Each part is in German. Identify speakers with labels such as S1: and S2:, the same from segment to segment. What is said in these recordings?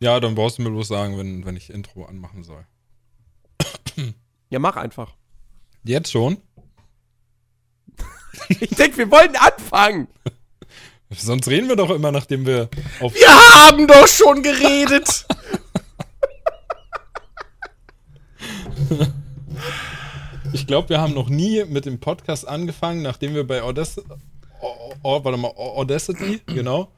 S1: Ja, dann brauchst du mir bloß sagen, wenn, wenn ich Intro anmachen soll.
S2: Ja, mach einfach.
S1: Jetzt schon?
S2: Ich denke, wir wollen anfangen.
S1: Sonst reden wir doch immer, nachdem wir auf.
S3: Wir haben doch schon geredet.
S1: Ich glaube, wir haben noch nie mit dem Podcast angefangen, nachdem wir bei Audacity, oh, oh, warte mal, Audacity, genau,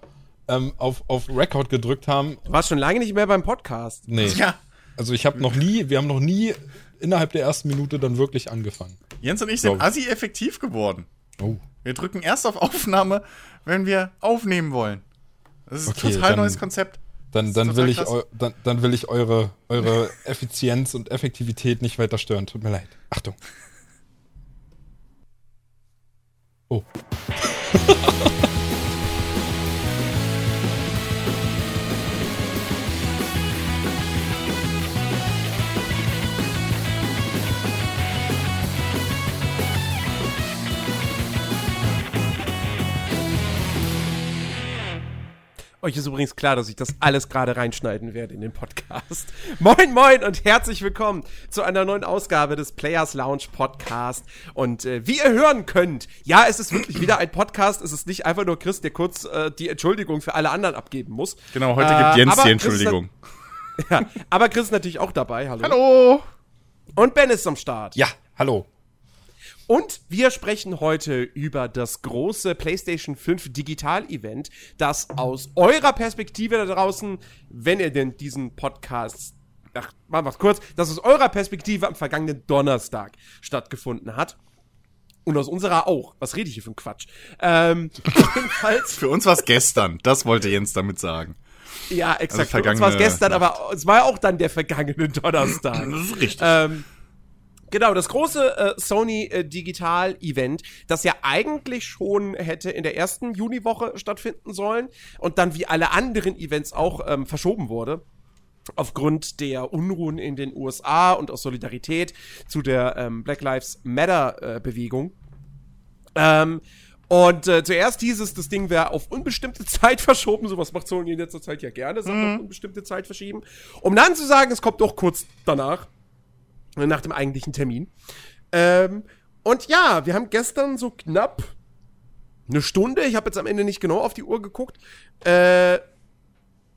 S1: ähm, auf, auf Record gedrückt haben.
S2: Du warst schon lange nicht mehr beim Podcast.
S1: Nee.
S3: ja.
S1: Also ich habe noch nie, wir haben noch nie innerhalb der ersten Minute dann wirklich angefangen.
S3: Jens und ich sind assi effektiv geworden.
S1: Oh.
S3: Wir drücken erst auf Aufnahme, wenn wir aufnehmen wollen. Das ist
S1: Okay,
S3: ein total
S1: dann-
S3: neues Konzept.
S1: Dann, dann,
S3: total
S1: will ich, eu, dann, dann will ich eure, eure Effizienz und Effektivität nicht weiter stören. Tut mir leid. Achtung. Oh.
S2: Euch ist übrigens klar, dass ich das alles gerade reinschneiden werde in den Podcast. Moin, moin und herzlich willkommen zu einer neuen Ausgabe des Players Lounge Podcast. Und äh, wie ihr hören könnt, ja, es ist wirklich wieder ein Podcast. Es ist nicht einfach nur Chris, der kurz äh, die Entschuldigung für alle anderen abgeben muss.
S3: Genau, heute
S2: Äh,
S3: gibt Jens die Entschuldigung.
S2: Ja, aber Chris ist natürlich auch dabei. Hallo.
S3: Hallo.
S2: Und Ben ist am Start.
S1: Ja, hallo.
S2: Und wir sprechen heute über das große PlayStation 5 Digital-Event, das aus eurer Perspektive da draußen, wenn ihr denn diesen Podcast, ach, machen wir's kurz, das aus eurer Perspektive am vergangenen Donnerstag stattgefunden hat. Und aus unserer auch. Was rede ich hier für ein Quatsch? Ähm, jedenfalls,
S3: Für uns war es gestern. Das wollte Jens damit sagen.
S2: ja, exakt.
S3: Also
S2: Für uns war es gestern, aber es war ja auch dann der vergangene Donnerstag.
S3: Das ist richtig.
S2: Ähm, genau, das große äh, Sony äh, Digital Event, das ja eigentlich schon hätte in der ersten Juniwoche stattfinden sollen und dann wie alle anderen Events auch ähm, verschoben wurde. Aufgrund der Unruhen in den USA und aus Solidarität zu der ähm, Black Lives Matter äh, Bewegung. Ähm, und äh, zuerst hieß es, das Ding wäre auf unbestimmte Zeit verschoben. Sowas macht Sony in letzter Zeit ja gerne, sagt auf unbestimmte Zeit verschieben. Um dann zu sagen, es kommt doch kurz danach, nach dem eigentlichen Termin. Ähm, und ja, wir haben gestern so knapp eine Stunde, ich habe jetzt am Ende nicht genau auf die Uhr geguckt, äh,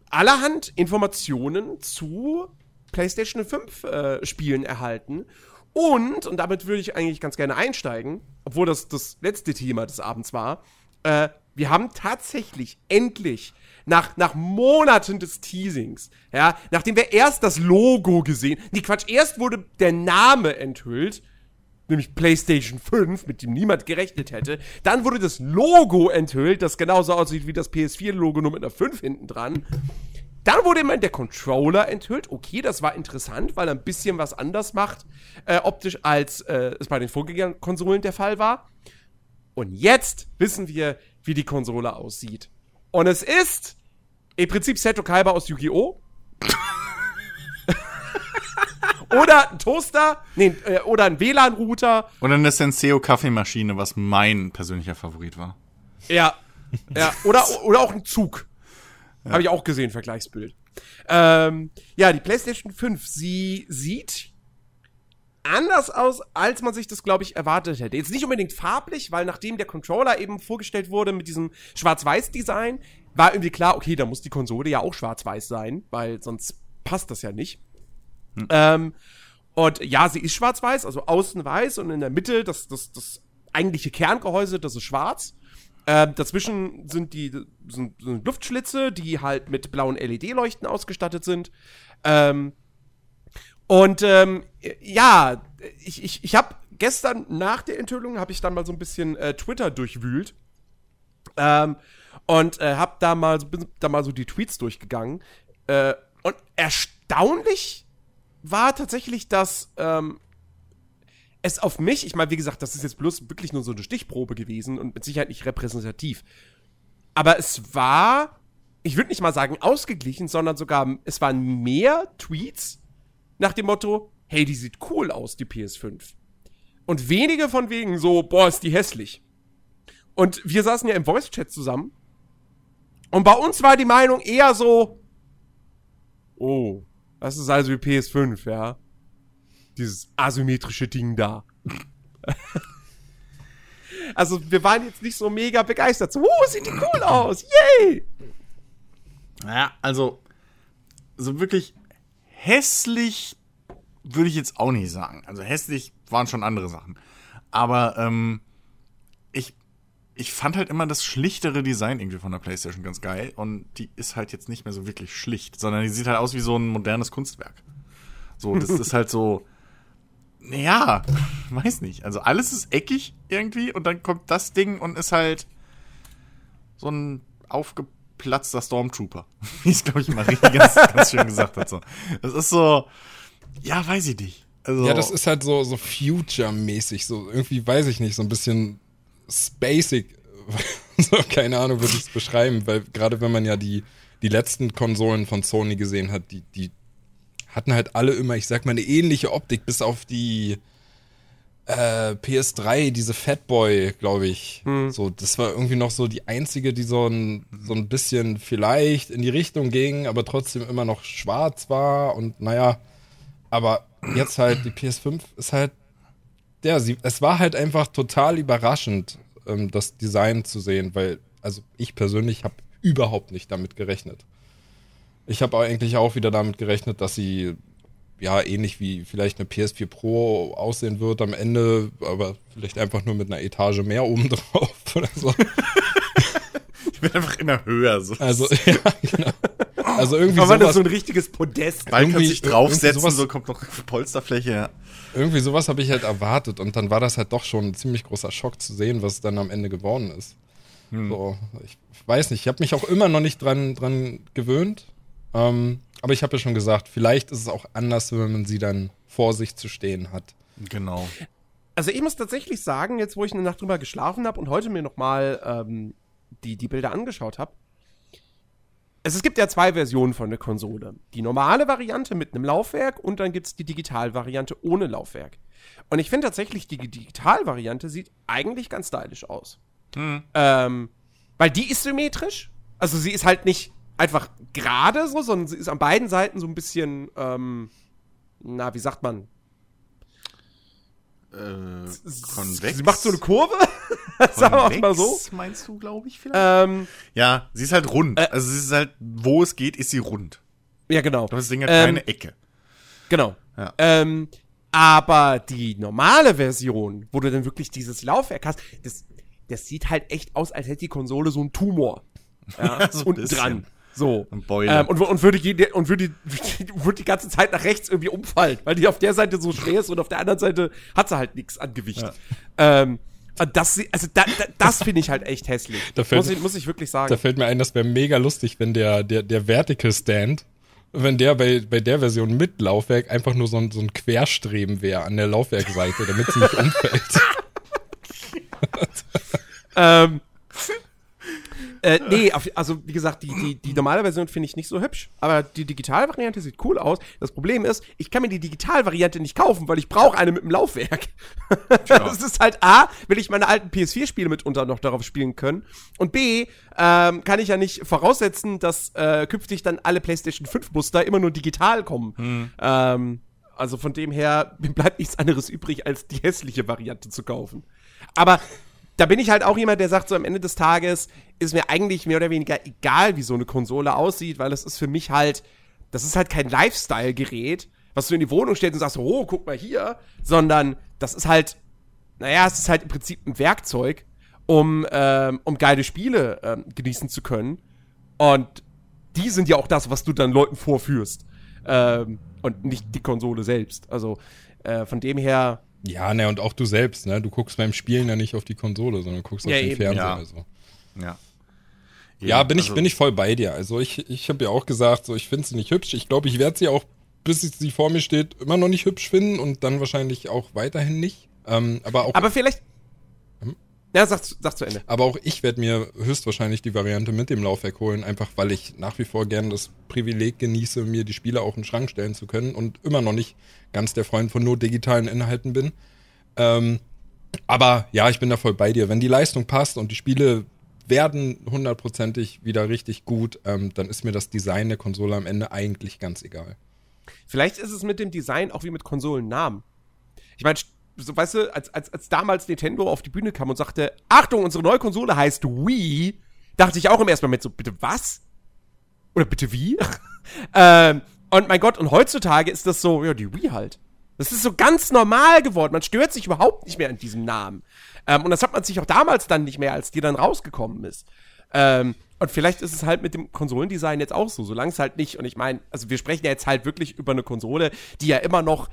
S2: allerhand Informationen zu PlayStation 5 äh, Spielen erhalten. Und, und damit würde ich eigentlich ganz gerne einsteigen, obwohl das das letzte Thema des Abends war, äh, wir haben tatsächlich endlich nach, nach Monaten des Teasings, ja, nachdem wir erst das Logo gesehen, nee, Quatsch, erst wurde der Name enthüllt, nämlich PlayStation 5, mit dem niemand gerechnet hätte. Dann wurde das Logo enthüllt, das genauso aussieht wie das PS4-Logo, nur mit einer 5 hinten dran. Dann wurde immer der Controller enthüllt. Okay, das war interessant, weil er ein bisschen was anders macht, äh, optisch, als äh, es bei den Vorgängerkonsolen der Fall war. Und jetzt wissen wir, wie die Konsole aussieht. Und es ist im Prinzip Seto Kaiba aus Yu-Gi-Oh! oder ein Toaster, nee, äh, oder ein WLAN-Router.
S3: Und eine Senseo Kaffeemaschine, was mein persönlicher Favorit war.
S2: Ja. ja. Oder, oder auch ein Zug. Habe ich auch gesehen, Vergleichsbild. Ähm, ja, die PlayStation 5, sie sieht anders aus, als man sich das, glaube ich, erwartet hätte. Jetzt nicht unbedingt farblich, weil nachdem der Controller eben vorgestellt wurde mit diesem Schwarz-Weiß-Design, war irgendwie klar, okay, da muss die Konsole ja auch schwarz-weiß sein, weil sonst passt das ja nicht. Ähm, und ja, sie ist schwarz-weiß, also außen weiß und in der Mitte das, das, das eigentliche Kerngehäuse, das ist schwarz. Ähm, dazwischen sind die sind, sind Luftschlitze, die halt mit blauen LED-Leuchten ausgestattet sind. Ähm, und ähm, ja, ich, ich, ich habe gestern nach der Enthüllung habe ich dann mal so ein bisschen äh, Twitter durchwühlt ähm, und äh, habe da mal bin da mal so die Tweets durchgegangen äh, und erstaunlich war tatsächlich, dass ähm, es auf mich, ich meine, wie gesagt, das ist jetzt bloß wirklich nur so eine Stichprobe gewesen und mit Sicherheit nicht repräsentativ. Aber es war, ich würde nicht mal sagen ausgeglichen, sondern sogar, es waren mehr Tweets nach dem Motto, hey, die sieht cool aus, die PS5. Und wenige von wegen so, boah, ist die hässlich. Und wir saßen ja im Voice-Chat zusammen. Und bei uns war die Meinung eher so, Oh, das ist also die PS5, ja. Dieses asymmetrische Ding da. also, wir waren jetzt nicht so mega begeistert. So, oh, sieht die cool aus. Yay!
S3: Naja, also, so wirklich hässlich würde ich jetzt auch nicht sagen. Also hässlich waren schon andere Sachen. Aber ähm, ich, ich fand halt immer das schlichtere Design irgendwie von der PlayStation ganz geil. Und die ist halt jetzt nicht mehr so wirklich schlicht, sondern die sieht halt aus wie so ein modernes Kunstwerk. So, das ist halt so. Ja, weiß nicht. Also alles ist eckig irgendwie und dann kommt das Ding und ist halt so ein aufgeplatzter Stormtrooper. Wie es, glaube ich, Marie ganz, ganz schön gesagt hat. So. Das ist so, ja, weiß ich nicht. Also,
S1: Ja, das ist halt so, so Future-mäßig, so irgendwie, weiß ich nicht, so ein bisschen spacig. so, keine Ahnung, würde ich es beschreiben, weil gerade wenn man ja die, die letzten Konsolen von Sony gesehen hat, die, die hatten halt alle immer, ich sag mal, eine ähnliche Optik, bis auf die äh, PS3, diese Fatboy, glaube ich. So, das war irgendwie noch so die einzige, die so ein, so ein bisschen vielleicht in die Richtung ging, aber trotzdem immer noch schwarz war und naja, aber jetzt halt die PS5 ist halt, ja, sie, es war halt einfach total überraschend, ähm, das Design zu sehen, weil, also ich persönlich habe überhaupt nicht damit gerechnet. Ich habe eigentlich auch wieder damit gerechnet, dass sie ja ähnlich wie vielleicht eine PS4 Pro aussehen wird am Ende, aber vielleicht einfach nur mit einer Etage mehr oben drauf oder so.
S3: ich bin einfach immer höher. So.
S1: Also, ja, genau. Also irgendwie
S2: Aber das
S1: sowas,
S2: ist so ein richtiges Podest.
S1: Irgendwie-
S3: du dich draufsetzen,
S1: sowas-
S3: so kommt noch Polsterfläche. Ja.
S1: irgendwie sowas habe ich halt erwartet und dann war das halt doch schon ein ziemlich großer Schock zu sehen, was dann am Ende geworden ist. So, ich, ich weiß nicht, ich habe mich auch immer noch nicht dran, dran gewöhnt. Ähm, aber ich habe ja schon gesagt, vielleicht ist es auch anders, wenn man sie dann vor sich zu stehen hat.
S3: Genau.
S2: Also ich muss tatsächlich sagen, jetzt wo ich eine Nacht drüber geschlafen habe und heute mir nochmal ähm, die, die Bilder angeschaut habe, es, es gibt ja zwei Versionen von der Konsole. Die normale Variante mit einem Laufwerk und dann gibt es die Digitalvariante ohne Laufwerk. Und ich finde tatsächlich, die Digitalvariante sieht eigentlich ganz stylisch aus. Ähm, weil die ist symmetrisch. Also sie ist halt nicht einfach gerade so, sondern sie ist an beiden Seiten so ein bisschen, ähm, na, wie sagt man?
S3: Äh, konvex.
S2: Sie macht so eine Kurve. Sagen wir auch mal so.
S3: Konvex, Meinst du, glaube ich, vielleicht?
S2: Ähm,
S3: ja, sie ist halt rund. also sie ist halt, wo es geht, ist sie rund.
S2: ja, genau.
S3: Das Ding hat
S2: Ähm,
S3: keine Ecke.
S2: Genau.
S3: Ja.
S2: Ähm, aber die normale Version, wo du dann wirklich dieses Laufwerk hast, das, das sieht halt echt aus, als hätte die Konsole so einen Tumor. Ja,
S3: So ein
S2: unten dran. So.
S3: Ein Boiler.
S2: Ähm, und, und würde jede, und würde, würde die ganze Zeit nach rechts irgendwie umfallen, weil die auf der Seite so schwer ist und auf der anderen Seite hat sie halt nichts an Gewicht. Ähm, und das, sie- also da, da, das finde ich halt echt hässlich.
S1: Da fällt-
S2: muss, ich, muss ich wirklich sagen.
S1: Da fällt mir ein, das wäre mega lustig, wenn der, der, der Vertical Stand, wenn der bei, bei der Version mit Laufwerk einfach nur so ein, so ein Querstreben wäre an der Laufwerkseite, damit sie nicht umfällt.
S2: Ähm, äh, nee, also wie gesagt, die, die, die normale Version finde ich nicht so hübsch, aber die Digitalvariante sieht cool aus. Das Problem ist, ich kann mir die Digitalvariante nicht kaufen, weil ich brauche eine mit dem Laufwerk. Das ist halt A, will ich meine alten PS4-Spiele mitunter noch darauf spielen können und B, ähm, kann ich ja nicht voraussetzen, dass äh, künftig dann alle PlayStation 5-Muster immer nur digital kommen. Ähm, also von dem her mir bleibt nichts anderes übrig, als die hässliche Variante zu kaufen. Aber da bin ich halt auch jemand, der sagt, so am Ende des Tages ist mir eigentlich mehr oder weniger egal, wie so eine Konsole aussieht, weil das ist für mich halt, das ist halt kein Lifestyle-Gerät, was du in die Wohnung stellst und sagst, oh, guck mal hier, sondern das ist halt, naja, es ist halt im Prinzip ein Werkzeug, um, ähm, um geile Spiele ähm, genießen zu können. Und die sind ja auch das, was du dann Leuten vorführst. Ähm, und nicht die Konsole selbst. Also äh, von dem her,
S1: Ja, ne, und auch du selbst, ne? Du guckst beim Spielen ja nicht auf die Konsole, sondern guckst
S2: Ja,
S1: auf den
S2: eben.
S1: Fernseher.
S3: Ja.
S1: Also.
S3: Ja.
S1: Ja, bin ich,
S3: also-
S1: bin ich voll bei dir. Also ich, ich habe ja auch gesagt, so ich finde sie nicht hübsch. Ich glaube, ich werde sie auch, bis sie vor mir steht, immer noch nicht hübsch finden und dann wahrscheinlich auch weiterhin nicht. Ähm, aber auch
S2: aber vielleicht. Ja, sag, sag zu Ende.
S1: Aber auch ich werde mir höchstwahrscheinlich die Variante mit dem Laufwerk holen, einfach weil ich nach wie vor gerne das Privileg genieße, mir die Spiele auch in den Schrank stellen zu können und immer noch nicht ganz der Freund von nur digitalen Inhalten bin. Ähm, aber ja, ich bin da voll bei dir. Wenn die Leistung passt und die Spiele werden hundertprozentig wieder richtig gut, ähm, dann ist mir das Design der Konsole am Ende eigentlich ganz egal.
S2: Vielleicht ist es mit dem Design auch wie mit Konsolennamen. Ich meine, so, weißt du, als, als, als damals Nintendo auf die Bühne kam und sagte, Achtung, unsere neue Konsole heißt Wii, dachte ich auch im ersten Moment so, bitte was? Oder bitte wie? ähm, und mein Gott, und heutzutage ist das so, ja, die Wii halt. Das ist so ganz normal geworden. Man stört sich überhaupt nicht mehr an diesem Namen. Ähm, und das hat man sich auch damals dann nicht mehr, als die dann rausgekommen ist. Ähm, und vielleicht ist es halt mit dem Konsolendesign jetzt auch so, solange es halt nicht, und ich meine, also wir sprechen ja jetzt halt wirklich über eine Konsole, die ja immer noch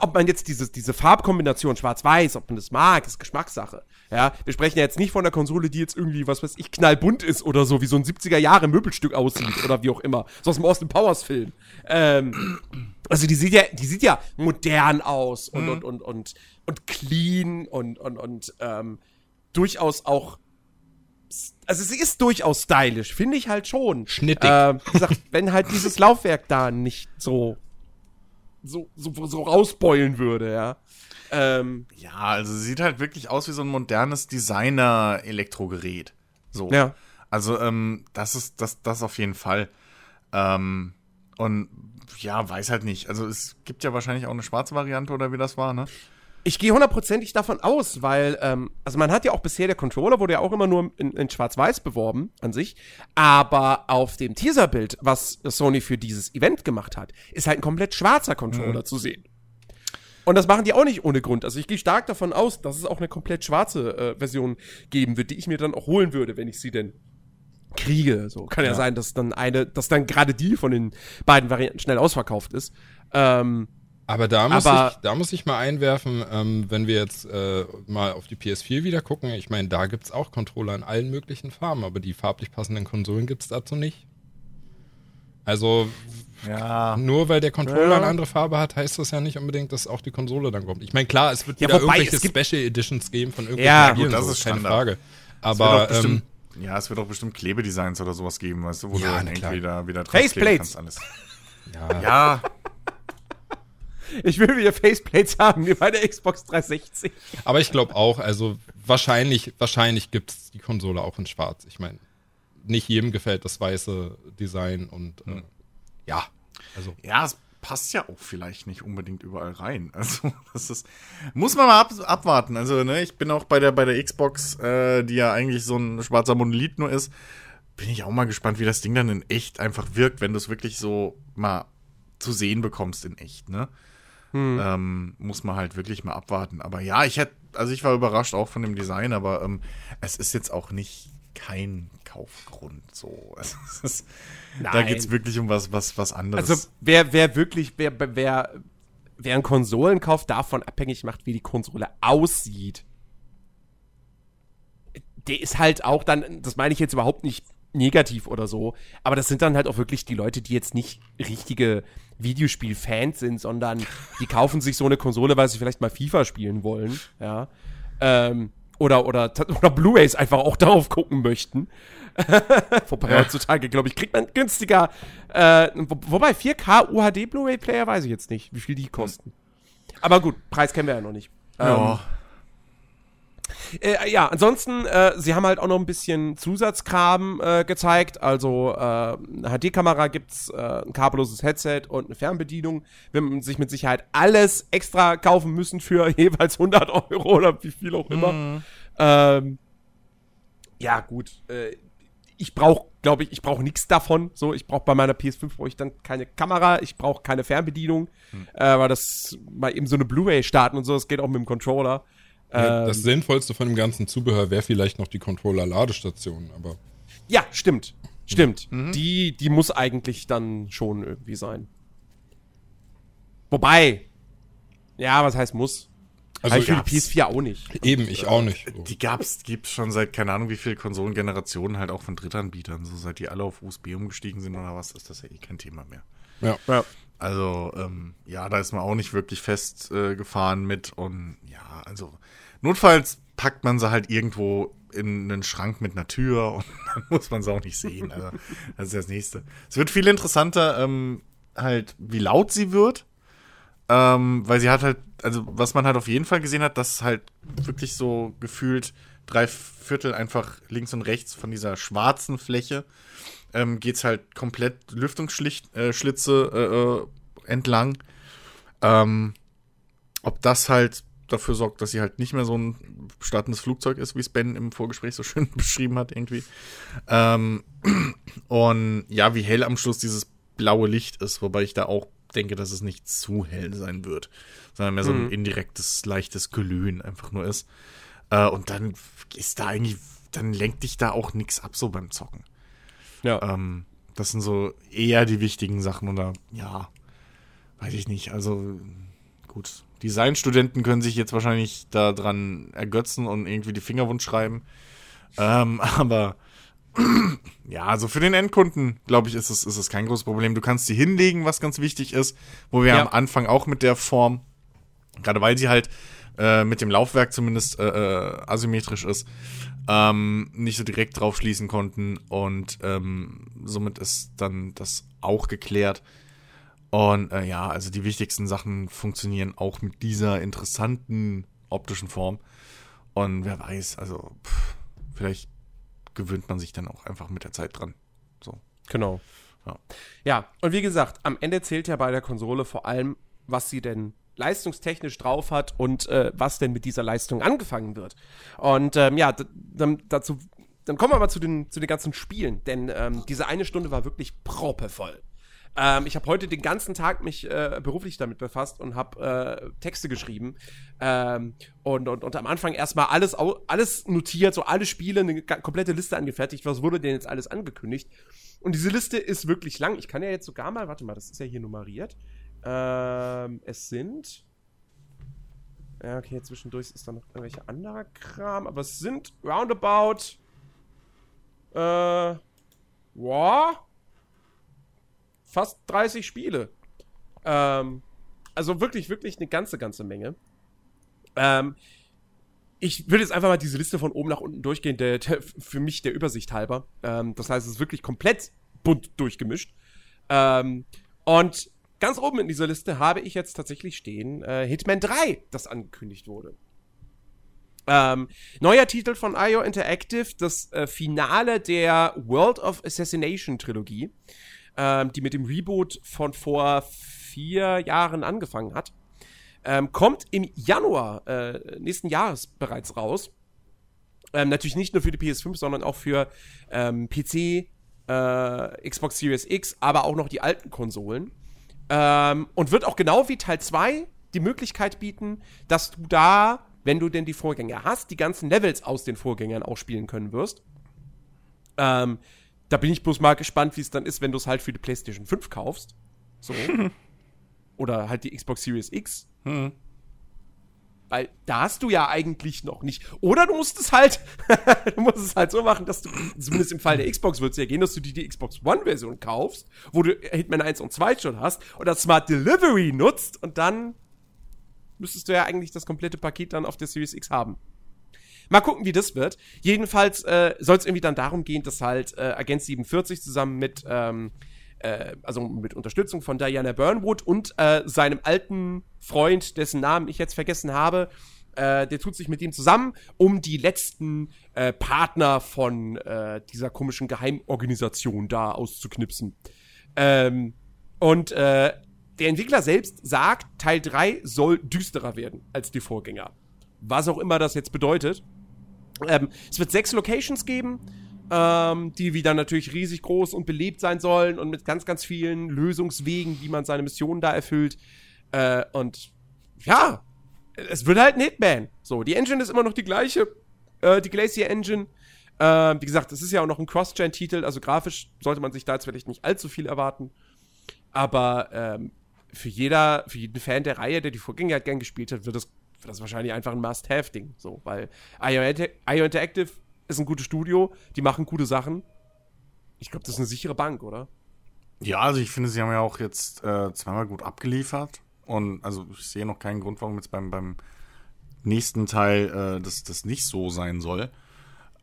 S2: ob man jetzt diese, diese Farbkombination schwarz-weiß, ob man das mag, ist Geschmackssache. Ja, wir sprechen ja jetzt nicht von einer Konsole, die jetzt irgendwie, was weiß ich, knallbunt ist oder so, wie so ein 70er-Jahre-Möbelstück aussieht oder wie auch immer. So aus dem Austin Powers-Film. Ähm, also die sieht ja, die sieht ja modern aus und, mhm. und, und, und, und clean und, und, und ähm, durchaus auch also sie ist durchaus stylisch, finde ich halt schon.
S1: Schnittig.
S2: Äh, wie gesagt, wenn halt dieses Laufwerk da nicht so so, so, so rausbeulen würde, ja. Ähm,
S3: ja, also sieht halt wirklich aus wie so ein modernes Designer-Elektrogerät. So.
S2: Ja.
S3: Also, ähm, das ist, das, das auf jeden Fall. Ähm, und ja, weiß halt nicht. Also es gibt ja wahrscheinlich auch eine schwarze Variante oder wie das war, ne?
S2: Ich gehe hundertprozentig davon aus, weil, ähm, also man hat ja auch bisher, der Controller wurde ja auch immer nur in, in Schwarz-Weiß beworben an sich, aber auf dem Teaserbild, was Sony für dieses Event gemacht hat, ist halt ein komplett schwarzer Controller mhm. zu sehen. Und das machen die auch nicht ohne Grund. Also ich gehe stark davon aus, dass es auch eine komplett schwarze äh, Version geben wird, die ich mir dann auch holen würde, wenn ich sie denn kriege. So kann ja, ja sein, dass dann eine, dass dann gerade die von den beiden Varianten schnell ausverkauft ist. Ähm,
S1: aber da muss, Aber ich, da muss ich mal einwerfen, ähm, wenn wir jetzt äh, mal auf die PS4 wieder gucken, ich meine, da gibt es auch Controller in allen möglichen Farben, aber die farblich passenden Konsolen gibt es dazu nicht. Also ja. nur weil der Controller ja. eine andere Farbe hat, heißt das ja nicht unbedingt, dass auch die Konsole dann kommt. Ich meine, klar, es wird ja, wieder wobei, irgendwelche Special Editions geben von irgendwelchen
S3: ja, Spielen, gut, das so, ist keine
S1: Frage. Aber
S3: ähm, ja, es wird auch bestimmt Klebedesigns oder sowas geben, weißt du, wo ja, du dann irgendwie wieder, wieder
S2: Faceplates.
S3: Alles.
S2: Ja. ja. Ich will wieder Faceplates haben, wie bei der Xbox 360.
S1: Aber ich glaube auch, also wahrscheinlich, wahrscheinlich gibt es die Konsole auch in Schwarz. Ich meine, nicht jedem gefällt das weiße Design und äh, ja, also.
S3: Ja, es passt ja auch vielleicht nicht unbedingt überall rein. Also, das ist, muss man mal ab, abwarten. Also, ne, ich bin auch bei der, bei der Xbox, äh, die ja eigentlich so ein schwarzer Monolith nur ist, bin ich auch mal gespannt, wie das Ding dann in echt einfach wirkt, wenn du es wirklich so mal zu sehen bekommst in echt, ne? Hm. Ähm, muss man halt wirklich mal abwarten. Aber ja, ich hätte, also ich war überrascht auch von dem Design, aber ähm, es ist jetzt auch nicht kein Kaufgrund so. Ist, da geht es wirklich um was, was, was anderes.
S2: Also wer, wer wirklich, wer, wer, wer einen Konsolenkauf davon abhängig macht, wie die Konsole aussieht, der ist halt auch dann, das meine ich jetzt überhaupt nicht negativ oder so, aber das sind dann halt auch wirklich die Leute, die jetzt nicht richtige Videospiel-Fans sind, sondern die kaufen sich so eine Konsole, weil sie vielleicht mal FIFA spielen wollen, ja. Ähm, oder, oder, oder Blu-Rays einfach auch darauf gucken möchten. Wobei ja. heutzutage, glaube ich, kriegt man günstiger. Äh, wo, wobei 4K UHD Blu-ray-Player weiß ich jetzt nicht, wie viel die kosten. Aber gut, Preis kennen wir ja noch nicht.
S3: Ja.
S2: Äh, ja, ansonsten, äh, sie haben halt auch noch ein bisschen Zusatzkram äh, gezeigt. Also äh, eine HD-Kamera gibt's, äh, ein kabelloses Headset und eine Fernbedienung. Wir haben sich mit Sicherheit alles extra kaufen müssen für jeweils 100 Euro oder wie viel auch immer. Mhm. Ähm, ja, gut. Äh, ich brauche, glaube ich, ich brauche nichts davon. So, ich brauche bei meiner PS5 brauche ich dann keine Kamera, ich brauche keine Fernbedienung, hm. äh, weil das mal eben so eine Blu-ray starten und so, das geht auch mit dem Controller.
S1: Ja, das ähm, Sinnvollste von dem ganzen Zubehör wäre vielleicht noch die Controller-Ladestation, aber.
S2: Ja, stimmt. Stimmt. Mhm. Die, die muss eigentlich dann schon irgendwie sein. Wobei, ja, was heißt muss? Also ich für die PS4 auch nicht.
S1: Eben, ich auch nicht.
S3: So. Die gab's, gibt's schon seit keine Ahnung wie viele Konsolengenerationen halt auch von Drittanbietern. So seit die alle auf USB umgestiegen sind oder was, ist das ja eh kein Thema mehr.
S1: Ja. ja.
S3: Also, ähm, ja, da ist man auch nicht wirklich festgefahren äh, mit und ja, also Notfalls packt man sie halt irgendwo in einen Schrank mit einer Tür und dann muss man sie auch nicht sehen. Also, das ist das Nächste. Es wird viel interessanter, ähm, halt, wie laut sie wird. Ähm, weil sie hat halt, also was man halt auf jeden Fall gesehen hat, dass halt wirklich so gefühlt drei Viertel einfach links und rechts von dieser schwarzen Fläche ähm, geht es halt komplett Lüftungsschlitze äh, äh, entlang. Ähm, ob das halt dafür sorgt, dass sie halt nicht mehr so ein startendes Flugzeug ist, wie es Ben im Vorgespräch so schön beschrieben hat, irgendwie. Ähm, und ja, wie hell am Schluss dieses blaue Licht ist, wobei ich da auch denke, dass es nicht zu hell sein wird, sondern mehr so ein mhm. indirektes, leichtes Glühen einfach nur ist. Äh, und dann ist da eigentlich, dann lenkt dich da auch nichts ab so beim Zocken. Ja. Ähm, das sind so eher die wichtigen Sachen oder ja, weiß ich nicht. Also gut, Designstudenten können sich jetzt wahrscheinlich daran ergötzen und irgendwie die Fingerwund schreiben. Ähm, aber ja, also für den Endkunden, glaube ich, ist es, ist es kein großes Problem. Du kannst sie hinlegen, was ganz wichtig ist, wo wir ja. am Anfang auch mit der Form, gerade weil sie halt äh, mit dem Laufwerk zumindest äh, äh, asymmetrisch ist, ähm, nicht so direkt drauf schließen konnten und ähm, somit ist dann das auch geklärt. Und äh, ja, also die wichtigsten Sachen funktionieren auch mit dieser interessanten optischen Form. Und wer weiß, also pff, vielleicht gewöhnt man sich dann auch einfach mit der Zeit dran. So.
S2: Genau. Ja. ja, und wie gesagt, am Ende zählt ja bei der Konsole vor allem, was sie denn leistungstechnisch drauf hat und äh, was denn mit dieser Leistung angefangen wird. Und ähm, ja, dann, dazu, dann kommen wir mal zu den, zu den ganzen Spielen, denn ähm, diese eine Stunde war wirklich proppevoll. Ähm, ich habe heute den ganzen Tag mich äh, beruflich damit befasst und habe äh, Texte geschrieben ähm, und, und, und am Anfang erstmal alles, alles notiert, so alle Spiele, eine komplette Liste angefertigt. Was wurde denn jetzt alles angekündigt? Und diese Liste ist wirklich lang. Ich kann ja jetzt sogar mal, warte mal, das ist ja hier nummeriert. Ähm, es sind. Ja, okay, zwischendurch ist da noch irgendwelche anderer Kram, aber es sind roundabout. Äh. Wow fast 30 Spiele. Ähm, also wirklich, wirklich eine ganze, ganze Menge. Ähm, ich würde jetzt einfach mal diese Liste von oben nach unten durchgehen, der, der für mich der Übersicht halber. Ähm, das heißt, es ist wirklich komplett bunt durchgemischt. Ähm, und ganz oben in dieser Liste habe ich jetzt tatsächlich stehen äh, Hitman 3, das angekündigt wurde. Ähm, neuer Titel von IO Interactive, das äh, Finale der World of Assassination Trilogie ähm, die mit dem Reboot von vor vier Jahren angefangen hat. Ähm, kommt im Januar äh, nächsten Jahres bereits raus. Ähm, natürlich nicht nur für die PS5, sondern auch für ähm, PC, äh, Xbox Series X, aber auch noch die alten Konsolen. Ähm, und wird auch genau wie Teil 2 die Möglichkeit bieten, dass du da, wenn du denn die Vorgänger hast, die ganzen Levels aus den Vorgängern auch spielen können wirst. Ähm, da bin ich bloß mal gespannt, wie es dann ist, wenn du es halt für die PlayStation 5 kaufst. So. Oder halt die Xbox Series X. Hm. Weil da hast du ja eigentlich noch nicht. Oder du musst es halt, du musst es halt so machen, dass du, zumindest im Fall der Xbox wird es ja gehen, dass du dir die Xbox One-Version kaufst, wo du Hitman 1 und 2 schon hast, das Smart Delivery nutzt und dann müsstest du ja eigentlich das komplette Paket dann auf der Series X haben. Mal gucken, wie das wird. Jedenfalls äh, soll es irgendwie dann darum gehen, dass halt äh, Agent 47 zusammen mit, ähm, äh, also mit Unterstützung von Diana Burnwood und äh, seinem alten Freund, dessen Namen ich jetzt vergessen habe, äh, der tut sich mit ihm zusammen, um die letzten äh, Partner von äh, dieser komischen Geheimorganisation da auszuknipsen. Ähm, und äh, der Entwickler selbst sagt, Teil 3 soll düsterer werden als die Vorgänger. Was auch immer das jetzt bedeutet. Ähm, es wird sechs Locations geben, ähm, die wieder natürlich riesig groß und belebt sein sollen und mit ganz, ganz vielen Lösungswegen, wie man seine Missionen da erfüllt. Äh, und ja, es wird halt ein Hitman. So, die Engine ist immer noch die gleiche, äh, die Glacier Engine. Äh, wie gesagt, es ist ja auch noch ein Cross-Gen-Titel, also grafisch sollte man sich da jetzt vielleicht nicht allzu viel erwarten. Aber ähm, für jeder, für jeden Fan der Reihe, der die Vorgänger gern gespielt hat, wird das das ist wahrscheinlich einfach ein Must-Have-Ding. So, weil IO, IO Interactive ist ein gutes Studio, die machen gute Sachen. Ich glaube, das ist eine sichere Bank, oder?
S3: Ja, also ich finde, sie haben ja auch jetzt äh, zweimal gut abgeliefert. Und also ich sehe noch keinen Grund, warum jetzt beim, beim nächsten Teil äh, das, das nicht so sein soll.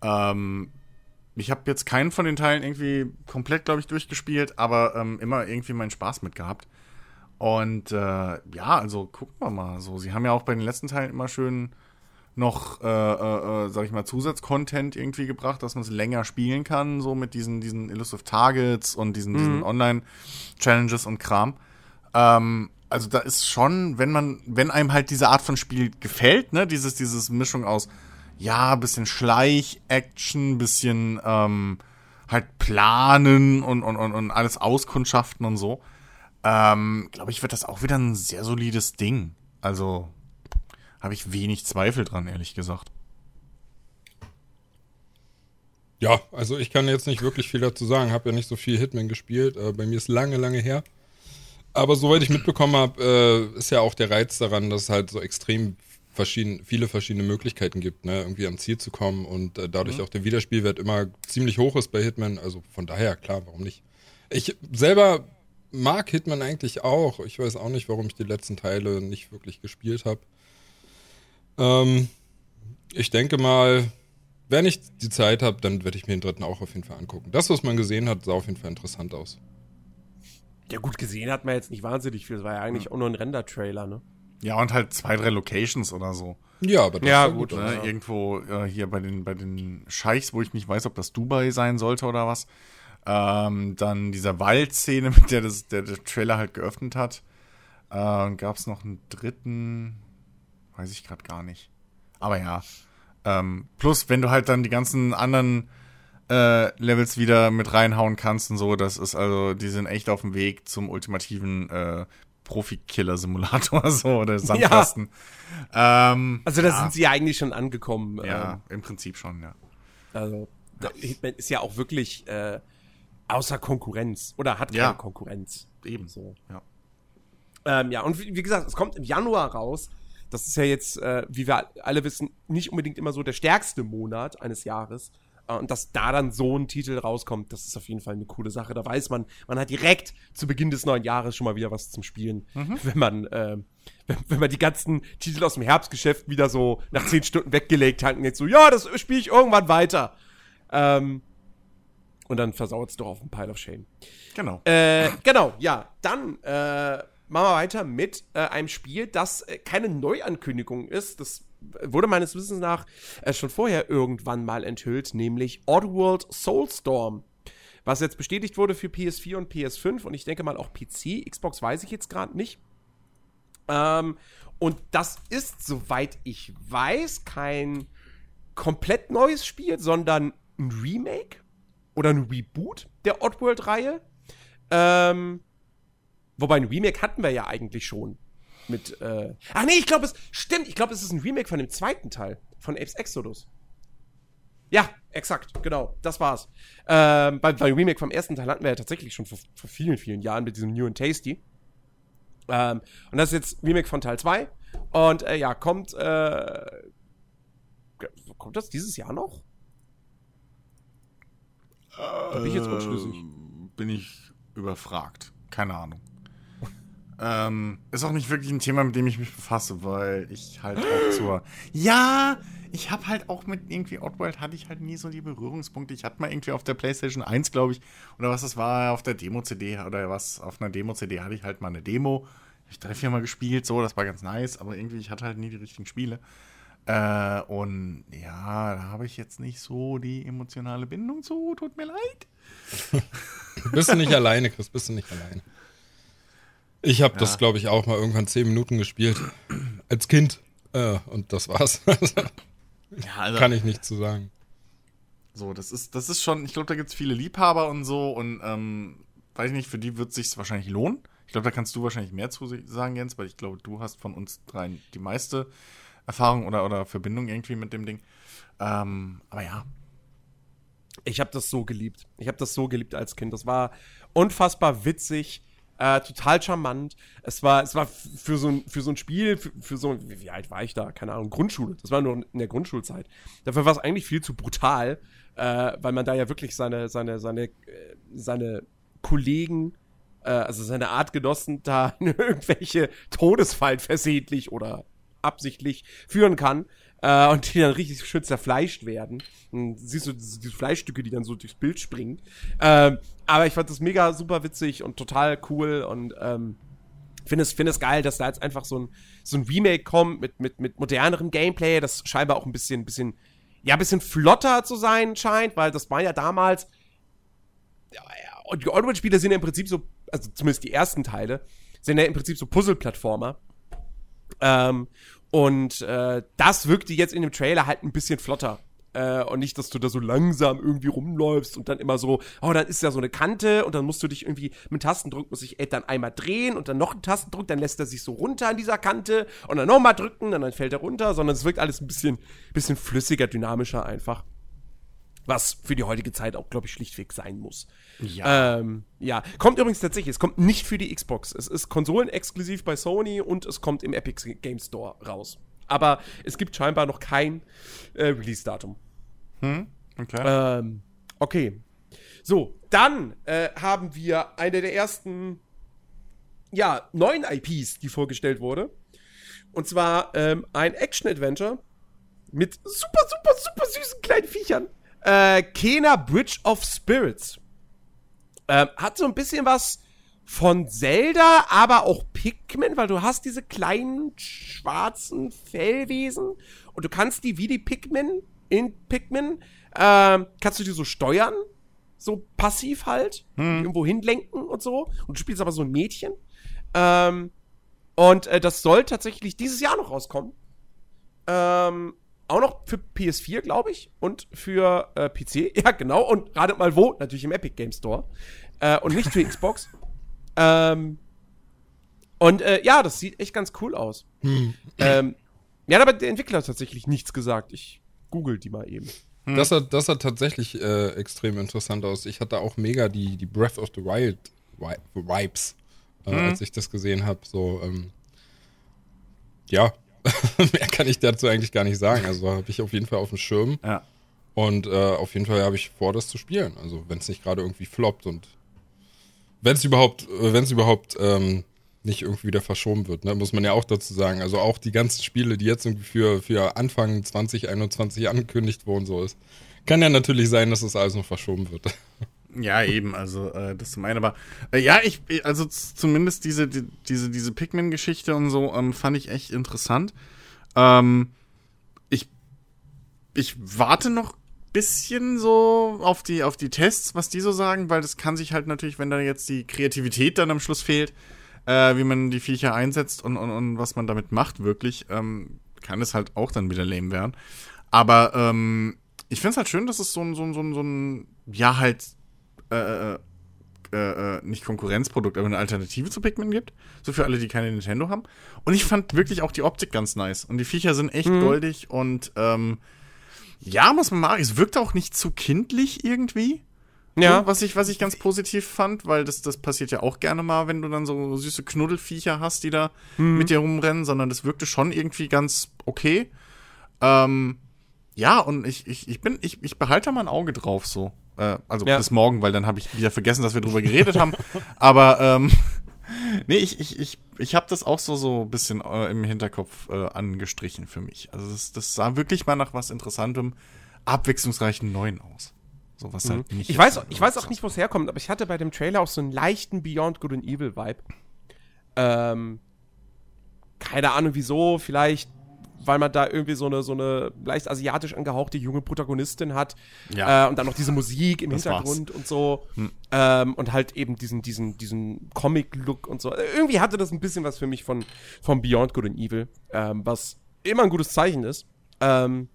S3: Ähm, ich habe jetzt keinen von den Teilen irgendwie komplett, glaube ich, durchgespielt, aber ähm, immer irgendwie meinen Spaß mit gehabt. Und äh, ja, also gucken wir mal. So, sie haben ja auch bei den letzten Teilen immer schön noch, äh, äh, äh, sag ich mal, Zusatzcontent irgendwie gebracht, dass man es länger spielen kann, so mit diesen, diesen Illusive Targets und diesen, diesen Online-Challenges und Kram. Ähm, also da ist schon, wenn man, wenn einem halt diese Art von Spiel gefällt, ne, dieses, dieses Mischung aus, ja, bisschen Schleich-Action, bisschen ähm, halt planen und, und, und, und alles auskundschaften und so, ähm, glaube ich, wird das auch wieder ein sehr solides Ding. Also habe ich wenig Zweifel dran, ehrlich gesagt.
S1: Ja, also ich kann jetzt nicht wirklich viel dazu sagen. Habe ja nicht so viel Hitman gespielt. Äh, bei mir ist lange, lange her. Aber soweit ich mitbekommen habe, äh, ist ja auch der Reiz daran, dass es halt so extrem verschieden, viele verschiedene Möglichkeiten gibt, ne, irgendwie ans Ziel zu kommen und äh, dadurch
S3: Mhm.
S1: auch der Wiederspielwert immer ziemlich hoch ist bei Hitman. Also von daher, klar, warum nicht? Ich selber mag Hitman eigentlich auch. Ich weiß auch nicht, warum ich die letzten Teile nicht wirklich gespielt habe. Ähm, ich denke mal, wenn ich die Zeit habe, dann werde ich mir den dritten auch auf jeden Fall angucken. Das, was man gesehen hat, sah auf jeden Fall interessant aus.
S2: Ja, gut gesehen hat man jetzt nicht wahnsinnig viel. Das war ja eigentlich auch nur ein Render-Trailer, ne?
S3: Ja, und halt zwei, drei Locations oder so.
S1: Ja, aber das
S2: Ja, gut,
S1: aus.
S3: Ne?
S2: Ja.
S3: Irgendwo äh, hier bei den, bei den Scheichs, wo ich nicht weiß, ob das Dubai sein sollte oder was. Ähm, dann dieser Waldszene, mit der das, der, der Trailer halt geöffnet hat. Äh, Gab es noch einen dritten, weiß ich gerade gar nicht. Aber ja. Ähm, plus, wenn du halt dann die ganzen anderen äh, Levels wieder mit reinhauen kannst und so, das ist also, die sind echt auf dem Weg zum ultimativen äh, Profi-Killer-Simulator so oder Sandkasten. Ähm,
S2: Also da
S3: ja.
S2: sind sie ja eigentlich schon angekommen.
S3: Ja,
S2: Ähm,
S3: im Prinzip schon, ja.
S2: also da- Hitman ist ja auch wirklich äh, außer Konkurrenz oder hat keine
S3: Ja.
S2: Konkurrenz.
S3: Eben.
S2: So.
S3: Ja.
S2: Ähm, ja, und wie, wie gesagt, es kommt im Januar raus. Das ist ja jetzt, äh, wie wir alle wissen, nicht unbedingt immer so der stärkste Monat eines Jahres. Äh, und dass da dann so ein Titel rauskommt, das ist auf jeden Fall eine coole Sache. Da weiß man, man hat direkt zu Beginn des neuen Jahres schon mal wieder was zum Spielen. Wenn man, äh, wenn, wenn man die ganzen Titel aus dem Herbstgeschäft wieder so nach zehn Stunden weggelegt hat und jetzt so, ja, das spiele ich irgendwann weiter. Ähm, und dann versauert es doch auf dem Pile of Shame.
S3: Genau.
S2: Äh, genau, ja. Dann äh, machen wir weiter mit äh, einem Spiel, das äh, keine Neuankündigung ist. Das wurde meines Wissens nach äh, schon vorher irgendwann mal enthüllt, nämlich Oddworld Soulstorm. Was jetzt bestätigt wurde für PS4 und PS5 und ich denke mal auch PC. Xbox weiß ich jetzt gerade nicht. Ähm, und das ist, soweit ich weiß, kein komplett neues Spiel, sondern ein Remake oder ein Reboot der Oddworld-Reihe. Ähm, wobei ein Remake hatten wir ja eigentlich schon. Mit, äh. Ach nee, ich glaube, es stimmt. Ich glaube, es ist ein Remake von dem zweiten Teil, von Apes Exodus. Ja, exakt, genau, das war's. Ähm, bei, bei Remake vom ersten Teil hatten wir ja tatsächlich schon vor, vor vielen, vielen Jahren mit diesem New and Tasty. Ähm, und das ist jetzt Remake von Teil 2. Und äh, ja, kommt, äh, kommt das dieses Jahr noch? Da bin ich jetzt unschlüssig.
S3: Ähm, Bin ich überfragt. Keine Ahnung. Ähm, ist auch nicht wirklich ein Thema, mit dem ich mich befasse, weil ich halt auch zur. Ja, ich habe halt auch mit irgendwie Oddworld hatte ich halt nie so die Berührungspunkte. Ich hatte mal irgendwie auf der PlayStation 1, glaube ich, oder was das war, auf der Demo-CD oder was, auf einer Demo-CD hatte ich halt mal eine Demo. Ich drei, vier Mal gespielt, so, das war ganz nice, aber irgendwie, ich hatte halt nie die richtigen Spiele. Äh, und ja, da habe ich jetzt nicht so die emotionale Bindung zu, tut mir leid.
S1: Bist du nicht alleine, Chris, bist du nicht alleine. Ich habe das,
S3: Ja.
S1: glaube ich, auch mal irgendwann zehn Minuten gespielt. Als Kind. Äh, und das war's.
S3: Ja, also,
S1: Kann ich nicht zu sagen.
S3: so, das ist, das ist schon, ich glaube, da gibt es viele Liebhaber und so und ähm, weiß ich nicht, für die wird sich wahrscheinlich lohnen. Ich glaube, da kannst du wahrscheinlich mehr zu sagen, Jens, weil ich glaube, du hast von uns dreien die meiste Erfahrung oder, oder Verbindung irgendwie mit dem Ding. Ähm, aber ja,
S2: Ich habe das so geliebt. Ich habe das so geliebt als Kind. Das war unfassbar witzig, äh, total charmant. Es war, es war für so ein, für so ein Spiel, für, für so ein, wie wie alt war ich da? Keine Ahnung, Grundschule. Das war nur in der Grundschulzeit. Dafür war es eigentlich viel zu brutal, äh, weil man da ja wirklich seine, seine, seine, äh, seine Kollegen, äh, also seine Artgenossen da in irgendwelche Todesfallen versehentlich oder absichtlich führen kann äh, und die dann richtig schön zerfleischt werden. Und siehst du diese, diese Fleischstücke, die dann so durchs Bild springen. Ähm, aber ich fand das mega super witzig und total cool und ähm, finde es, finde es geil, dass da jetzt einfach so ein, so ein Remake kommt mit, mit, mit modernerem Gameplay, das scheinbar auch ein bisschen, bisschen, ja, ein bisschen flotter zu sein scheint, weil das war ja damals, ja, ja, und die Onward-Spiele sind ja im Prinzip so, also zumindest die ersten Teile, sind ja im Prinzip so Puzzle-Plattformer. Ähm, und äh, das wirkte jetzt in dem Trailer halt ein bisschen flotter. Äh, und nicht, dass du da so langsam irgendwie rumläufst und dann immer so, oh, dann ist ja so eine Kante und dann musst du dich irgendwie mit Tastendruck muss ich dann einmal drehen und dann noch einen Tastendruck, dann lässt er sich so runter an dieser Kante und dann nochmal drücken und dann fällt er runter, sondern es wirkt alles ein bisschen, bisschen flüssiger, dynamischer einfach. Was für die heutige Zeit auch, glaube ich, schlichtweg sein muss. Ja. Ähm, ja. Kommt übrigens tatsächlich, es kommt nicht für die Xbox. Es ist konsolenexklusiv bei Sony und es kommt im Epic Game Store raus. Aber es gibt scheinbar noch kein äh, Release-Datum.
S3: Hm? Okay.
S2: Ähm, okay. So, dann äh, haben wir eine der ersten, ja, neuen IPs, die vorgestellt wurde. Und zwar ähm, ein Action-Adventure mit super, super, super süßen kleinen Viechern. Äh, Kena Bridge of Spirits. Ähm, hat so ein bisschen was von Zelda, aber auch Pikmin, weil du hast diese kleinen schwarzen Fellwesen und du kannst die wie die Pikmin in Pikmin, ähm, kannst du die so steuern, so passiv halt, hm. irgendwo hinlenken und so. Und du spielst aber so ein Mädchen. Ähm, und äh, das soll tatsächlich dieses Jahr noch rauskommen. Ähm, auch noch für PS4, glaube ich, und für äh, PC. Ja, genau. Und ratet mal wo? Natürlich im Epic Game Store. Äh, und nicht für Xbox. Ähm, und äh, ja, das sieht echt ganz cool aus. Hm. Ähm, ja, aber der Entwickler hat tatsächlich nichts gesagt. Ich google die mal eben.
S1: Hm. Das, hat, das hat tatsächlich äh, extrem interessant aus. Ich hatte auch mega die, die Breath of the Wild Vibes, äh, hm. als ich das gesehen habe. So, ähm, ja, mehr kann ich dazu eigentlich gar nicht sagen. Also habe ich auf jeden Fall auf dem Schirm.
S3: Ja.
S1: Und äh, auf jeden Fall habe ich vor, das zu spielen. Also wenn es nicht gerade irgendwie floppt und wenn es überhaupt, wenn es überhaupt ähm, nicht irgendwie wieder verschoben wird, ne? muss man ja auch dazu sagen. Also auch die ganzen Spiele, die jetzt irgendwie für, für Anfang 2021 angekündigt wurden, so ist. Kann ja natürlich sein, dass das alles noch verschoben wird.
S3: Ja, eben, also äh, das zum einen, aber äh, ja, ich, also zumindest diese, die, diese, diese Pikmin-Geschichte und so ähm, fand ich echt interessant. Ähm, ich, ich warte noch bisschen so auf die, auf die Tests, was die so sagen, weil das kann sich halt natürlich, wenn da jetzt die Kreativität dann am Schluss fehlt, äh, wie man die Viecher einsetzt und, und, und was man damit macht, wirklich, ähm, kann es halt auch dann wieder lame werden. Aber ähm, ich finde es halt schön, dass es so ein, so ein, so ein, so ein ja, halt, äh, äh, äh, äh, nicht Konkurrenzprodukt, aber eine Alternative zu Pikmin gibt. So für alle, die keine Nintendo haben. Und ich fand wirklich auch die Optik ganz nice. Und die Viecher sind echt mhm. goldig und ähm, ja, muss man machen. Es wirkt auch nicht zu kindlich irgendwie. Ja. Was ich, was ich ganz positiv fand, weil das, das passiert ja auch gerne mal, wenn du dann so süße Knuddelviecher hast, die da mhm. mit dir rumrennen, sondern das wirkte schon irgendwie ganz okay. Ähm, ja, und ich, ich, ich bin, ich, ich behalte da mal ein Auge drauf so. Äh, also ja. bis morgen, weil dann habe ich wieder vergessen, dass wir drüber geredet haben. Aber ähm, nee, ich, ich, ich, ich habe das auch so so ein bisschen äh, im Hinterkopf äh, angestrichen für mich. Also das, das sah wirklich mal nach was Interessantem, abwechslungsreichen Neuen aus.
S2: So was halt mhm. nicht. Ich weiß, ich weiß auch nicht, wo es herkommt, aber ich hatte bei dem Trailer auch so einen leichten Beyond Good and Evil Vibe. Ähm, keine Ahnung wieso, vielleicht weil man da irgendwie so eine, so eine leicht asiatisch angehauchte junge Protagonistin hat. Ja. Äh, und dann noch diese Musik im das Hintergrund war's. und so. Hm. Ähm, und halt eben diesen, diesen, diesen Comic-Look und so. Irgendwie hatte das ein bisschen was für mich von, von Beyond Good and Evil, ähm, was immer ein gutes Zeichen ist. Ähm,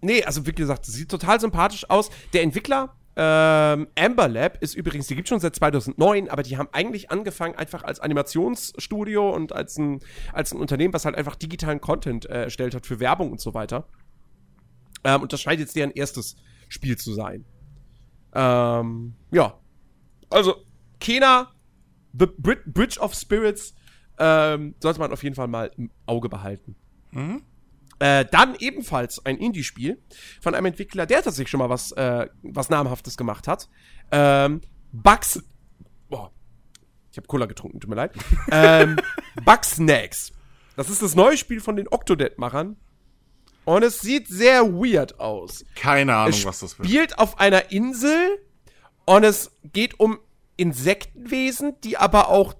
S2: nee, also wie gesagt, sieht total sympathisch aus. Der Entwickler, ähm, Amber Lab ist übrigens, die gibt schon seit 2009, aber die haben eigentlich angefangen einfach als Animationsstudio und als ein, als ein Unternehmen, was halt einfach digitalen Content äh, erstellt hat für Werbung und so weiter. Ähm, und das scheint jetzt deren erstes Spiel zu sein. Ähm, ja. Also, Kena, The Bridge of Spirits, ähm, sollte man auf jeden Fall mal im Auge behalten. Mhm. Äh, dann ebenfalls ein Indie-Spiel von einem Entwickler, der tatsächlich schon mal was, äh, was Namhaftes gemacht hat. Ähm, Bugs. Boah. Ich habe Cola getrunken, tut mir leid. ähm, Bugsnacks. Das ist das neue Spiel von den Octodad-Machern. Und es sieht sehr weird aus.
S3: Keine Ahnung, es was das
S2: wird. Es spielt auf einer Insel und es geht um Insektenwesen, die aber auch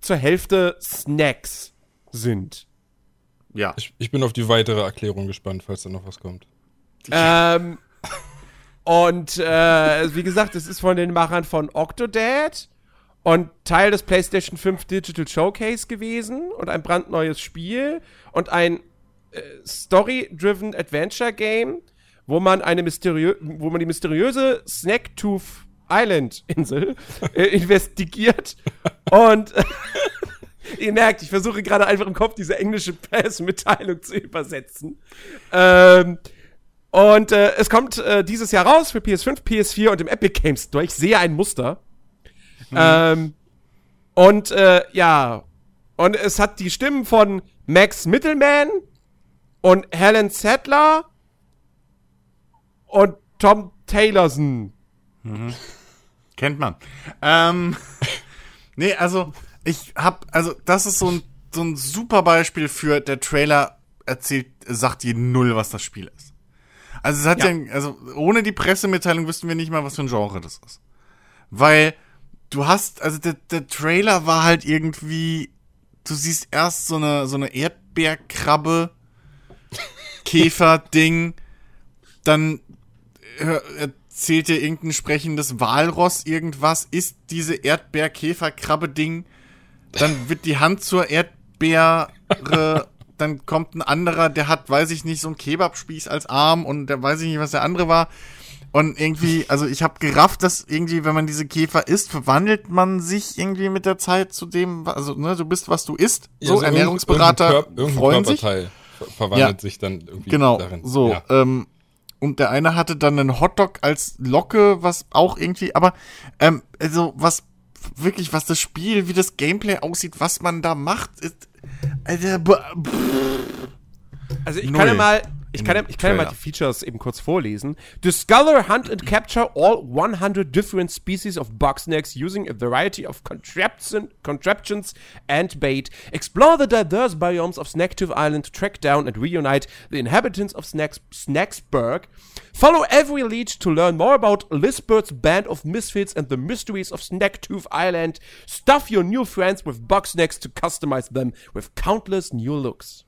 S2: zur Hälfte Snacks sind.
S3: Ja.
S1: Ich, ich bin auf die weitere Erklärung gespannt, falls da noch was kommt.
S2: Ähm, und äh, wie gesagt, es ist von den Machern von Octodad und Teil des PlayStation 5 Digital Showcase gewesen und ein brandneues Spiel und ein äh, Story-driven Adventure Game, wo man eine mysteriö wo man die mysteriöse Snacktooth Island Insel äh, investigiert und ihr merkt, ich versuche gerade einfach im Kopf diese englische Pressemitteilung zu übersetzen. Ähm, und äh, es kommt äh, dieses Jahr raus für PS5, PS4 und im Epic Games Store. Ich sehe ein Muster. Ähm, und äh, ja, und es hat die Stimmen von Max Mittelman und Helen Sattler und Tom Taylorson.
S3: Kennt man. Ähm, nee, also ich hab, also das ist so ein, so ein super Beispiel für der Trailer erzählt, sagt dir null, was das Spiel ist. Also es hat ja,
S2: Ja.
S3: also ohne die Pressemitteilung wüssten wir nicht mal, was für ein Genre das ist. Weil du hast, also der, der Trailer war halt irgendwie, du siehst erst so eine, so eine Erdbeerkrabbe, Käfer-Ding, dann erzählt dir irgendein sprechendes Walross irgendwas, ist diese Erdbeer-Käfer-Krabbe-Ding, dann wird die Hand zur Erdbeere, dann kommt ein anderer, der hat, weiß ich nicht, so einen Kebabspieß als Arm und der weiß ich nicht, was der andere war. Und irgendwie, also ich habe gerafft, dass irgendwie, wenn man diese Käfer isst, verwandelt man sich irgendwie mit der Zeit zu dem, also ne, du bist, was du isst. So,
S1: irgendein-
S3: Ernährungsberater
S1: irgendein irgendein
S3: freuen sich.
S1: Körperteil ver verwandelt
S3: Ja.
S1: sich dann irgendwie
S3: Genau,
S1: darin.
S3: so.
S1: Ja.
S3: Ähm, und der eine hatte dann einen Hotdog als Locke, was auch irgendwie, aber ähm, also was wirklich, was das Spiel, wie das Gameplay aussieht, was man da macht, ist, Alter, b-
S2: Also ich
S3: Null.
S2: kann ja mal, ich kann ja, ich kann ja mal die Features eben kurz vorlesen. Discover, hunt and capture all 100 different species of bugsnacks using a variety of contraption, contraptions and bait. Explore the diverse biomes of Snacktooth Island to track down and reunite the inhabitants of Snacks, Snacksburg. Follow every lead to learn more about Lisbert's band of misfits and the mysteries of Snacktooth Island. Stuff your new friends with bugsnacks to customize them with countless new looks.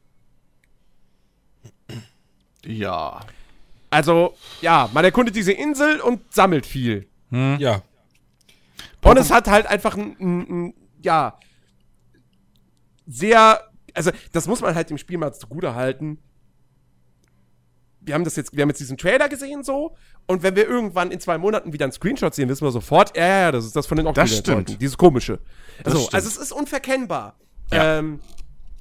S3: Ja.
S2: Also, ja, man erkundet diese Insel und sammelt viel.
S1: ja.
S2: Und es hat halt einfach ein, ein, ein ja, sehr, also das muss man halt dem Spiel mal zugute halten. Wir haben das jetzt, wir haben jetzt diesen Trailer gesehen so und wenn wir irgendwann in zwei Monaten wieder einen Screenshot sehen, wissen wir sofort, ja, ja, ja, das ist das von den
S3: Das
S2: Octodad-Leuten,
S3: stimmt.
S2: dieses komische.
S3: Das
S2: so,
S3: stimmt.
S2: also es ist unverkennbar.
S3: Ja.
S2: Ähm,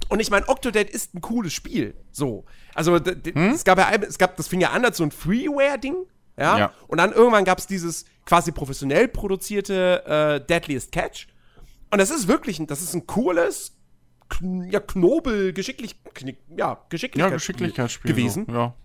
S2: und ich meine, Octodad ist ein cooles Spiel. So. Also,
S3: Hm?
S2: es gab ja, es gab, das fing ja an als so ein Freeware-Ding. Ja?
S3: Ja.
S2: Und dann irgendwann gab es dieses quasi professionell produzierte äh, Deadliest Catch. Und das ist wirklich, ein, das ist ein cooles, kn ja, Knobel, geschicklich, knick, ja, Geschicklichkeitsspiel,
S3: Ja, Geschicklichkeitsspiel.
S2: gewesen.
S3: So. Ja.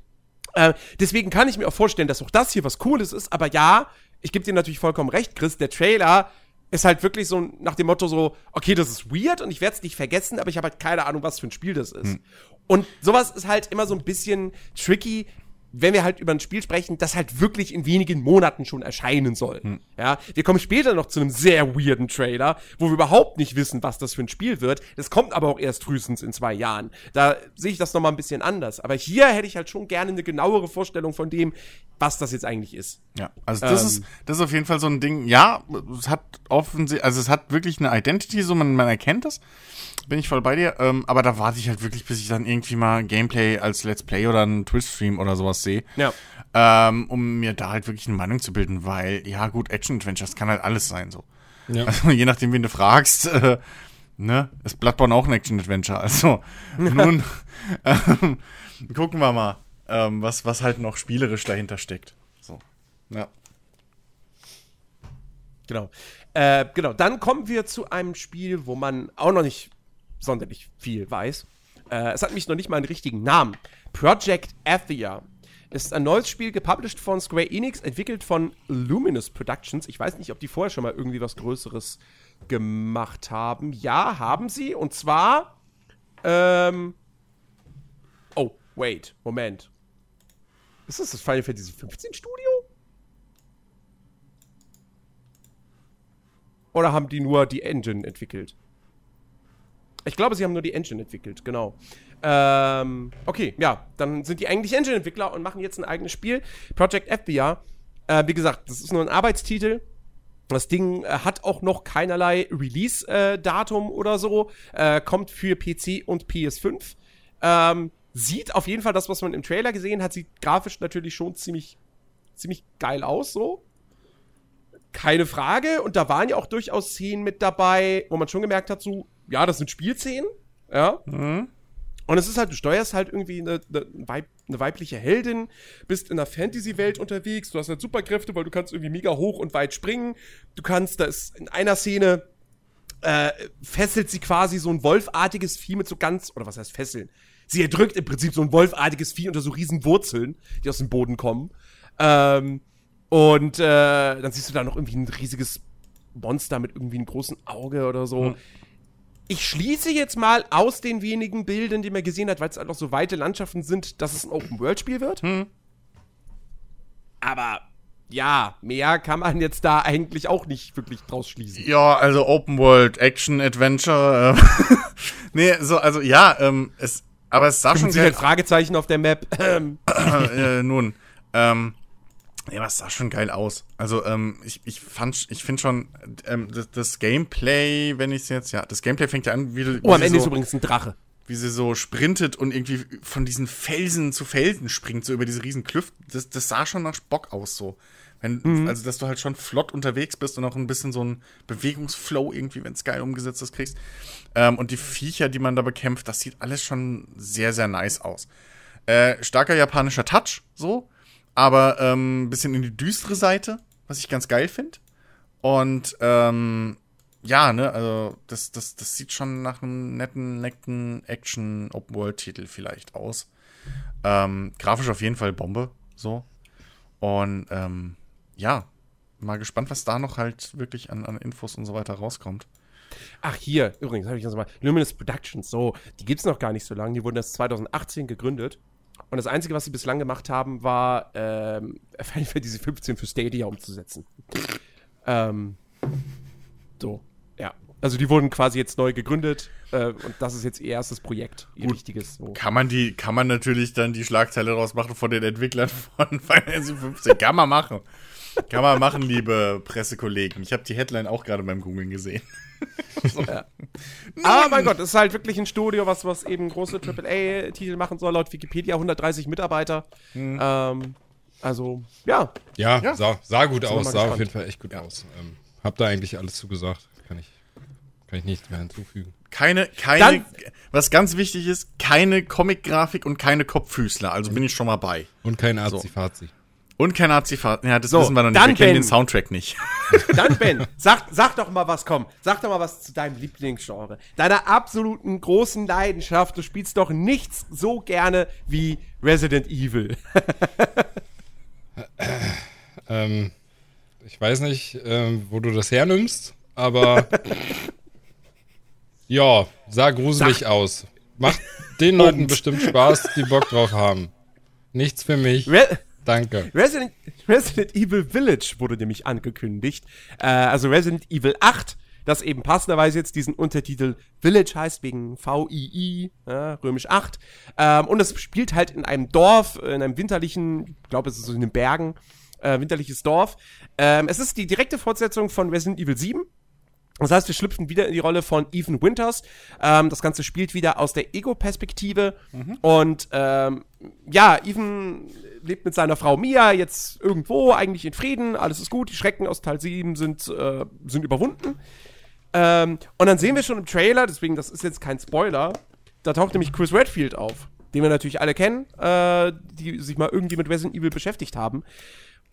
S2: Äh, deswegen kann ich mir auch vorstellen, dass auch das hier was Cooles ist. Aber ja, ich gebe dir natürlich vollkommen recht, Chris. Der Trailer ist halt wirklich so nach dem Motto so, okay, das ist weird und ich werde es nicht vergessen, aber ich habe halt keine Ahnung, was für ein Spiel das ist. Und sowas ist halt immer so ein bisschen tricky, wenn wir halt über ein Spiel sprechen, das halt wirklich in wenigen Monaten schon erscheinen soll. Ja, wir kommen später noch zu einem sehr weirden Trailer, wo wir überhaupt nicht wissen, was das für ein Spiel wird. Das kommt aber auch erst frühestens in zwei Jahren. Da sehe ich das noch mal ein bisschen anders. Aber hier hätte ich halt schon gerne eine genauere Vorstellung von dem, was das jetzt eigentlich ist.
S3: Ja, also das
S2: Ähm.
S3: ist das ist auf jeden Fall so ein Ding. Ja, es hat offensichtlich, also es hat wirklich eine Identity, so man, man erkennt das. Bin ich voll bei dir. Ähm, aber da warte ich halt wirklich, bis ich dann irgendwie mal Gameplay als Let's Play oder einen Twitch-Stream oder sowas sehe.
S2: Ja.
S3: Ähm, um mir da halt wirklich eine Meinung zu bilden, weil, ja gut, Action-Adventures kann halt alles sein so.
S1: Ja.
S3: Also je nachdem, wen du fragst, äh, ne, ist Bloodborne auch ein Action-Adventure. Also nun ähm, gucken wir mal, ähm, was, was halt noch spielerisch dahinter steckt. So. Ja.
S2: Genau. Äh, genau, dann kommen wir zu einem Spiel, wo man auch noch nicht sonderlich viel weiß. Äh, es hat mich noch nicht mal einen richtigen Namen. Project Athia ist ein neues Spiel, gepublished von Square Enix, entwickelt von Luminous Productions. Ich weiß nicht, ob die vorher schon mal irgendwie was Größeres gemacht haben. Ja, haben sie. Und zwar. Ähm, oh, wait, Moment. Ist das das Final Fantasy 15 Studio? Oder haben die nur die Engine entwickelt? Ich glaube, sie haben nur die Engine entwickelt, genau. Ähm, okay, ja, dann sind die eigentlich Engine-Entwickler und machen jetzt ein eigenes Spiel. Project FBR. Äh, wie gesagt, das ist nur ein Arbeitstitel. Das Ding äh, hat auch noch keinerlei Release-Datum äh, oder so. Äh, kommt für PC und PS5. Ähm, sieht auf jeden Fall das, was man im Trailer gesehen hat, sieht grafisch natürlich schon ziemlich, ziemlich geil aus, so. Keine Frage. Und da waren ja auch durchaus Szenen mit dabei, wo man schon gemerkt hat, so, ja, das sind Spielszenen. Ja. Mhm. Und es ist halt, du steuerst halt irgendwie eine, eine, Weib, eine weibliche Heldin, bist in einer Fantasy-Welt unterwegs, du hast halt Superkräfte, weil du kannst irgendwie mega hoch und weit springen. Du kannst, da ist in einer Szene, äh, fesselt sie quasi so ein wolfartiges Vieh mit so ganz, oder was heißt fesseln? Sie erdrückt im Prinzip so ein wolfartiges Vieh unter so riesen Wurzeln, die aus dem Boden kommen. Ähm, und äh, dann siehst du da noch irgendwie ein riesiges Monster mit irgendwie einem großen Auge oder so. Hm. Ich schließe jetzt mal aus den wenigen Bildern, die man gesehen hat, weil es einfach so weite Landschaften sind, dass es ein Open-World-Spiel wird. Hm. Aber ja, mehr kann man jetzt da eigentlich auch nicht wirklich draus schließen.
S3: Ja, also Open World, Action, Adventure. Äh, nee, so, also ja, ähm, es, aber es sah schon
S2: geil. Halt Fragezeichen auf der Map.
S3: äh, nun, ähm, ja, es sah schon geil aus. Also, ähm, ich, ich fand, ich finde schon, ähm, das, das, Gameplay, wenn ich es jetzt, ja, das Gameplay fängt ja an, wie, wie
S2: Oh, am Ende so, ist übrigens ein Drache.
S3: Wie sie so sprintet und irgendwie von diesen Felsen zu Felsen springt, so über diese riesen Klüften. Das, das sah schon nach Bock aus, so. Wenn, mhm. Also, dass du halt schon flott unterwegs bist und auch ein bisschen so ein Bewegungsflow irgendwie, wenn es geil umgesetzt ist, kriegst. Ähm, und die Viecher, die man da bekämpft, das sieht alles schon sehr, sehr nice aus. Äh, starker japanischer Touch, so aber ein ähm, bisschen in die düstere Seite, was ich ganz geil finde. Und ähm, ja, ne, also das, das, das sieht schon nach einem netten, netten Action-Open-World-Titel vielleicht aus. Ähm, grafisch auf jeden Fall Bombe, so. Und ähm, ja, mal gespannt, was da noch halt wirklich an, an Infos und so weiter rauskommt.
S2: Ach, hier, übrigens, habe ich das mal. Luminous Productions, so, die gibt es noch gar nicht so lange. Die wurden erst 2018 gegründet. Und das Einzige, was sie bislang gemacht haben, war ähm, Final Fantasy 15 für Stadia umzusetzen. ähm, so, ja. Also die wurden quasi jetzt neu gegründet äh, und das ist jetzt ihr erstes Projekt, ihr Gut, wichtiges.
S3: So. Kann man die, kann man natürlich dann die Schlagzeile rausmachen von den Entwicklern von Final Fantasy 15. Kann man machen. Kann man machen, liebe Pressekollegen. Ich habe die Headline auch gerade beim Googlen gesehen.
S2: so. ja. Aber mein Gott, es ist halt wirklich ein Studio, was, was eben große AAA-Titel machen soll. Laut Wikipedia 130 Mitarbeiter. Mhm. Ähm, also, ja.
S1: Ja, ja. Sah, sah, gut aus. Sah gespannt. auf jeden Fall echt gut ja. aus. Ähm, hab da eigentlich alles zugesagt. Kann ich, kann ich nichts mehr hinzufügen.
S3: Keine, keine, Dann, was ganz wichtig ist, keine Comic-Grafik und keine Kopffüßler. Also bin ich schon mal bei.
S1: Und kein Azi-Fazi. So.
S3: Und kein Nazi-Fahrt. Ja, das so, wissen wir noch nicht. Wir kennen den Soundtrack nicht.
S2: Dann, Ben, sag, sag doch mal was, komm. Sag doch mal was zu deinem Lieblingsgenre. Deiner absoluten großen Leidenschaft. Du spielst doch nichts so gerne wie Resident Evil.
S1: ähm, ich weiß nicht, ähm, wo du das hernimmst, aber ja, sah gruselig sag. aus. Macht den Leuten bestimmt Spaß, die Bock drauf haben. Nichts für mich. Re Danke.
S2: Resident, Resident Evil Village wurde nämlich angekündigt. Äh, also Resident Evil 8, das eben passenderweise jetzt diesen Untertitel Village heißt, wegen VII, ja, römisch 8. Ähm, und es spielt halt in einem Dorf, in einem winterlichen, ich glaube, es ist so in den Bergen, äh, winterliches Dorf. Ähm, es ist die direkte Fortsetzung von Resident Evil 7. Das heißt, wir schlüpfen wieder in die Rolle von Ethan Winters. Ähm, das Ganze spielt wieder aus der Ego-Perspektive. Mhm. Und ähm, ja, Ethan lebt mit seiner Frau Mia jetzt irgendwo, eigentlich in Frieden, alles ist gut, die Schrecken aus Teil 7 sind, äh, sind überwunden. Ähm, und dann sehen wir schon im Trailer, deswegen, das ist jetzt kein Spoiler, da taucht nämlich Chris Redfield auf, den wir natürlich alle kennen, äh, die sich mal irgendwie mit Resident Evil beschäftigt haben.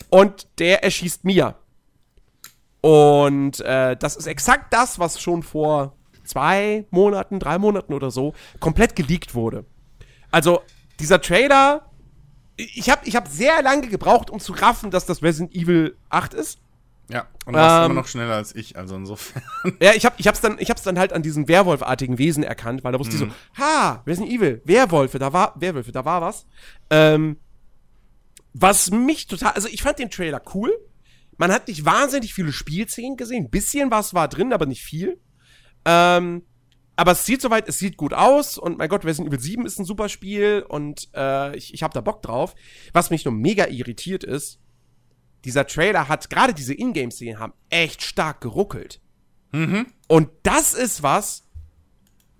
S2: Und der erschießt Mia. Und äh, das ist exakt das, was schon vor zwei Monaten, drei Monaten oder so komplett geleakt wurde. Also dieser Trailer, ich habe ich hab sehr lange gebraucht, um zu raffen, dass das Resident Evil 8 ist.
S3: Ja, und du warst ähm, immer noch schneller als ich, also insofern.
S2: Ja, ich, hab, ich, hab's dann, ich hab's dann halt an diesen Werwolfartigen Wesen erkannt, weil da wusste mhm. ich so, ha, Resident Evil, Werwolfe, da war, Werwölfe, da war was. Ähm, was mich total, also ich fand den Trailer cool, man hat nicht wahnsinnig viele Spielszenen gesehen. Ein bisschen was war drin, aber nicht viel. Ähm, aber es sieht soweit, es sieht gut aus und mein Gott, Resident Evil 7 ist ein super Spiel und äh, ich, ich habe da Bock drauf. Was mich nur mega irritiert ist, dieser Trailer hat, gerade diese Ingame-Szenen haben echt stark geruckelt. Und das ist was,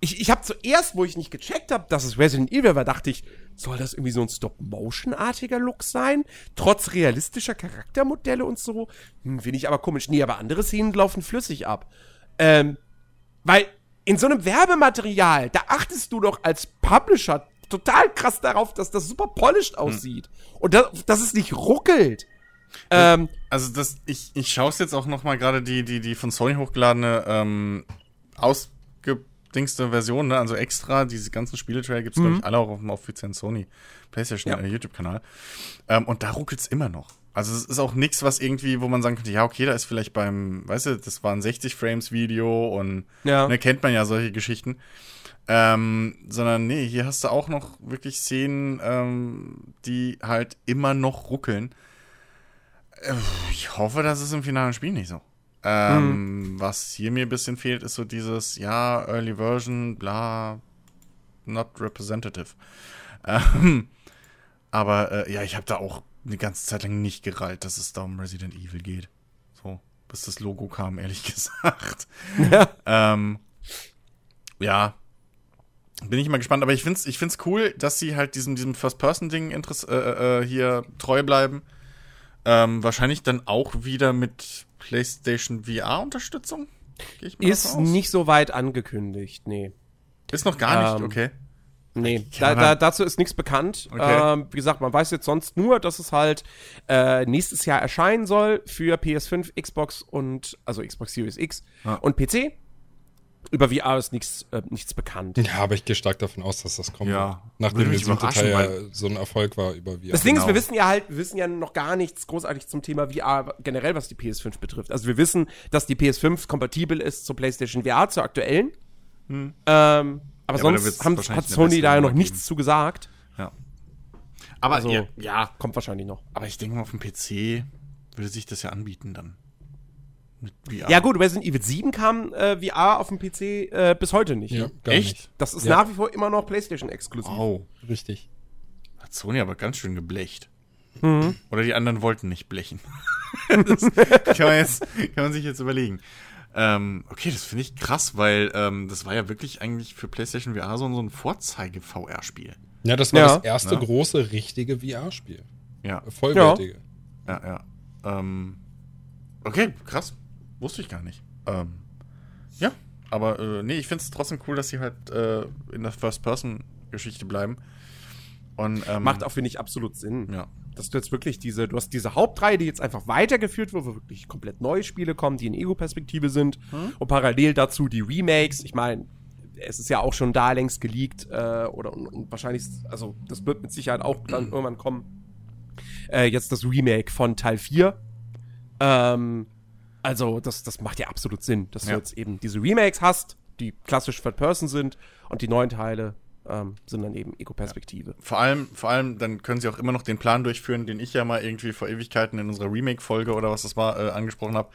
S2: ich, ich habe zuerst, wo ich nicht gecheckt habe, dass es Resident Evil war, dachte ich, soll das irgendwie so ein Stop-Motion-artiger Look sein? Trotz realistischer Charaktermodelle und so? Hm, Finde ich aber komisch. Nee, aber andere Szenen laufen flüssig ab. Ähm, weil in so einem Werbematerial, da achtest du doch als Publisher total krass darauf, dass das super polished aussieht. Und dass, dass es nicht ruckelt. Ähm,
S3: Also das, ich, ich schaue es jetzt auch noch mal gerade die, die, die von Sony hochgeladene ähm, ausgedingste Version, ne? also extra, diese ganzen Spieletrailer gibt's glaube ich, alle auch auf dem offiziellen Sony PlayStation
S2: Ja.
S3: YouTube-Kanal. Ähm, und da ruckelt's immer noch. Also es ist auch nichts, was irgendwie, wo man sagen könnte, ja, okay, da ist vielleicht beim, weißt du, das war ein 60 Frames Video und
S2: Ja.
S3: ne, kennt man ja solche Geschichten. Ähm, sondern nee, hier hast du auch noch wirklich Szenen, ähm, die halt immer noch ruckeln. Äh, Ich hoffe, das ist im finalen Spiel nicht so. Ähm, Was hier mir ein bisschen fehlt, ist so dieses, ja, Early Version, bla, not representative. Ähm, aber äh, ja, ich habe da auch eine ganze Zeit lang nicht gerallt, dass es da um Resident Evil geht. So, bis das Logo kam, ehrlich gesagt.
S2: ja.
S3: Ähm, ja. Bin ich mal gespannt, aber ich find's, ich find's cool, dass sie halt diesem, diesem First-Person-Ding interess- äh, äh, hier treu bleiben. Ähm, wahrscheinlich dann auch wieder mit PlayStation VR-Unterstützung.
S2: Ist nicht so weit angekündigt, nee.
S3: Ist noch gar nicht,
S2: Ähm,
S3: okay.
S2: Nee, da, da, dazu ist nichts bekannt.
S3: Okay.
S2: Ähm, wie gesagt, man weiß jetzt sonst nur, dass es halt äh, nächstes Jahr erscheinen soll für PS5, Xbox und also Xbox Series X
S3: Ja.
S2: und PC. Über VR ist nichts, äh, nichts bekannt.
S1: Ja, aber ich gehe stark davon aus, dass das kommt.
S3: Ja.
S1: Nachdem der siebte Teil ja so ein Erfolg war über VR.
S2: Das Ding ist,
S3: Genau.
S2: wir wissen ja halt, wir wissen ja noch gar nichts großartig zum Thema VR generell, was die PS5 betrifft. Also wir wissen, dass die PS5 kompatibel ist zur PlayStation VR, zur aktuellen. Ähm, aber
S3: Hm. aber da
S2: sonst
S3: wird's
S2: haben, hat Sony da ja noch nichts zu gesagt.
S3: Ja. Aber
S2: Also-
S3: ja, ja,
S2: Kommt wahrscheinlich noch.
S3: aber ich denke mal, auf dem PC würde sich das ja anbieten dann. VR.
S2: Ja gut, Resident Evil 7 kam äh, VR auf dem PC äh, bis heute nicht.
S1: ja, gar
S3: Echt?
S1: nicht.
S2: Das ist
S1: Ja.
S2: nach wie vor immer noch PlayStation exklusiv.
S3: Wow.
S1: Richtig.
S3: Hat Sony aber ganz schön geblecht.
S2: Mhm.
S3: Oder die anderen wollten nicht blechen. das kann man, jetzt, kann man sich jetzt überlegen. Ähm, okay, das finde ich krass, weil ähm, das war ja wirklich eigentlich für PlayStation VR so, so ein Vorzeige-VR-Spiel.
S1: Ja, das war
S2: Ja.
S1: das erste
S3: Ja.
S1: große, richtige VR-Spiel.
S3: Ja,
S1: Vollwertige.
S3: ja, ja. Ähm, okay, krass. Wusste ich gar nicht. Ähm, ja, aber äh, nee, ich finde es trotzdem cool, dass sie halt äh, in der First-Person-Geschichte bleiben. Und, ähm,
S2: Macht auch, finde ich, absolut Sinn.
S3: Ja.
S2: Dass du jetzt wirklich diese, du hast diese Hauptreihe, die jetzt einfach weitergeführt wird, wo wirklich komplett neue Spiele kommen, die in Ego-Perspektive sind. Und parallel dazu die Remakes. Ich meine, es ist ja auch schon da längst geleakt, äh, oder und, und wahrscheinlich, also das wird mit Sicherheit auch dann irgendwann kommen. Äh, jetzt das Remake von Teil 4. Ähm, also, das, das macht ja absolut Sinn, dass
S3: Ja.
S2: du jetzt eben diese Remakes hast, die klassisch Third Person sind und die neuen Teile ähm, sind dann eben Ego-Perspektive.
S3: Vor allem, vor allem, dann können sie auch immer noch den Plan durchführen, den ich ja mal irgendwie vor Ewigkeiten in unserer Remake-Folge oder was das war, äh, angesprochen habe,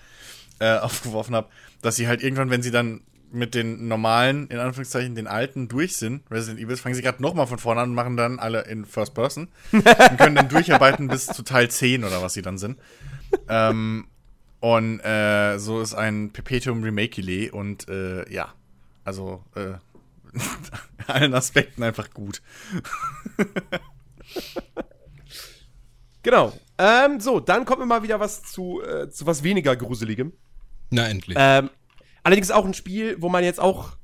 S3: äh, aufgeworfen habe, dass sie halt irgendwann, wenn sie dann mit den normalen, in Anführungszeichen, den alten durch sind, Resident Evil, fangen sie gerade nochmal von vorne an und machen dann alle in First Person und können dann durcharbeiten bis zu Teil 10 oder was sie dann sind. ähm, und äh, so ist ein Perpetuum Remake und äh, ja, also äh, allen Aspekten einfach gut.
S2: Genau. Ähm, so, dann kommt mir mal wieder was zu, äh, zu was weniger Gruseligem.
S1: Na, endlich.
S2: Ähm, allerdings auch ein Spiel, wo man jetzt auch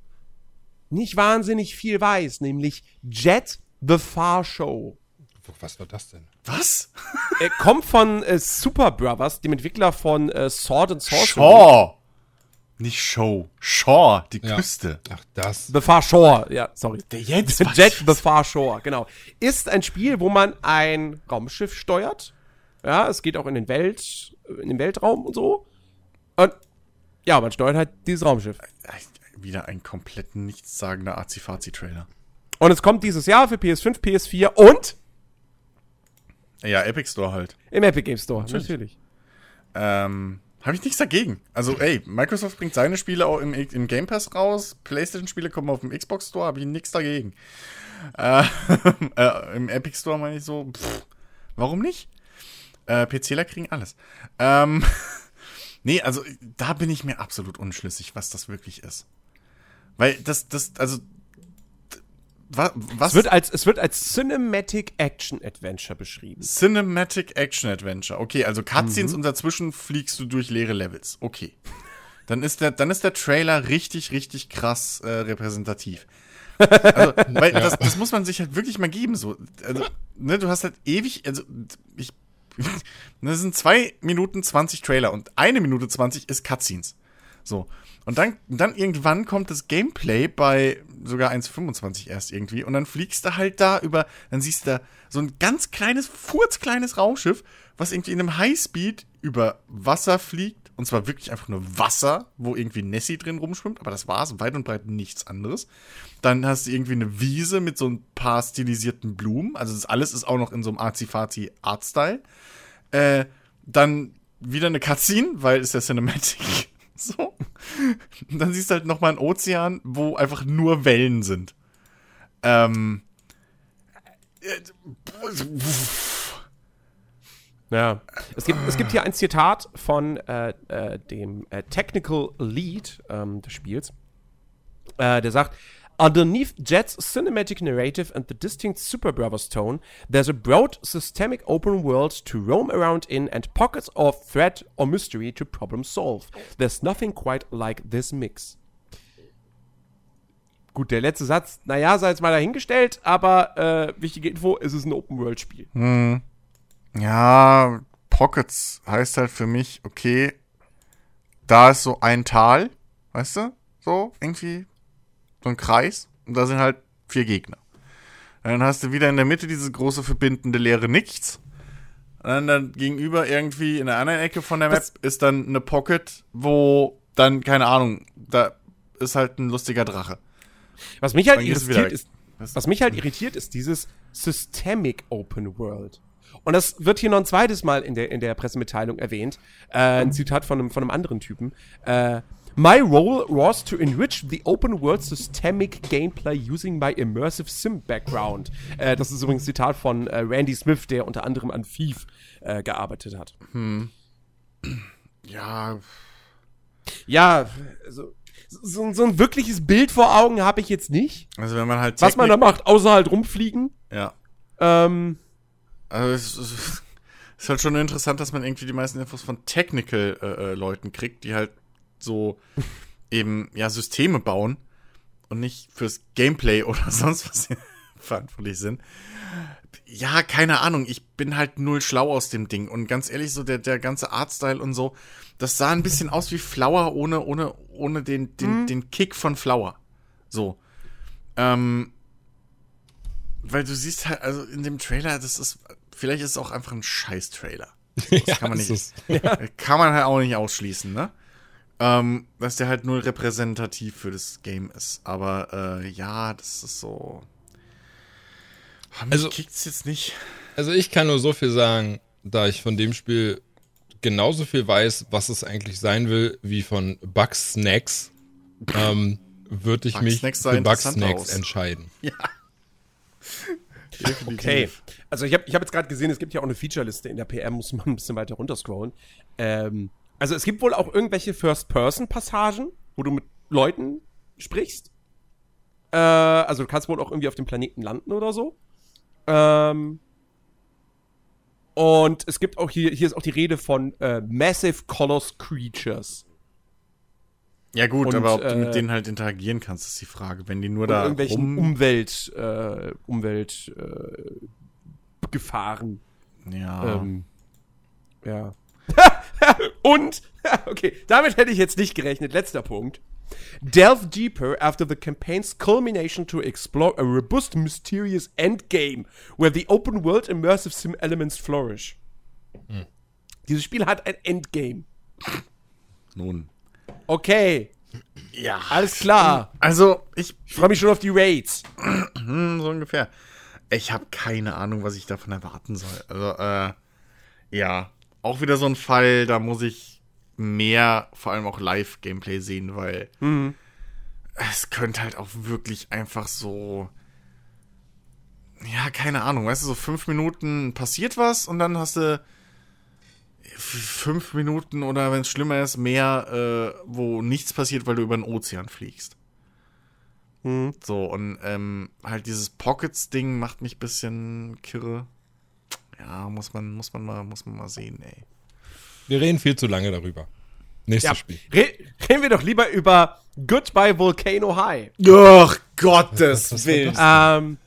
S2: nicht wahnsinnig viel weiß, nämlich Jet the Far Show.
S1: Was war das denn?
S3: Was?
S2: Er kommt von äh, Super Brothers, dem Entwickler von äh, Sword and Sorcery.
S3: Shaw. Nicht Show. Shaw, die
S1: Ja.
S3: Küste.
S1: Ach, das.
S2: The Far Shore, ja, sorry.
S3: Der jetzt?
S2: Jet the Far Shore, genau. Ist ein Spiel, wo man ein Raumschiff steuert. Ja, es geht auch in den Welt, in den Weltraum und so. Und ja, man steuert halt dieses Raumschiff.
S3: Wieder ein komplett nichtssagender Azifazi-Trailer.
S2: Und es kommt dieses Jahr für PS5, PS4 und
S3: Ja, Epic Store halt.
S2: im Epic Game Store, natürlich.
S3: Ähm, Habe ich nichts dagegen. Also, ey, Microsoft bringt seine Spiele auch im, im Game Pass raus. PlayStation-Spiele kommen auf dem Xbox Store, habe ich nichts dagegen. Äh, äh, Im Epic Store meine ich so, pff, warum nicht? Äh, PCler kriegen alles. Ähm, nee, also da bin ich mir absolut unschlüssig, was das wirklich ist. Weil das, das, also
S2: was, was? Es, wird als, es wird als Cinematic Action Adventure beschrieben.
S3: Cinematic Action Adventure. Okay, also Cutscenes mhm. und dazwischen fliegst du durch leere Levels. Okay. Dann ist der, dann ist der Trailer richtig, richtig krass äh, repräsentativ. Also, weil ja. das, das muss man sich halt wirklich mal geben. So. Also, ne, du hast halt ewig, also ich. Das sind zwei Minuten 20 Trailer und eine Minute 20 ist Cutscenes. So. Und dann, dann irgendwann kommt das Gameplay bei sogar 1,25 erst irgendwie. Und dann fliegst du halt da über, dann siehst du da so ein ganz kleines, furzkleines Raumschiff, was irgendwie in einem Highspeed über Wasser fliegt. Und zwar wirklich einfach nur Wasser, wo irgendwie Nessie drin rumschwimmt. Aber das war's, weit und breit nichts anderes. Dann hast du irgendwie eine Wiese mit so ein paar stilisierten Blumen. Also das alles ist auch noch in so einem Arzi-Fazi-Art-Style. Äh, dann wieder eine Cutscene, weil es ja Cinematic so. Und dann siehst du halt nochmal einen Ozean, wo einfach nur Wellen sind. Ähm.
S2: Ja, es gibt, es gibt hier ein Zitat von äh, äh, dem äh, Technical Lead ähm, des Spiels, äh, der sagt, Underneath Jet's cinematic narrative and the distinct Super Brothers tone, there's a broad, systemic open world to roam around in and pockets of threat or mystery to problem solve. There's nothing quite like this mix. Gut, der letzte Satz, naja, sei jetzt mal dahingestellt, aber äh, wichtige Info, es ist ein Open-World-Spiel.
S3: Hm. Ja, Pockets heißt halt für mich, okay, da ist so ein Tal, weißt du? So, irgendwie so ein Kreis und da sind halt vier Gegner. dann hast du wieder in der Mitte dieses große verbindende leere Nichts. Und dann, dann gegenüber irgendwie in der anderen Ecke von der Map Was? ist dann eine Pocket, wo dann, keine Ahnung, da ist halt ein lustiger Drache.
S2: Was mich halt irritiert ist, was mich halt irritiert ist dieses Systemic Open World. Und das wird hier noch ein zweites Mal in der, in der Pressemitteilung erwähnt. Äh, ein Zitat von einem, von einem anderen Typen. Äh, My role was to enrich the open world systemic gameplay using my immersive sim background. Äh, das ist übrigens ein Zitat von äh, Randy Smith, der unter anderem an Thief äh, gearbeitet hat. Hm.
S3: Ja.
S2: Ja, also, so, so, ein wirkliches Bild vor Augen habe ich jetzt nicht.
S3: Also wenn man halt
S2: was man da macht, außer halt rumfliegen.
S3: Ja.
S2: Ähm.
S3: Also es, es ist halt schon interessant, dass man irgendwie die meisten Infos von Technical-Leuten äh, äh kriegt, die halt so eben ja Systeme bauen und nicht fürs Gameplay oder sonst was verantwortlich sind. Ja, keine Ahnung, ich bin halt null schlau aus dem Ding und ganz ehrlich, so der, der ganze Artstyle und so, das sah ein bisschen aus wie Flower ohne, ohne, ohne den, den, mhm. den Kick von Flower. So. Ähm, weil du siehst halt, also in dem Trailer, das ist, vielleicht ist es auch einfach ein Scheiß-Trailer. Das ja, kann man nicht, ja. kann man halt auch nicht ausschließen, ne? Ähm, dass der halt null repräsentativ für das Game ist. Aber äh, ja, das ist so.
S1: Mich also kickt's jetzt nicht. Also ich kann nur so viel sagen, da ich von dem Spiel genauso viel weiß, was es eigentlich sein will, wie von Bugs Snacks, ähm, würde ich mich für Bugs Snacks entscheiden. Ja.
S2: okay. Also ich habe ich hab jetzt gerade gesehen, es gibt ja auch eine Featureliste in der PM, muss man ein bisschen weiter runterscrollen. Ähm, also es gibt wohl auch irgendwelche First-Person-Passagen, wo du mit Leuten sprichst. Äh, also du kannst wohl auch irgendwie auf dem Planeten landen oder so. Ähm, und es gibt auch hier, hier ist auch die Rede von äh, Massive Colors Creatures.
S3: Ja gut, und, aber ob du mit äh, denen halt interagieren kannst, ist die Frage. Wenn die nur da
S2: irgendwelchen rum Umwelt, äh, Umwelt äh, Gefahren.
S3: Ja.
S2: Ähm, ja. Und, okay, damit hätte ich jetzt nicht gerechnet. Letzter Punkt. Delve deeper after the campaign's culmination to explore a robust, mysterious endgame, where the open world immersive sim elements flourish. Hm. Dieses Spiel hat ein Endgame.
S3: Nun.
S2: Okay.
S3: Ja.
S2: Alles klar.
S3: Also, ich,
S2: ich freue mich schon auf die Raids.
S3: so ungefähr. Ich habe keine Ahnung, was ich davon erwarten soll. Also, äh, ja auch wieder so ein Fall, da muss ich mehr, vor allem auch Live-Gameplay sehen, weil es könnte halt auch wirklich einfach so. Ja, keine Ahnung, weißt du, so fünf Minuten passiert was und dann hast du fünf Minuten oder wenn es schlimmer ist, mehr, äh, wo nichts passiert, weil du über den Ozean fliegst. So, und ähm, halt dieses Pockets-Ding macht mich ein bisschen kirre. Ja, muss man, muss man mal, muss man mal sehen, ey.
S1: Wir reden viel zu lange darüber. Nächstes
S2: Ja,
S1: Spiel.
S2: re reden wir doch lieber über Goodbye Volcano High.
S3: Ach, Gottes
S1: was
S3: Willen.
S2: Ähm,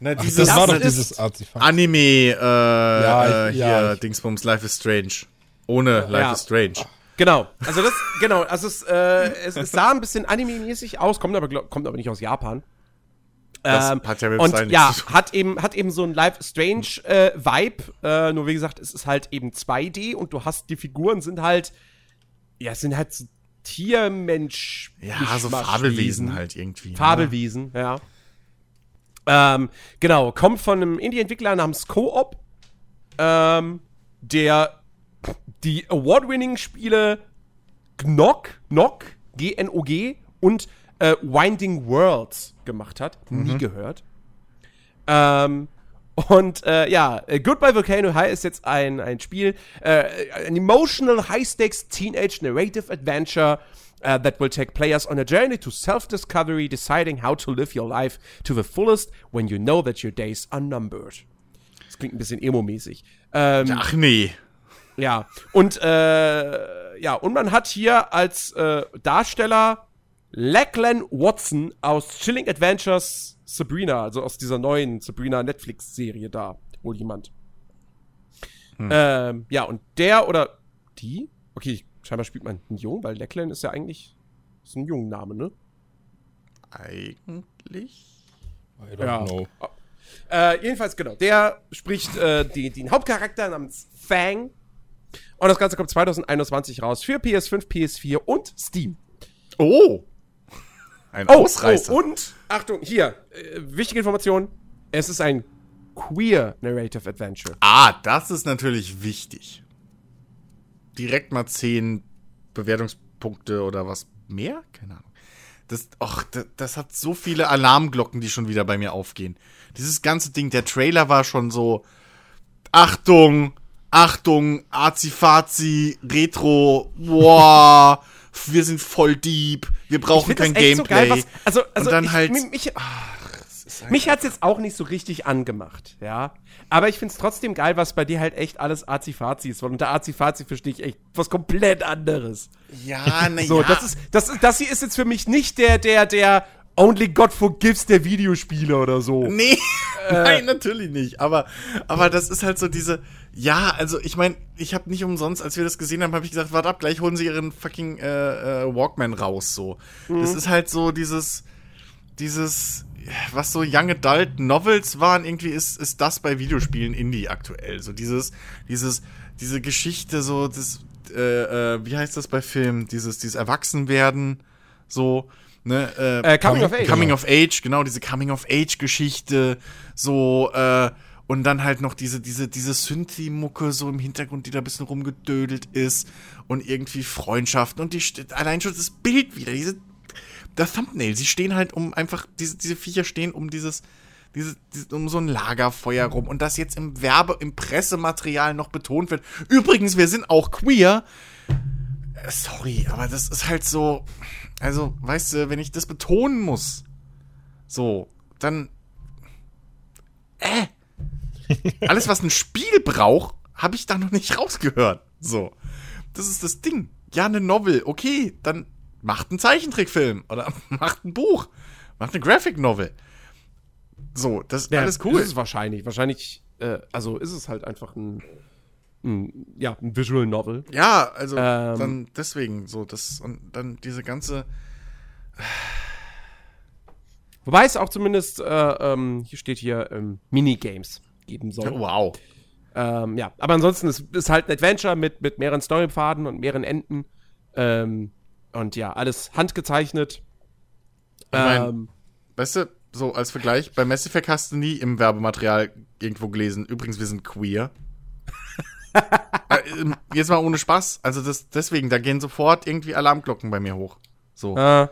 S3: Na,
S1: Ach,
S3: dieses
S1: das war doch
S2: ist-
S1: dieses Artefakt.
S3: Anime, äh,
S1: Ja,
S3: äh,
S1: ich-
S3: hier,
S1: ja, ich-
S3: Dingsbums, Life is Strange. Ohne Life
S2: Ja.
S3: is Strange.
S2: genau. Also das, genau. Also es, äh, es, es sah ein bisschen anime-mäßig aus, kommt aber, glaub, kommt aber nicht aus Japan.
S3: Das
S2: Ähm,
S3: hat ja mit
S2: und
S3: Style
S2: ja, hat eben, hat eben so ein Live Strange äh, Vibe. Äh, nur wie gesagt, es ist halt eben 2D und du hast, die Figuren sind halt, ja, sind halt so Tiermensch.
S3: Ja, so. Fabelwesen halt irgendwie. ne?
S2: Fabelwesen, ja. Ähm, genau, kommt von einem Indie-Entwickler namens Co-op, ähm, der die Award-winning-Spiele Gnog, Gnog, G-N-O-G und äh, Winding Worlds gemacht hat. Nie gehört. Ähm, und äh, ja, äh, Goodbye Volcano High ist jetzt ein, ein Spiel, äh, ein emotional high-stakes teenage narrative adventure uh, that will take players on a journey to self-discovery, deciding how to live your life to the fullest when you know that your days are numbered. Das klingt ein bisschen emo-mäßig. Ähm,
S3: Ach nee.
S2: ja, und äh, ja, und man hat hier als äh, Darsteller Lachlan Watson aus Chilling Adventures Sabrina, also aus dieser neuen Sabrina Netflix-Serie da, wohl jemand. Ähm, ja, und der oder die, okay, scheinbar spielt man einen Jungen, weil Lachlan ist ja eigentlich ist ein Jungenname, ne?
S3: Eigentlich?
S1: I don't
S2: Ja.
S1: know.
S2: Äh, jedenfalls, genau. Der spricht äh, die, den Hauptcharakter namens Fang. Und das Ganze kommt 2021 raus für PS5, PS4 und Steam.
S3: Oh. Ein Ausreißer.
S2: Oh, und, Achtung, hier, äh, wichtige Information. Es ist ein queer Narrative Adventure.
S3: ah, das ist natürlich wichtig. Direkt mal 10 Bewertungspunkte oder was mehr? Keine Ahnung. Das, och, das, das hat so viele Alarmglocken, die schon wieder bei mir aufgehen. Dieses ganze Ding, der Trailer war schon so, Achtung, Achtung, Azi-Fazi, Retro, boah, wir sind voll deep, wir brauchen kein Gameplay.
S2: was, also, also
S3: Und dann
S2: ich,
S3: halt-
S2: mich, mich, mich hat's jetzt auch nicht so richtig angemacht, ja. Aber ich find's trotzdem geil, was bei dir halt echt alles Azi-Fazi ist. Und unter Azi-Fazi verstehe ich echt was komplett anderes.
S3: Ja, na
S2: So,
S3: ja.
S2: das ist, das, das hier ist jetzt für mich nicht der, der, der Only God Forgives der Videospiele oder so.
S3: Nee, nein, natürlich nicht. Aber, aber das ist halt so diese. Ja, also ich meine, ich habe nicht umsonst, als wir das gesehen haben, habe ich gesagt, warte ab, gleich holen sie ihren fucking äh, äh, Walkman raus. So, das ist halt so dieses, dieses, was so Young Adult Novels waren, irgendwie ist, ist das bei Videospielen Indie aktuell. So dieses, dieses, diese Geschichte, so das, äh, äh, wie heißt das bei Filmen? Dieses, dieses Erwachsenwerden, so. Ne,
S2: Äh, Coming of Age.
S3: Coming of Age, genau, diese Coming of Age Geschichte, so, äh, und dann halt noch diese, diese, diese Synthi-Mucke so im Hintergrund, die da ein bisschen rumgedödelt ist und irgendwie Freundschaften und die, allein schon das Bild wieder, diese, das Thumbnail, sie stehen halt um einfach, diese, diese Viecher stehen um dieses, dieses, dieses, um so ein Lagerfeuer rum und das jetzt im Werbe, im Pressematerial noch betont wird. Übrigens, wir sind auch queer. Sorry, aber das ist halt so, also, weißt du, wenn ich das betonen muss, so, dann, äh, alles, was ein Spiel braucht, habe ich da noch nicht rausgehört. So, das ist das Ding. Ja, eine Novel, okay, dann macht einen Zeichentrickfilm oder macht ein Buch, macht eine Graphic Novel. So, das ist
S2: Ja,
S3: alles cool.
S2: Ist es wahrscheinlich. Wahrscheinlich, äh, also ist es halt einfach ein, ein ja, ein Visual Novel.
S3: Ja, also
S2: Ähm.
S3: dann deswegen so das und dann diese ganze
S2: Wobei es auch zumindest, äh, ähm, hier steht hier, ähm, Minigames geben soll.
S3: wow.
S2: Ähm, ja, aber ansonsten ist es halt ein Adventure mit, mit mehreren Storypfaden und mehreren Enden. Ähm, und ja, alles handgezeichnet.
S3: mein-
S2: ähm,
S3: Weißt du, so als Vergleich, bei Mass Effect hast du nie im Werbematerial irgendwo gelesen, übrigens, wir sind queer. Äh, ähm, jetzt mal ohne Spaß. Also das, deswegen, da gehen sofort irgendwie Alarmglocken bei mir hoch. So.
S2: Äh,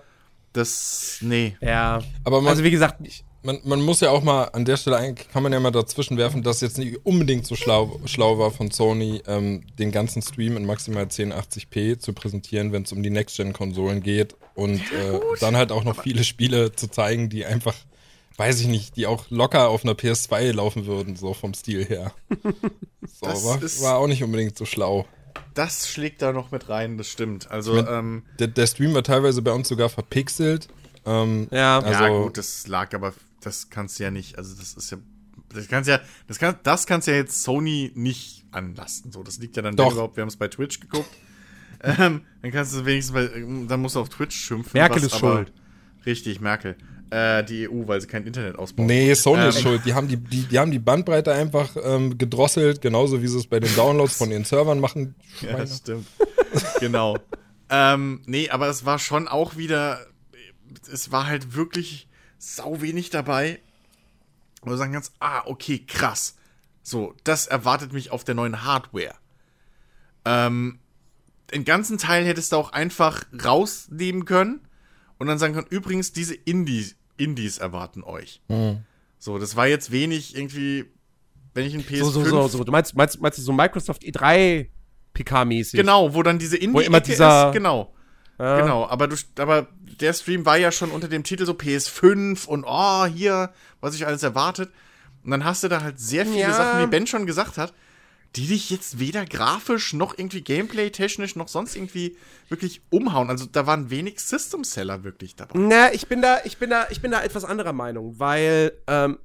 S3: Das, nee.
S2: ja.
S1: Aber man,
S2: Also wie gesagt, ich,
S1: man, man muss ja auch mal an der Stelle eigentlich kann man ja mal dazwischen werfen, dass jetzt nicht unbedingt so schlau, schlau war von Sony, ähm, den ganzen Stream in maximal 1080p zu präsentieren, wenn es um die Next-Gen-Konsolen geht und äh, dann halt auch noch viele Spiele zu zeigen, die einfach, weiß ich nicht, die auch locker auf einer PS2 laufen würden, so vom Stil her. So,
S3: Das
S1: war,
S3: ist-
S1: war auch nicht unbedingt so schlau.
S3: Das schlägt da noch mit rein, das stimmt. Also,
S1: Mit-
S3: ähm,
S1: Der, der Stream war teilweise bei uns sogar verpixelt. Ähm,
S2: ja.
S1: Also-
S3: ja gut, das lag aber, das kannst du ja nicht, also das ist ja, das kannst ja, das kann, das kannst ja jetzt Sony nicht anlasten. So, das liegt ja dann
S1: Doch.
S3: überhaupt, wir haben es bei Twitch geguckt. Ähm, dann kannst du wenigstens bei, dann musst du auf Twitch schimpfen.
S2: Merkel
S3: was
S2: ist
S3: aber-
S2: schuld.
S3: Richtig, Merkel. Äh, die EU, weil sie kein Internet ausbauen.
S1: Nee, Sony ist
S3: Ähm.
S1: schuld. Die haben die, die, die haben die Bandbreite einfach ähm, gedrosselt, genauso wie sie es bei den Downloads von ihren Servern machen.
S3: Ja,
S1: Schweine.
S3: das stimmt. genau. ähm, nee, aber es war schon auch wieder, es war halt wirklich sau wenig dabei. Wo du sagen kannst, ah, okay, krass. So, das erwartet mich auf der neuen Hardware. Ähm, den ganzen Teil hättest du auch einfach rausnehmen können und dann sagen können, übrigens, diese Indies, Indies erwarten euch. So, das war jetzt wenig irgendwie, wenn ich ein PS5
S2: So, so, so, so. Du meinst, meinst, meinst du so Microsoft E E3 PK-mäßig?
S3: Genau, wo dann diese indie
S2: Wo immer dieser-
S3: ist. Genau.
S2: Ja.
S3: Genau, aber du, aber der Stream war ja schon unter dem Titel so PS5 und oh, hier, was ich alles erwartet. Und dann hast du da halt sehr viele
S2: Ja.
S3: Sachen, wie Ben schon gesagt hat, die dich jetzt weder grafisch noch irgendwie gameplay-technisch noch sonst irgendwie wirklich umhauen. Also da waren wenig System-Seller wirklich dabei.
S2: Na, ich bin da, ich bin da, ich bin da etwas anderer Meinung, weil ähm,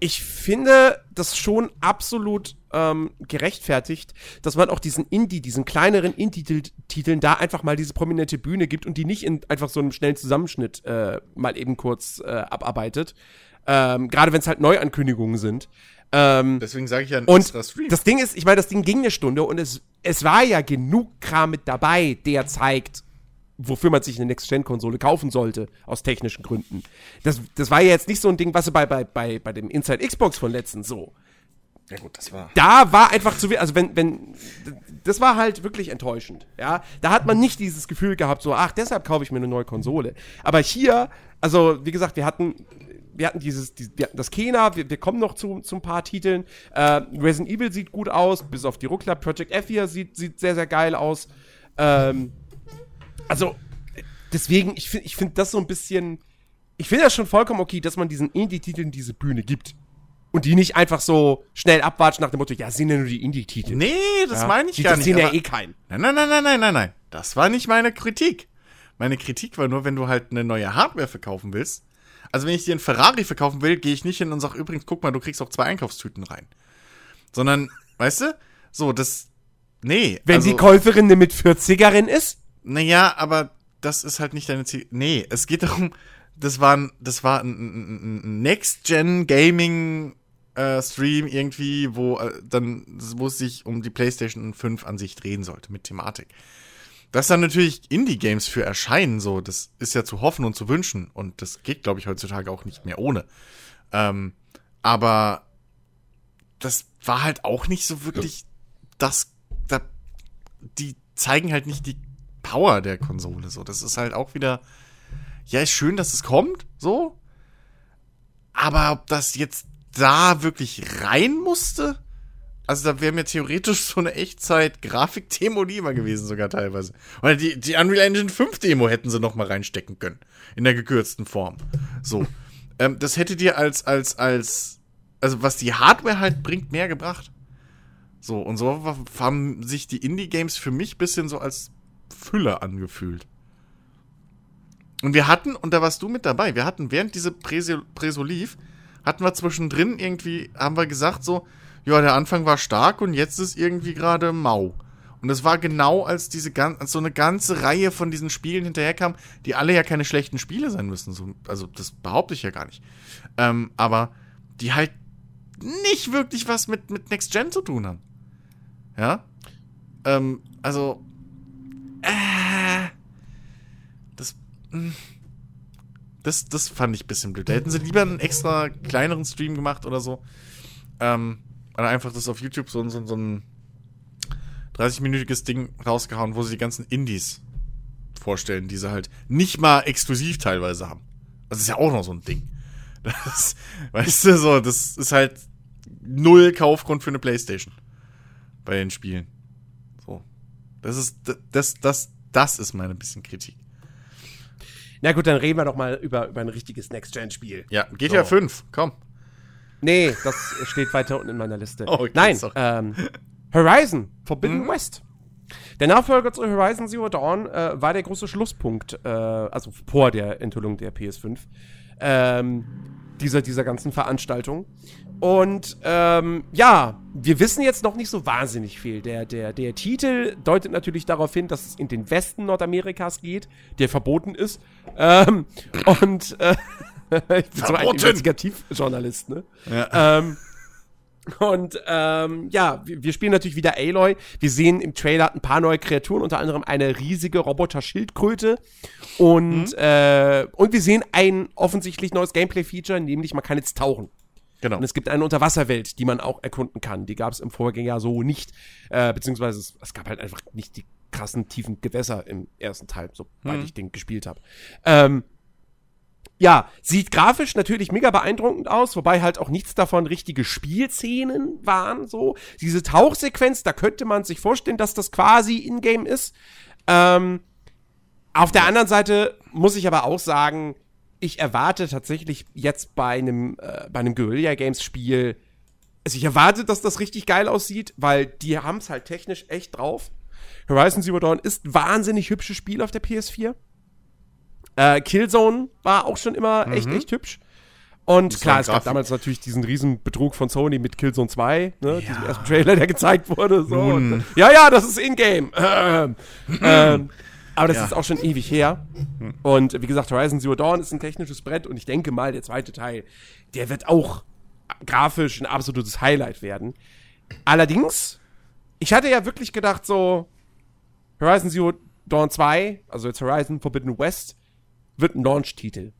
S2: ich finde das schon absolut ähm, gerechtfertigt, dass man auch diesen Indie, diesen kleineren Indie-Titeln da einfach mal diese prominente Bühne gibt und die nicht in einfach so einem schnellen Zusammenschnitt äh, mal eben kurz äh, abarbeitet. Ähm, Gerade wenn es halt Neuankündigungen sind. Ähm,
S3: Deswegen sage ich ja ein
S2: und
S3: extra Stream.
S2: das Ding ist, ich meine, das Ding ging eine Stunde und es, es war ja genug Kram mit dabei, der zeigt, wofür man sich eine Next-Gen-Konsole kaufen sollte, aus technischen Gründen. Das, das war ja jetzt nicht so ein Ding, was bei, bei, bei, bei dem Inside Xbox von letzten so.
S3: ja gut, das war.
S2: Da war einfach zu viel, also wenn, wenn, das war halt wirklich enttäuschend, ja. Da hat man nicht dieses Gefühl gehabt, so, ach, deshalb kaufe ich mir eine neue Konsole. Aber hier, also, wie gesagt, wir hatten, wir hatten dieses, die, wir hatten das Kena, wir, wir kommen noch zu, zu ein paar Titeln. Äh, Resident Evil sieht gut aus, bis auf die Ruckler. Project F hier sieht, sieht sehr, sehr geil aus. Ähm, also, deswegen, ich finde ich find das so ein bisschen, ich finde das schon vollkommen okay, dass man diesen Indie-Titeln diese Bühne gibt. Und die nicht einfach so schnell abwatschen nach dem Motto, ja, sind ja nur die Indie-Titel.
S3: Nee, das
S2: Ja,
S3: meine ich
S2: die
S3: gar nicht.
S2: interessieren ja
S3: aber-
S2: eh keinen.
S3: Nein, nein, nein, nein, nein, nein, nein. Das war nicht meine Kritik. Meine Kritik war nur, wenn du halt eine neue Hardware verkaufen willst. Also wenn ich dir einen Ferrari verkaufen will, gehe ich nicht hin und sag übrigens, guck mal, du kriegst auch zwei Einkaufstüten rein. Sondern, weißt du, so, das, nee.
S2: Wenn
S3: also,
S2: die Käuferin eine mit 40erin ist?
S3: Naja, aber das ist halt nicht deine Ziel. Nee, es geht darum, das war ein, das war ein, ein, ein Next-Gen-Gaming äh, Stream irgendwie, wo äh, dann, wo es sich um die PlayStation 5 an sich drehen sollte mit Thematik. Dass dann natürlich Indie-Games für erscheinen, so, das ist ja zu hoffen und zu wünschen. Und das geht, glaube ich, heutzutage auch nicht mehr ohne. Ähm, aber das war halt auch nicht so wirklich das, da, die zeigen halt nicht die Power der Konsole, so. Das ist halt auch wieder, ja, ist schön, dass es kommt, so. Aber ob das jetzt da wirklich rein musste? Also da wäre mir theoretisch so eine Echtzeit-Grafik-Demo lieber gewesen, sogar teilweise. Oder die, die Unreal Engine 5 Demo hätten sie noch mal reinstecken können. In der gekürzten Form. So. ähm, das hätte dir als, als, als, also was die Hardware halt bringt, mehr gebracht. So, und so haben sich die Indie-Games für mich bisschen so als Füller angefühlt. Und wir hatten, und da warst du mit dabei, wir hatten während diese lief, hatten wir zwischendrin irgendwie, haben wir gesagt so, ja, der Anfang war stark und jetzt ist irgendwie gerade mau. Und das war genau, als diese gan als so eine ganze Reihe von diesen Spielen hinterherkam, die alle ja keine schlechten Spiele sein müssen. So, also das behaupte ich ja gar nicht. Ähm, aber die halt nicht wirklich was mit, mit Next Gen zu tun haben. Ja? Ähm, also. Äh, das. mh, Das, das fand ich ein bisschen blöd. Da hätten sie lieber einen extra kleineren Stream gemacht oder so. Ähm, einfach das auf YouTube so, so, so ein 30-minütiges Ding rausgehauen, wo sie die ganzen Indies vorstellen, die sie halt nicht mal exklusiv teilweise haben. Das ist ja auch noch so ein Ding. Das, weißt du, so, das ist halt null Kaufgrund für eine Playstation. Bei den Spielen. So. Das ist, das, das, das ist meine bisschen Kritik.
S2: Na gut, dann reden wir doch mal über, über ein richtiges Next-Gen-Spiel.
S3: Ja, GTA so. 5, komm.
S2: Nee, das steht weiter unten in meiner Liste.
S3: Oh, okay,
S2: Nein, ähm, Horizon, Forbidden mhm. West. Der Nachfolger zu Horizon Zero Dawn äh, war der große Schlusspunkt, äh, also vor der Enthüllung der PS5, ähm, dieser, dieser ganzen Veranstaltung. Und ähm, ja, wir wissen jetzt noch nicht so wahnsinnig viel. Der, der, der Titel deutet natürlich darauf hin, dass es in den Westen Nordamerikas geht, der verboten ist. Ähm, und äh, ich bin so ein Investigativjournalist, ne? Ja. Ähm, und ähm, ja, wir, wir, spielen natürlich wieder Aloy. Wir sehen im Trailer ein paar neue Kreaturen, unter anderem eine riesige Roboter-Schildkröte. Und, mhm. äh, und wir sehen ein offensichtlich neues Gameplay-Feature, nämlich man kann jetzt tauchen. Genau. Und es gibt eine Unterwasserwelt, die man auch erkunden kann. Die gab es im Vorgänger so nicht. Äh, beziehungsweise es, es, gab halt einfach nicht die krassen tiefen Gewässer im ersten Teil, sobald hm. ich den gespielt habe. Ähm, ja, sieht grafisch natürlich mega beeindruckend aus, wobei halt auch nichts davon richtige Spielszenen waren, so. Diese Tauchsequenz, da könnte man sich vorstellen, dass das quasi in-game ist. Ähm, auf der anderen Seite muss ich aber auch sagen, ich erwarte tatsächlich jetzt bei einem, äh, einem Guerilla Games Spiel, also ich erwarte, dass das richtig geil aussieht, weil die haben es halt technisch echt drauf. Horizon Zero Dawn ist ein wahnsinnig hübsches Spiel auf der PS4. Äh, Killzone war auch schon immer mhm. echt, echt hübsch. Und klar, es gab damals natürlich diesen riesen Betrug von Sony mit Killzone 2, ne, ja. diesen ersten Trailer, der gezeigt wurde. So. Und, ja, ja, das ist in-game. Ähm, ähm, aber das ja. ist auch schon ewig her. Und wie gesagt, Horizon Zero Dawn ist ein technisches Brett und ich denke mal, der zweite Teil, der wird auch grafisch ein absolutes Highlight werden. Allerdings, ich hatte ja wirklich gedacht, so Horizon Zero Dawn 2, also jetzt Horizon Forbidden West, wird ein Launch-Titel.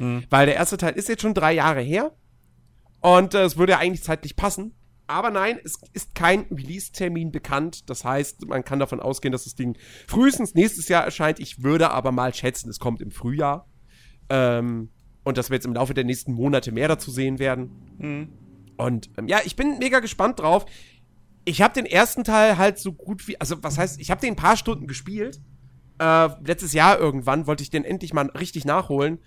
S2: Mhm. Weil der erste Teil ist jetzt schon drei Jahre her und äh, es würde ja eigentlich zeitlich passen. Aber nein, es ist kein Release-Termin bekannt. Das heißt, man kann davon ausgehen, dass das Ding frühestens nächstes Jahr erscheint. Ich würde aber mal schätzen, es kommt im Frühjahr. Ähm, und dass wir jetzt im Laufe der nächsten Monate mehr dazu sehen werden. Mhm. Und ähm, ja, ich bin mega gespannt drauf. Ich habe den ersten Teil halt so gut wie, also was heißt, ich habe den ein paar Stunden gespielt. Äh, letztes Jahr irgendwann wollte ich den endlich mal richtig nachholen.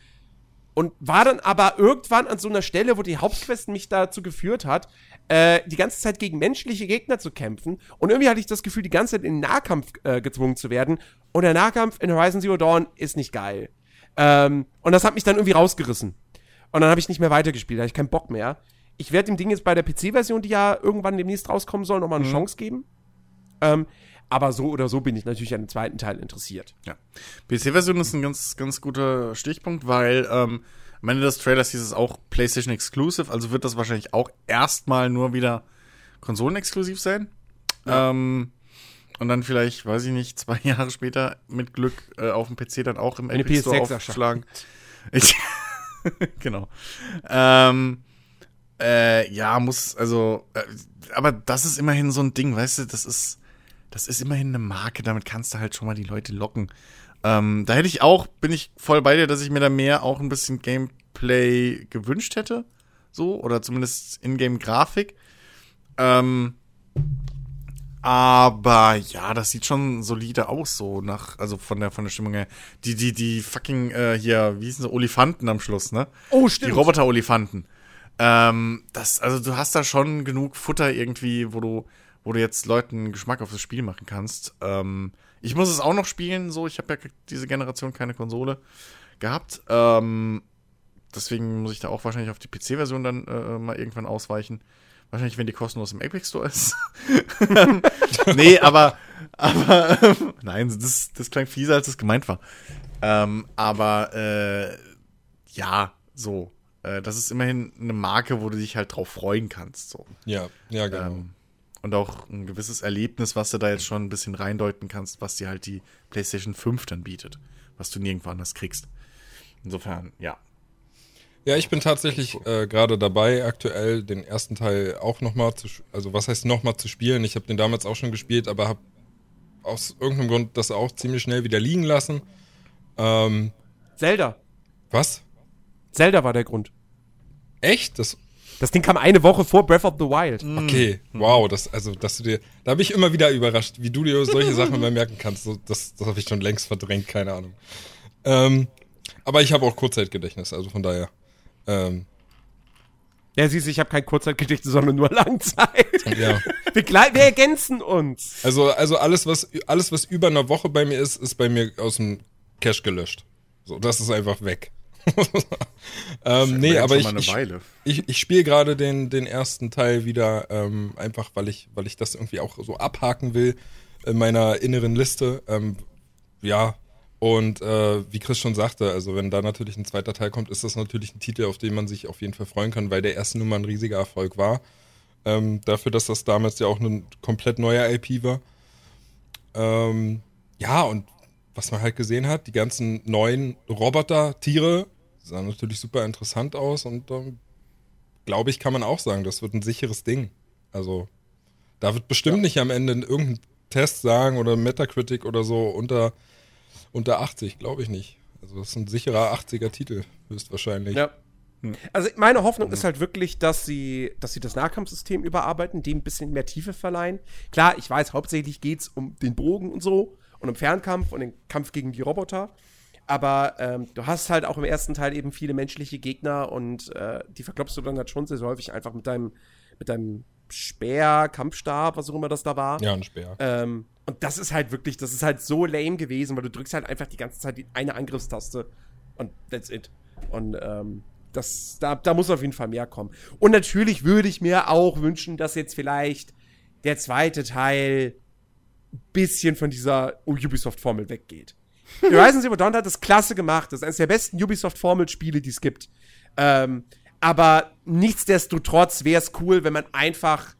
S2: Und war dann aber irgendwann an so einer Stelle, wo die Hauptquest mich dazu geführt hat, äh, die ganze Zeit gegen menschliche Gegner zu kämpfen. Und irgendwie hatte ich das Gefühl, die ganze Zeit in den Nahkampf äh, gezwungen zu werden. Und der Nahkampf in Horizon Zero Dawn ist nicht geil. Ähm, und das hat mich dann irgendwie rausgerissen. Und dann habe ich nicht mehr weitergespielt, da hatte ich keinen Bock mehr. Ich werde dem Ding jetzt bei der PC-Version, die ja irgendwann demnächst rauskommen soll, nochmal eine mhm. Chance geben. Ähm, aber so oder so bin ich natürlich an dem zweiten Teil interessiert.
S3: Ja. PC-Version ist ein ganz, ganz guter Stichpunkt, weil ähm, am Ende des Trailers hieß es auch PlayStation Exclusive, also wird das wahrscheinlich auch erstmal nur wieder Konsolenexklusiv sein. Ja. Ähm, und dann vielleicht, weiß ich nicht, zwei Jahre später mit Glück äh, auf dem PC dann auch im
S2: Eine Epic Store aufschlagen.
S3: Ich, genau. Ähm, äh, ja, muss, also, äh, aber das ist immerhin so ein Ding, weißt du, das ist, das ist immerhin eine Marke, damit kannst du halt schon mal die Leute locken. Ähm, da hätte ich auch, bin ich voll bei dir, dass ich mir da mehr auch ein bisschen Gameplay gewünscht hätte. So, oder zumindest Ingame-Grafik. Ähm, aber ja, das sieht schon solide aus, so nach, also von der, von der Stimmung her. Die, die, die fucking, äh, hier, wie hießen sie, Olifanten am Schluss, ne?
S2: Oh, stimmt.
S3: Die Roboter-Olifanten. Ähm, das, also du hast da schon genug Futter irgendwie, wo du, wo du jetzt Leuten Geschmack auf das Spiel machen kannst. Ähm, ich muss es auch noch spielen, so. Ich habe ja diese Generation keine Konsole gehabt. Ähm, deswegen muss ich da auch wahrscheinlich auf die PC-Version dann äh, mal irgendwann ausweichen. Wahrscheinlich, wenn die kostenlos im Epic Store ist. nee, aber, aber nein, das, das klang fieser, als es gemeint war. Ähm, aber äh, ja, so. Äh, das ist immerhin eine Marke, wo du dich halt drauf freuen kannst. So.
S1: Ja, ja, genau.
S3: Ähm, und auch ein gewisses Erlebnis, was du da jetzt schon ein bisschen reindeuten kannst, was dir halt die PlayStation 5 dann bietet, was du nirgendwo anders kriegst. Insofern, ja.
S1: Ja, ich bin tatsächlich äh, gerade dabei, aktuell den ersten Teil auch nochmal zu, also was heißt nochmal zu spielen? Ich habe den damals auch schon gespielt, aber habe aus irgendeinem Grund das auch ziemlich schnell wieder liegen lassen. Ähm,
S2: Zelda.
S1: was?
S2: Zelda war der Grund.
S1: Echt? Das,
S2: Das Ding kam eine Woche vor Breath of the Wild.
S1: okay, wow, das, also, dass du dir, da bin ich immer wieder überrascht, wie du dir solche Sachen immer merken kannst. So, das das habe ich schon längst verdrängt, keine Ahnung. Ähm, aber ich habe auch Kurzzeitgedächtnis, also von daher. Ähm,
S2: Ja, siehst du, ich habe kein Kurzzeitgedächtnis, sondern nur Langzeit.
S1: ja.
S2: Wir, wir ergänzen uns.
S1: Also, also alles, was, alles, was über einer Woche bei mir ist, ist bei mir aus dem Cache gelöscht. So, das ist einfach weg. ähm, nee, aber ich,
S3: eine
S1: ich, ich, ich spiele gerade den, den ersten Teil wieder, ähm, einfach weil ich, weil ich das irgendwie auch so abhaken will in meiner inneren Liste. Ähm, ja, und äh, wie Chris schon sagte, also wenn da natürlich ein zweiter Teil kommt, ist das natürlich ein Titel, auf den man sich auf jeden Fall freuen kann, weil der erste nun mal ein riesiger Erfolg war. Ähm, dafür, dass das damals ja auch ein komplett neuer IP war. Ähm, ja, und was man halt gesehen hat, die ganzen neuen Roboter, Tiere, sahen natürlich super interessant aus und ähm, glaube ich, kann man auch sagen, das wird ein sicheres Ding. Also, da wird bestimmt nicht am Ende irgendein Test sagen oder Metacritic oder so unter, unter 80, glaube ich nicht. Also, das ist ein sicherer 80er Titel, höchstwahrscheinlich.
S2: Ja. Also meine Hoffnung ist halt wirklich, dass sie, dass sie das Nahkampfsystem überarbeiten, dem ein bisschen mehr Tiefe verleihen. Klar, ich weiß, hauptsächlich geht es um den Bogen und so und um Fernkampf und den Kampf gegen die Roboter. Aber ähm, du hast halt auch im ersten Teil eben viele menschliche Gegner und äh, die verklopfst du dann halt schon sehr häufig einfach mit deinem, mit deinem Speer, Kampfstab, was auch immer das da war.
S1: Ja, ein Speer.
S2: Ähm, und das ist halt wirklich, das ist halt so lame gewesen, weil du drückst halt einfach die ganze Zeit die eine Angriffstaste und that's it. Und ähm, das, da, da muss auf jeden Fall mehr kommen. Und natürlich würde ich mir auch wünschen, dass jetzt vielleicht der zweite Teil bisschen von dieser Ubisoft-Formel weggeht. Horizon Zero Dawn hat das klasse gemacht. Das ist eines der besten Ubisoft-Formel-Spiele, die es gibt. Ähm, aber nichtsdestotrotz wäre es cool, wenn man einfach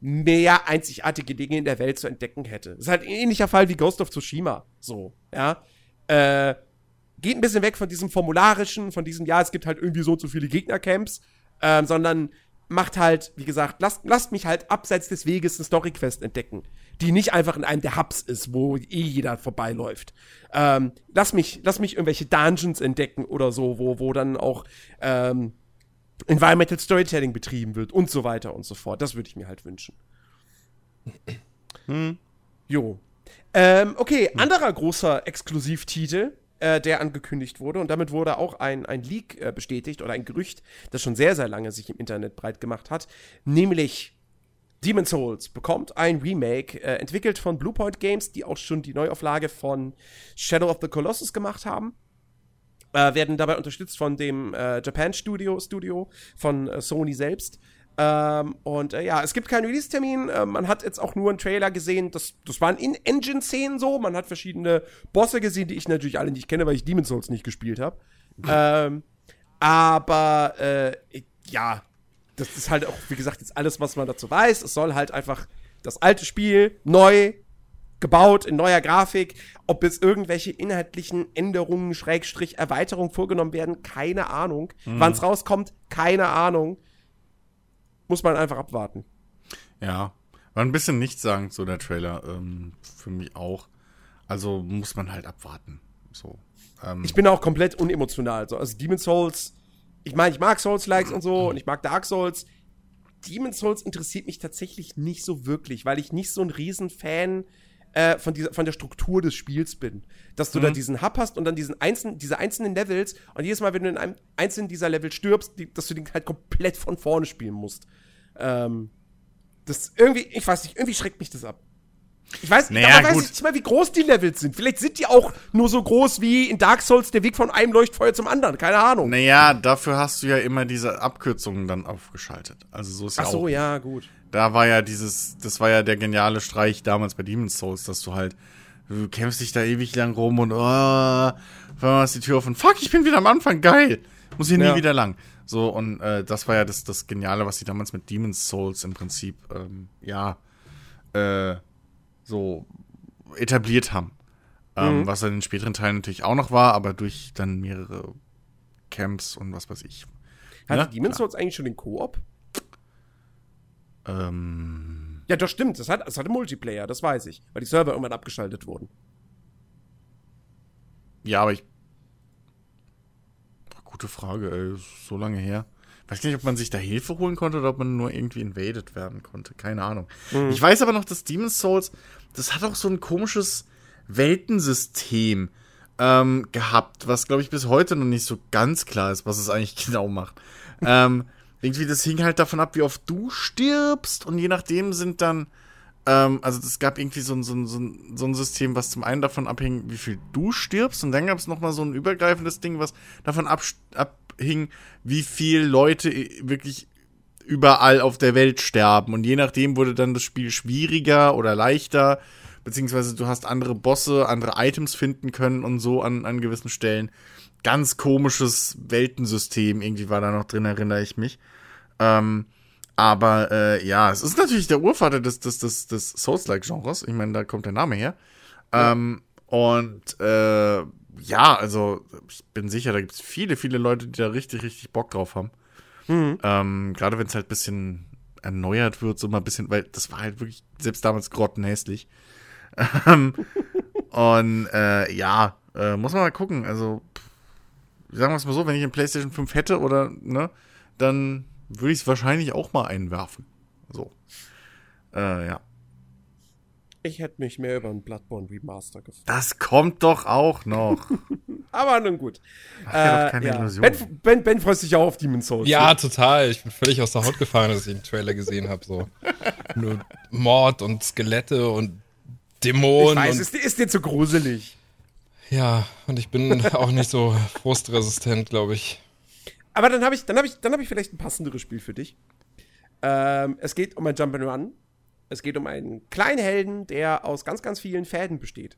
S2: mehr einzigartige Dinge in der Welt zu entdecken hätte. Das ist halt ein ähnlicher Fall wie Ghost of Tsushima. So, ja. Äh, geht ein bisschen weg von diesem formularischen, von diesem, ja, es gibt halt irgendwie so so viele Gegnercamps, ähm, sondern macht halt, wie gesagt, lasst, lasst mich halt abseits des Weges eine Storyquest entdecken, die nicht einfach in einem der Hubs ist, wo eh jeder vorbeiläuft. Ähm, lass mich, lass mich irgendwelche Dungeons entdecken oder so, wo, wo dann auch ähm, Environmental Storytelling betrieben wird und so weiter und so fort. Das würde ich mir halt wünschen. Jo. Ähm, okay, anderer großer Exklusivtitel, äh, der angekündigt wurde, und damit wurde auch ein, ein Leak äh, bestätigt oder ein Gerücht, das schon sehr, sehr lange sich im Internet breit gemacht hat, nämlich Demon's Souls bekommt ein Remake, äh, entwickelt von Bluepoint Games, die auch schon die Neuauflage von Shadow of the Colossus gemacht haben. Äh, werden dabei unterstützt von dem äh, Japan Studio, Studio von äh, Sony selbst. Ähm, und äh, ja, es gibt keinen Release-Termin. Äh, man hat jetzt auch nur einen Trailer gesehen. Das, das waren In-Engine-Szenen so. Man hat verschiedene Bosse gesehen, die ich natürlich alle nicht kenne, weil ich Demon's Souls nicht gespielt habe. ähm, aber ja, das ist halt auch, wie gesagt, jetzt alles, was man dazu weiß. Es soll halt einfach das alte Spiel neu gebaut in neuer Grafik. Ob jetzt irgendwelche inhaltlichen Änderungen, Schrägstrich, Erweiterungen vorgenommen werden, keine Ahnung. Wann es rauskommt, keine Ahnung. Muss man einfach abwarten.
S3: Ja, war ein bisschen nichtssagend, so der Trailer. Ähm, für mich auch. Also muss man halt abwarten. So. Ähm,
S2: Ich bin auch komplett unemotional. So. Also Demon's Souls, ich meine, ich mag Souls-Likes und so und ich mag Dark Souls. Demon's Souls interessiert mich tatsächlich nicht so wirklich, weil ich nicht so ein Riesenfan äh, von, dieser, von der Struktur des Spiels bin. Dass du da diesen Hub hast und dann diesen einzelnen, diese einzelnen Levels und jedes Mal, wenn du in einem einzelnen dieser Level stirbst, die, dass du den halt komplett von vorne spielen musst. Ähm, das irgendwie, ich weiß nicht, irgendwie schreckt mich das ab. Ich weiß,
S3: Naja,
S2: weiß ich nicht mal, wie groß die Levels sind. Vielleicht sind die auch nur so groß wie in Dark Souls der Weg von einem Leuchtfeuer zum anderen. Keine Ahnung.
S3: naja, dafür hast du ja immer diese Abkürzungen dann aufgeschaltet. Also so ist ja
S2: Ach so,
S3: auch.
S2: ja, gut.
S3: Da war ja dieses, das war ja der geniale Streich damals bei Demon's Souls, dass du halt, du kämpfst dich da ewig lang rum und oh, war die Tür offen. Fuck, ich bin wieder am Anfang, geil. Muss nie
S2: Ja.
S3: wieder lang. So, und äh, das war ja das, das Geniale, was sie damals mit Demon's Souls im Prinzip, ähm, ja, äh, so etabliert haben. Ähm, Was in den späteren Teilen natürlich auch noch war, aber durch dann mehrere Camps und was weiß ich.
S2: Hat
S3: Ja,
S2: die Demon's. Souls eigentlich schon den Koop?
S3: Ähm,
S2: Ja, das stimmt. Das hat, das hatte Multiplayer, das weiß ich. Weil die Server irgendwann abgeschaltet wurden.
S3: ja, aber ich. Gute Frage, ey. So lange her. Weiß nicht, ob man sich da Hilfe holen konnte oder ob man nur irgendwie invaded werden konnte. Keine Ahnung. Ich weiß aber noch, dass Demon's Souls, das hat auch so ein komisches Weltensystem ähm, gehabt, was, glaube ich, bis heute noch nicht so ganz klar ist, was es eigentlich genau macht. ähm, irgendwie, das hing halt davon ab, wie oft du stirbst und je nachdem sind dann ähm, also es gab irgendwie so ein, so, ein, so, ein, so ein System, was zum einen davon abhing, wie viel du stirbst, und dann gab es nochmal so ein übergreifendes Ding, was davon ab, abhing, wie viel Leute i- wirklich überall auf der Welt sterben. Und je nachdem wurde dann das Spiel schwieriger oder leichter, beziehungsweise du hast andere Bosse, andere Items finden können und so an, an gewissen Stellen. Ganz komisches Weltensystem irgendwie war da noch drin, erinnere ich mich. Ähm, aber äh, ja, es ist natürlich der Urvater des, des, des, des Souls-like-Genres. Ich meine, da kommt der Name her. Ähm, und äh, ja, also ich bin sicher, da gibt es viele, viele Leute, die da richtig, richtig Bock drauf haben. Ähm, Gerade wenn es halt ein bisschen erneuert wird, so mal ein bisschen, weil das war halt wirklich selbst damals grottenhässlich. Ähm, und äh, ja, äh, muss man mal gucken. Also, sagen wir es mal so, wenn ich eine PlayStation 5 hätte oder, ne, dann würde ich es wahrscheinlich auch mal einwerfen. So. Äh, ja.
S2: Ich hätte mich mehr über einen Bloodborne Remaster gefreut.
S3: Das kommt doch auch noch.
S2: Aber nun gut.
S3: ja doch keine Illusion.
S2: Ben, ben, ben freut sich auch auf Demon's Souls.
S1: Ja,
S2: ne?
S1: total. Ich bin völlig aus der Haut gefahren, als ich den Trailer gesehen habe. So. Nur Mord und Skelette und
S2: ich
S1: Dämonen.
S2: weiß,
S1: und,
S2: ist, dir- ist dir zu gruselig.
S1: ja, und ich bin auch nicht so frustresistent, glaube ich.
S2: Aber dann habe ich, dann habe ich, dann habe ich vielleicht ein passenderes Spiel für dich. Ähm, es geht um ein Jump'n'Run. Es geht um einen kleinen Helden, der aus ganz, ganz vielen Fäden besteht.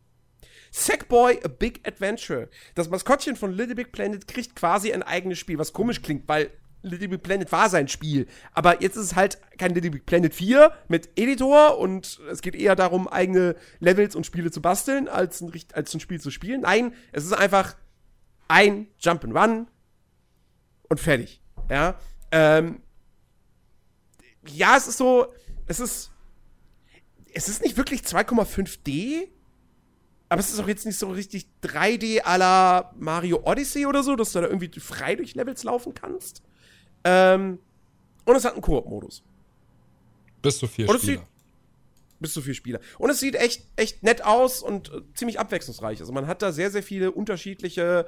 S2: Sackboy A Big Adventure. Das Maskottchen von Little Big Planet kriegt quasi ein eigenes Spiel, was komisch klingt, weil Little Big Planet war sein Spiel. Aber jetzt ist es halt kein Little Big Planet 4 mit Editor und es geht eher darum, eigene Levels und Spiele zu basteln, als ein, als ein Spiel zu spielen. Nein, es ist einfach ein Jump'n'Run und fertig. Ja. Ähm, ja, es ist so, es ist, es ist nicht wirklich 2,5D, aber es ist auch jetzt nicht so richtig 3D à la Mario Odyssey oder so, dass du da irgendwie frei durch Levels laufen kannst. Ähm, und es hat einen Koop-Modus.
S1: Bis zu vier Spieler.
S2: sieht bis zu vier Spieler. Und es sieht echt, echt nett aus und äh, ziemlich abwechslungsreich. Also man hat da sehr, sehr viele unterschiedliche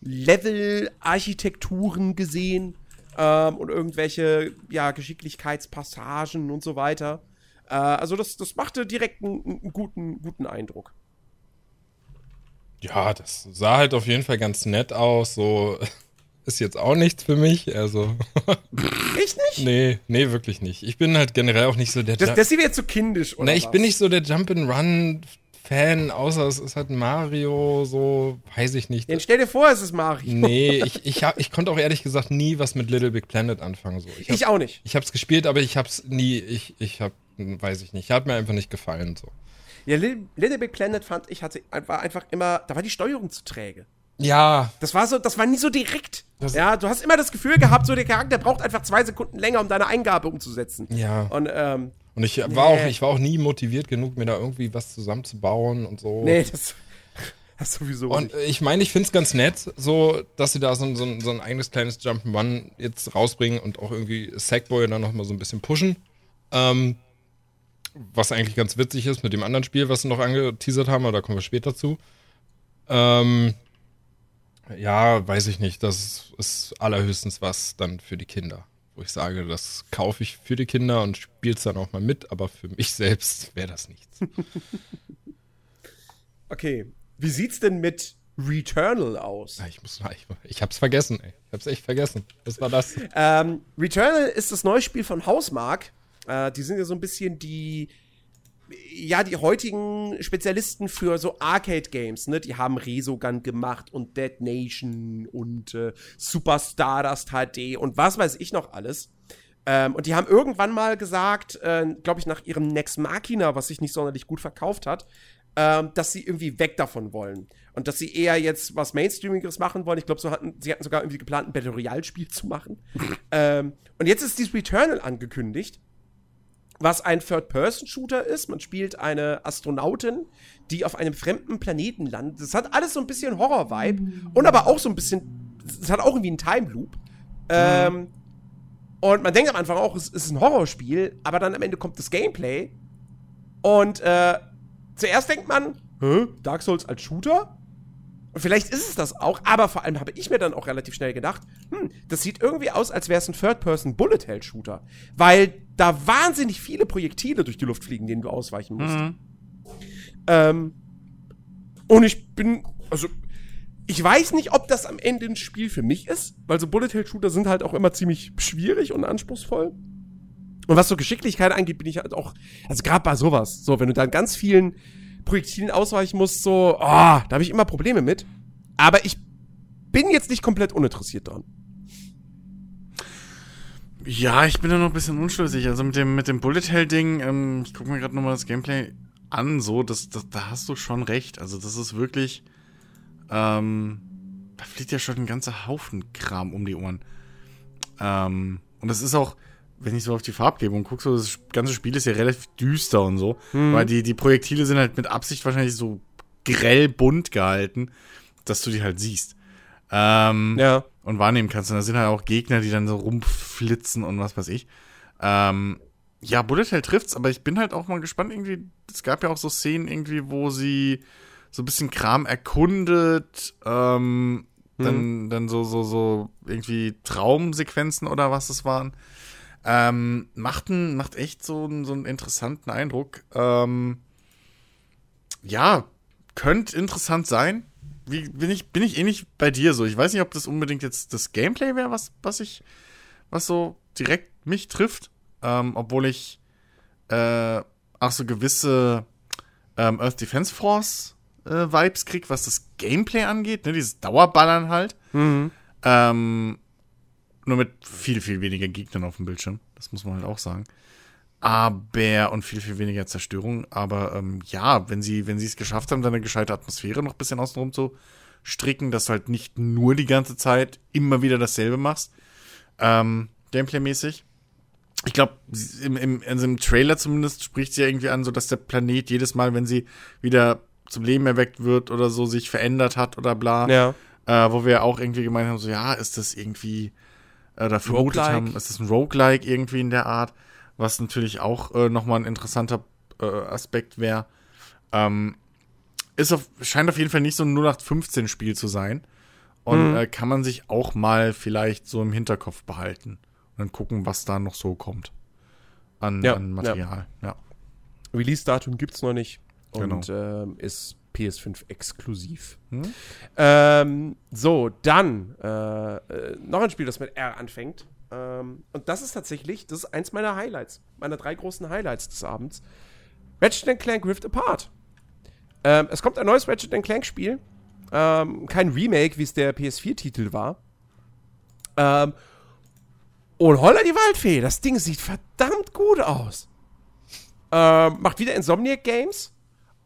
S2: Level-Architekturen gesehen ähm, und irgendwelche ja, Geschicklichkeitspassagen und so weiter. Äh, also das, das machte direkt einen, einen guten, guten Eindruck.
S1: Ja, das sah halt auf jeden Fall ganz nett aus. So ist jetzt auch nichts für mich. Also,
S2: Ich nicht?
S1: nee, nee, wirklich nicht. Ich bin halt generell auch nicht so der.
S2: Das, das sieht mir jetzt zu kindisch, oder?
S1: Nee, ich
S2: was?
S1: bin nicht so der Jump'n'Run-Fan, außer es ist halt Mario, so, weiß ich nicht.
S2: Dann stell dir vor, es ist Mario.
S1: Nee, ich, ich, hab, ich konnte auch ehrlich gesagt nie was mit Little Big Planet anfangen. So. Ich, hab,
S2: Ich auch nicht.
S1: ich hab's gespielt, aber ich hab's nie, ich, ich hab, weiß ich nicht, hat mir einfach nicht gefallen. So.
S2: Ja, Little, Big Planet fand ich, hatte, war einfach immer, da war die Steuerung zu träge.
S1: Ja,
S2: Das war so, das war nie so direkt.
S1: Das-
S2: ja, du hast immer das Gefühl gehabt, so der Charakter braucht einfach zwei Sekunden länger, um deine Eingabe umzusetzen.
S1: ja.
S2: Und ähm,
S1: Und ich war,
S2: Nee.
S1: auch, ich war auch nie motiviert genug, mir da irgendwie was zusammenzubauen und so.
S2: nee, das, das sowieso
S1: Und
S2: nicht.
S1: ich meine, ich finde es ganz nett, so, dass sie da so, ein- so, so ein eigenes kleines Jump'n'Run jetzt rausbringen und auch irgendwie Sackboy dann nochmal so ein bisschen pushen. Ähm, was eigentlich ganz witzig ist mit dem anderen Spiel, was sie noch angeteasert haben, aber da kommen wir später zu. Ähm, ja, weiß ich nicht. Das ist allerhöchstens was dann für die Kinder. Wo ich sage, das kaufe ich für die Kinder und spiele es dann auch mal mit, aber für mich selbst wäre das nichts.
S2: Okay, wie sieht's denn mit Returnal aus?
S1: Ah, Ich muss, ich, ich hab's vergessen, ey. Ich hab's echt vergessen. Was war das?
S2: Ähm, Returnal ist das neue Spiel von Hausmark. Äh, die sind ja so ein bisschen die, ja, die heutigen Spezialisten für so Arcade-Games, ne? Die haben Resogun gemacht und Dead Nation und äh, Super Stardust HD und was weiß ich noch alles. Ähm, und die haben irgendwann mal gesagt, äh, glaube ich, nach ihrem Next Machina, was sich nicht sonderlich gut verkauft hat, ähm, dass sie irgendwie weg davon wollen. Und dass sie eher jetzt was Mainstreamigeres machen wollen. Ich glaube, so hatten, sie hatten sogar irgendwie geplant, ein Battle Royale-Spiel zu machen. ähm, und jetzt ist dieses Returnal angekündigt, was ein Third-Person-Shooter ist. Man spielt eine Astronautin, die auf einem fremden Planeten landet. Das hat alles so ein bisschen Horror-Vibe und aber auch so ein bisschen, es hat auch irgendwie einen Time-Loop. Ähm, und man denkt am Anfang auch, es ist ein Horrorspiel, aber dann am Ende kommt das Gameplay und äh, zuerst denkt man, Hä? Dark Souls als Shooter? Und vielleicht ist es das auch, aber vor allem habe ich mir dann auch relativ schnell gedacht, hm, das sieht irgendwie aus, als wäre es ein Third-Person-Bullet-Hell-Shooter. Weil da wahnsinnig viele Projektile durch die Luft fliegen, denen du ausweichen musst.
S3: Mhm.
S2: Ähm, und ich bin, also, ich weiß nicht, ob das am Ende ein Spiel für mich ist, weil so Bullet-Hell-Shooter sind halt auch immer ziemlich schwierig und anspruchsvoll. Und was so Geschicklichkeit angeht, bin ich halt auch, also gerade bei sowas, so, wenn du dann ganz vielen Projektilen ausweichen musst, so, oh, da habe ich immer Probleme mit. Aber ich bin jetzt nicht komplett uninteressiert dran.
S3: Ja, ich bin da noch ein bisschen unschlüssig. Also mit dem, mit dem Bullet Hell-Ding, ähm, ich gucke mir gerade nochmal das Gameplay an, so, das, das, da hast du schon recht. Also, das ist wirklich. Ähm, da fliegt ja schon ein ganzer Haufen Kram um die Ohren. Ähm, und das ist auch, wenn ich so auf die Farbgebung gucke, so das ganze Spiel ist ja relativ düster und so. Weil die, die Projektile sind halt mit Absicht wahrscheinlich so grell bunt gehalten, dass du die halt siehst. Ähm,
S2: Ja.
S3: Und wahrnehmen kannst. Und da sind halt auch Gegner, die dann so rumflitzen und was weiß ich. Ähm, ja, Bullet Hell trifft's, aber ich bin halt auch mal gespannt, irgendwie, es gab ja auch so Szenen irgendwie, wo sie so ein bisschen Kram erkundet, ähm, dann, dann so, so, so irgendwie Traumsequenzen oder was es waren. Ähm, macht, ein, macht echt so, einen- so einen interessanten Eindruck. Ähm, ja, könnte interessant sein. Wie, bin, ich, bin ich ähnlich bei dir so. Ich weiß nicht, ob das unbedingt jetzt das Gameplay wäre, was, was ich, was so direkt mich trifft. Ähm, obwohl ich äh, auch so gewisse ähm, Earth Defense Force äh, Vibes krieg, was das Gameplay angeht, ne? Dieses Dauerballern halt. Ähm, nur mit viel, viel weniger Gegnern auf dem Bildschirm. Das muss man halt auch sagen. Aber, und viel, viel weniger Zerstörung. Aber ähm, ja, wenn sie, wenn sie es geschafft haben, dann eine gescheite Atmosphäre noch ein bisschen außenrum zu stricken, dass du halt nicht nur die ganze Zeit immer wieder dasselbe machst. Ähm, Gameplay-mäßig. Ich glaube, im, im, also im Trailer zumindest spricht sie ja irgendwie an, so dass der Planet jedes Mal, wenn sie wieder zum Leben erweckt wird oder so, sich verändert hat oder bla
S2: Ja.
S3: äh, wo wir auch irgendwie gemeint haben, so ja, ist das irgendwie äh, da vermutet haben, ist das ein Roguelike irgendwie in der Art, was natürlich auch äh, nochmal ein interessanter äh, Aspekt wäre. Ähm, ist auf, scheint auf jeden Fall nicht so ein 0815 Spiel zu sein und
S2: Mhm.
S3: äh, kann man sich auch mal vielleicht so im Hinterkopf behalten und dann gucken, was da noch so kommt an,
S2: Ja,
S3: an Material. Ja.
S2: Release-Datum gibt's noch nicht
S3: Genau.
S2: und ähm, ist PS5 exklusiv.
S3: Hm?
S2: Ähm, so, dann äh, äh, noch ein Spiel, das mit R anfängt. Ähm, und das ist tatsächlich, das ist eins meiner Highlights, meiner drei großen Highlights des Abends. Ratchet Clank Rift Apart. Ähm, es kommt ein neues Ratchet Clank Spiel. Ähm, kein Remake, wie es der PS4-Titel war. Ähm, und holla die Waldfee, das Ding sieht verdammt gut aus. Ähm, macht wieder Insomniac Games.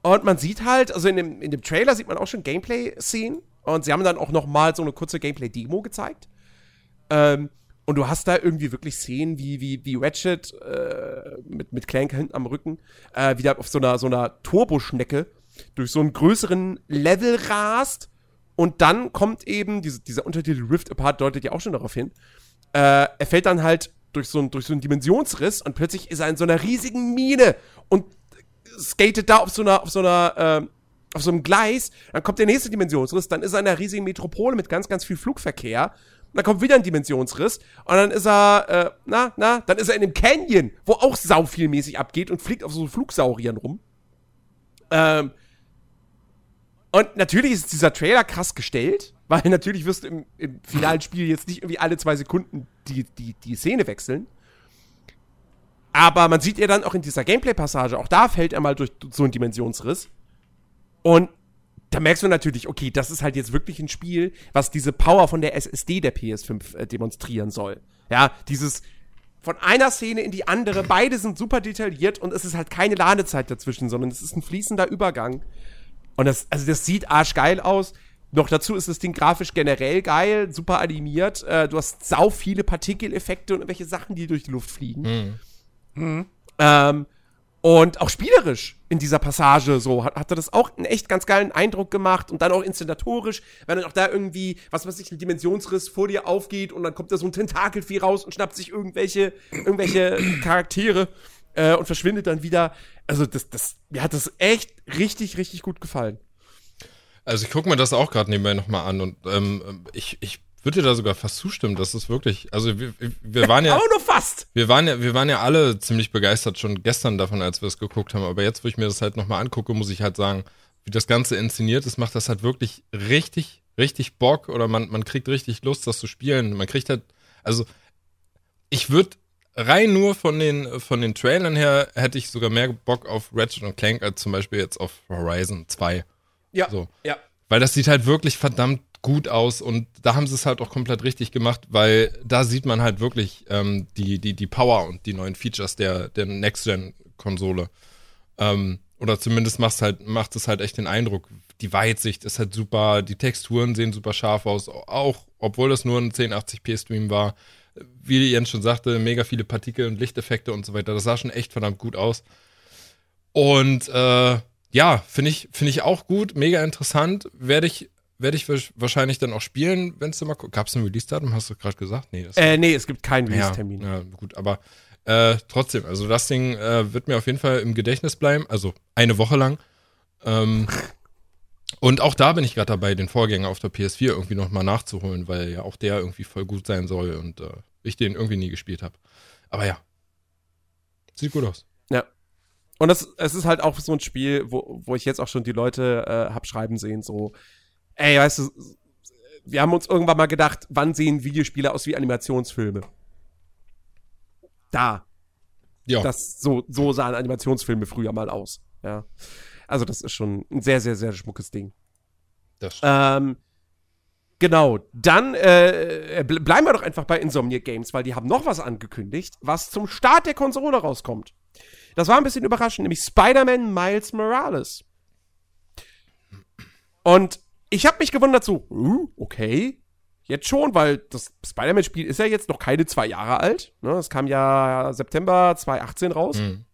S2: Und man sieht halt, also in dem, in dem Trailer sieht man auch schon Gameplay-Szenen. Und sie haben dann auch noch mal so eine kurze Gameplay-Demo gezeigt. Ähm, und du hast da irgendwie wirklich Szenen, wie, wie, wie Ratchet äh, mit, mit Clank hinten am Rücken äh, wieder auf so einer, so einer Turboschnecke durch so einen größeren Level rast. Und dann kommt eben, diese, dieser Untertitel Rift Apart deutet ja auch schon darauf hin, äh, er fällt dann halt durch so, einen, durch so einen Dimensionsriss und plötzlich ist er in so einer riesigen Mine und skatet da auf so einer, auf so einer, ähm, auf so einem Gleis, dann kommt der nächste Dimensionsriss, dann ist er in einer riesigen Metropole mit ganz, ganz viel Flugverkehr. Dann kommt wieder ein Dimensionsriss und dann ist er, äh, na, na, dann ist er in einem Canyon, wo auch sau viel mäßig abgeht und fliegt auf so Flugsauriern rum. Ähm, und natürlich ist dieser Trailer krass gestellt, weil natürlich wirst du im, im finalen Spiel jetzt nicht irgendwie alle zwei Sekunden die, die, die Szene wechseln. Aber man sieht ja dann auch in dieser Gameplay-Passage, auch da fällt er mal durch so einen Dimensionsriss. Und da merkst du natürlich, okay, das ist halt jetzt wirklich ein Spiel, was diese Power von der SSD der PS5 äh, demonstrieren soll. Ja, dieses von einer Szene in die andere. Beide sind super detailliert und es ist halt keine Ladezeit dazwischen, sondern es ist ein fließender Übergang. Und das, also das sieht arschgeil aus. Noch dazu ist das Ding grafisch generell geil, super animiert. Äh, du hast sau viele Partikeleffekte und irgendwelche Sachen, die durch die Luft fliegen.
S1: Mhm.
S2: Ähm, und auch spielerisch in dieser Passage so hat, hat er das auch einen echt ganz geilen Eindruck gemacht und dann auch inszenatorisch, wenn dann auch da irgendwie, was weiß ich, ein Dimensionsriss vor dir aufgeht und dann kommt da so ein Tentakelvieh raus und schnappt sich irgendwelche, irgendwelche Charaktere äh, und verschwindet dann wieder. Also das, das, mir hat das echt richtig, richtig gut gefallen.
S1: Also ich gucke mir das auch gerade nebenbei nochmal an und ähm, ich, ich würde dir da sogar fast zustimmen, dass es wirklich, also wir, wir waren ja,
S2: Aber nur fast.
S1: wir waren ja, wir waren ja alle ziemlich begeistert schon gestern davon, als wir es geguckt haben, aber jetzt, wo ich mir das halt nochmal angucke, muss ich halt sagen, wie das Ganze inszeniert ist, macht das halt wirklich richtig, richtig Bock oder man, man kriegt richtig Lust, das zu spielen. Man kriegt halt, also ich würde rein nur von den, von den Trailern her, hätte ich sogar mehr Bock auf Ratchet und Clank als zum Beispiel jetzt auf Horizon 2.
S2: Ja.
S1: So.
S2: Ja.
S1: Weil das sieht halt wirklich verdammt gut aus und da haben sie es halt auch komplett richtig gemacht, weil da sieht man halt wirklich ähm, die, die, die Power und die neuen Features der, der Next-Gen-Konsole. Ähm, oder zumindest macht's halt, macht es halt echt den Eindruck. Die Weitsicht ist halt super, die Texturen sehen super scharf aus, auch obwohl das nur ein 1080p-Stream war. Wie Jens schon sagte, mega viele Partikel und Lichteffekte und so weiter. Das sah schon echt verdammt gut aus. Und äh, ja, finde ich, finde ich auch gut, mega interessant. Werde ich, werde ich wahrscheinlich dann auch spielen, wenn es dann mal Gab es ein Release-Datum? Hast du gerade gesagt? Nee,
S2: Äh, nee, es gibt keinen
S1: ja,
S2: Release-Termin.
S1: ja, gut, aber äh, trotzdem, also das Ding äh, wird mir auf jeden Fall im Gedächtnis bleiben, also eine Woche lang. Ähm, und auch da bin ich gerade dabei, den Vorgänger auf der PS4 irgendwie nochmal nachzuholen, weil ja auch der irgendwie voll gut sein soll und äh, ich den irgendwie nie gespielt habe. Aber ja, sieht gut aus.
S2: Ja. Und das, es ist halt auch so ein Spiel, wo, wo ich jetzt auch schon die Leute äh, hab schreiben sehen, so, ey, weißt du, wir haben uns irgendwann mal gedacht, wann sehen Videospiele aus wie Animationsfilme? Da.
S1: Ja,
S2: Das, so, so sahen Animationsfilme früher mal aus. Ja. Also, das ist schon ein sehr, sehr, sehr schmuckes Ding.
S1: das stimmt.
S2: Ähm, genau, dann äh, ble- bleiben wir doch einfach bei Insomniac Games, weil die haben noch was angekündigt, was zum Start der Konsole rauskommt. Das war ein bisschen überraschend, nämlich Spider-Man Miles Morales. Und ich habe mich gewundert, so, uh, okay, jetzt schon, weil das Spider-Man-Spiel ist ja jetzt noch keine zwei Jahre alt. Ne? Es kam ja September 2018 raus.
S1: Mhm.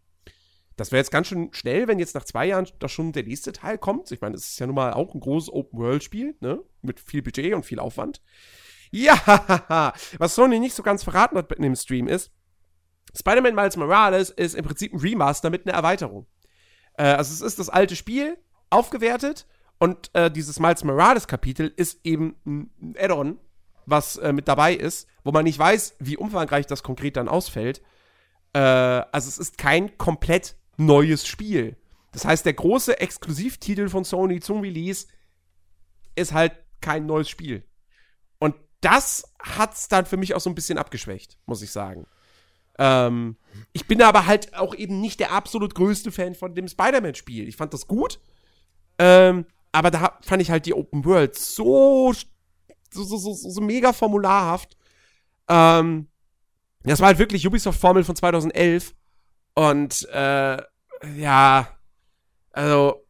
S2: Das wäre jetzt ganz schön schnell, wenn jetzt nach zwei Jahren da schon der nächste Teil kommt. Ich meine, das ist ja nun mal auch ein großes Open-World-Spiel, ne? Mit viel Budget und viel Aufwand. Ja, was Sony nicht so ganz verraten hat in dem Stream ist, Spider-Man Miles Morales ist im Prinzip ein Remaster mit einer Erweiterung. Äh, also es ist das alte Spiel, aufgewertet, und äh, dieses Miles Morales-Kapitel ist eben ein Add-on, was äh, mit dabei ist, wo man nicht weiß, wie umfangreich das konkret dann ausfällt. Äh, also es ist kein komplett neues Spiel. Das heißt, der große Exklusivtitel von Sony zum Release ist halt kein neues Spiel. Und das hat's dann für mich auch so ein bisschen abgeschwächt, muss ich sagen. Ähm, ich bin aber halt auch eben nicht der absolut größte Fan von dem Spider-Man-Spiel. Ich fand das gut. Ähm, aber da fand ich halt die Open World so, so, so, so, so mega formularhaft. Ähm, das war halt wirklich Ubisoft-Formel von 2011. Und, äh, ja, also,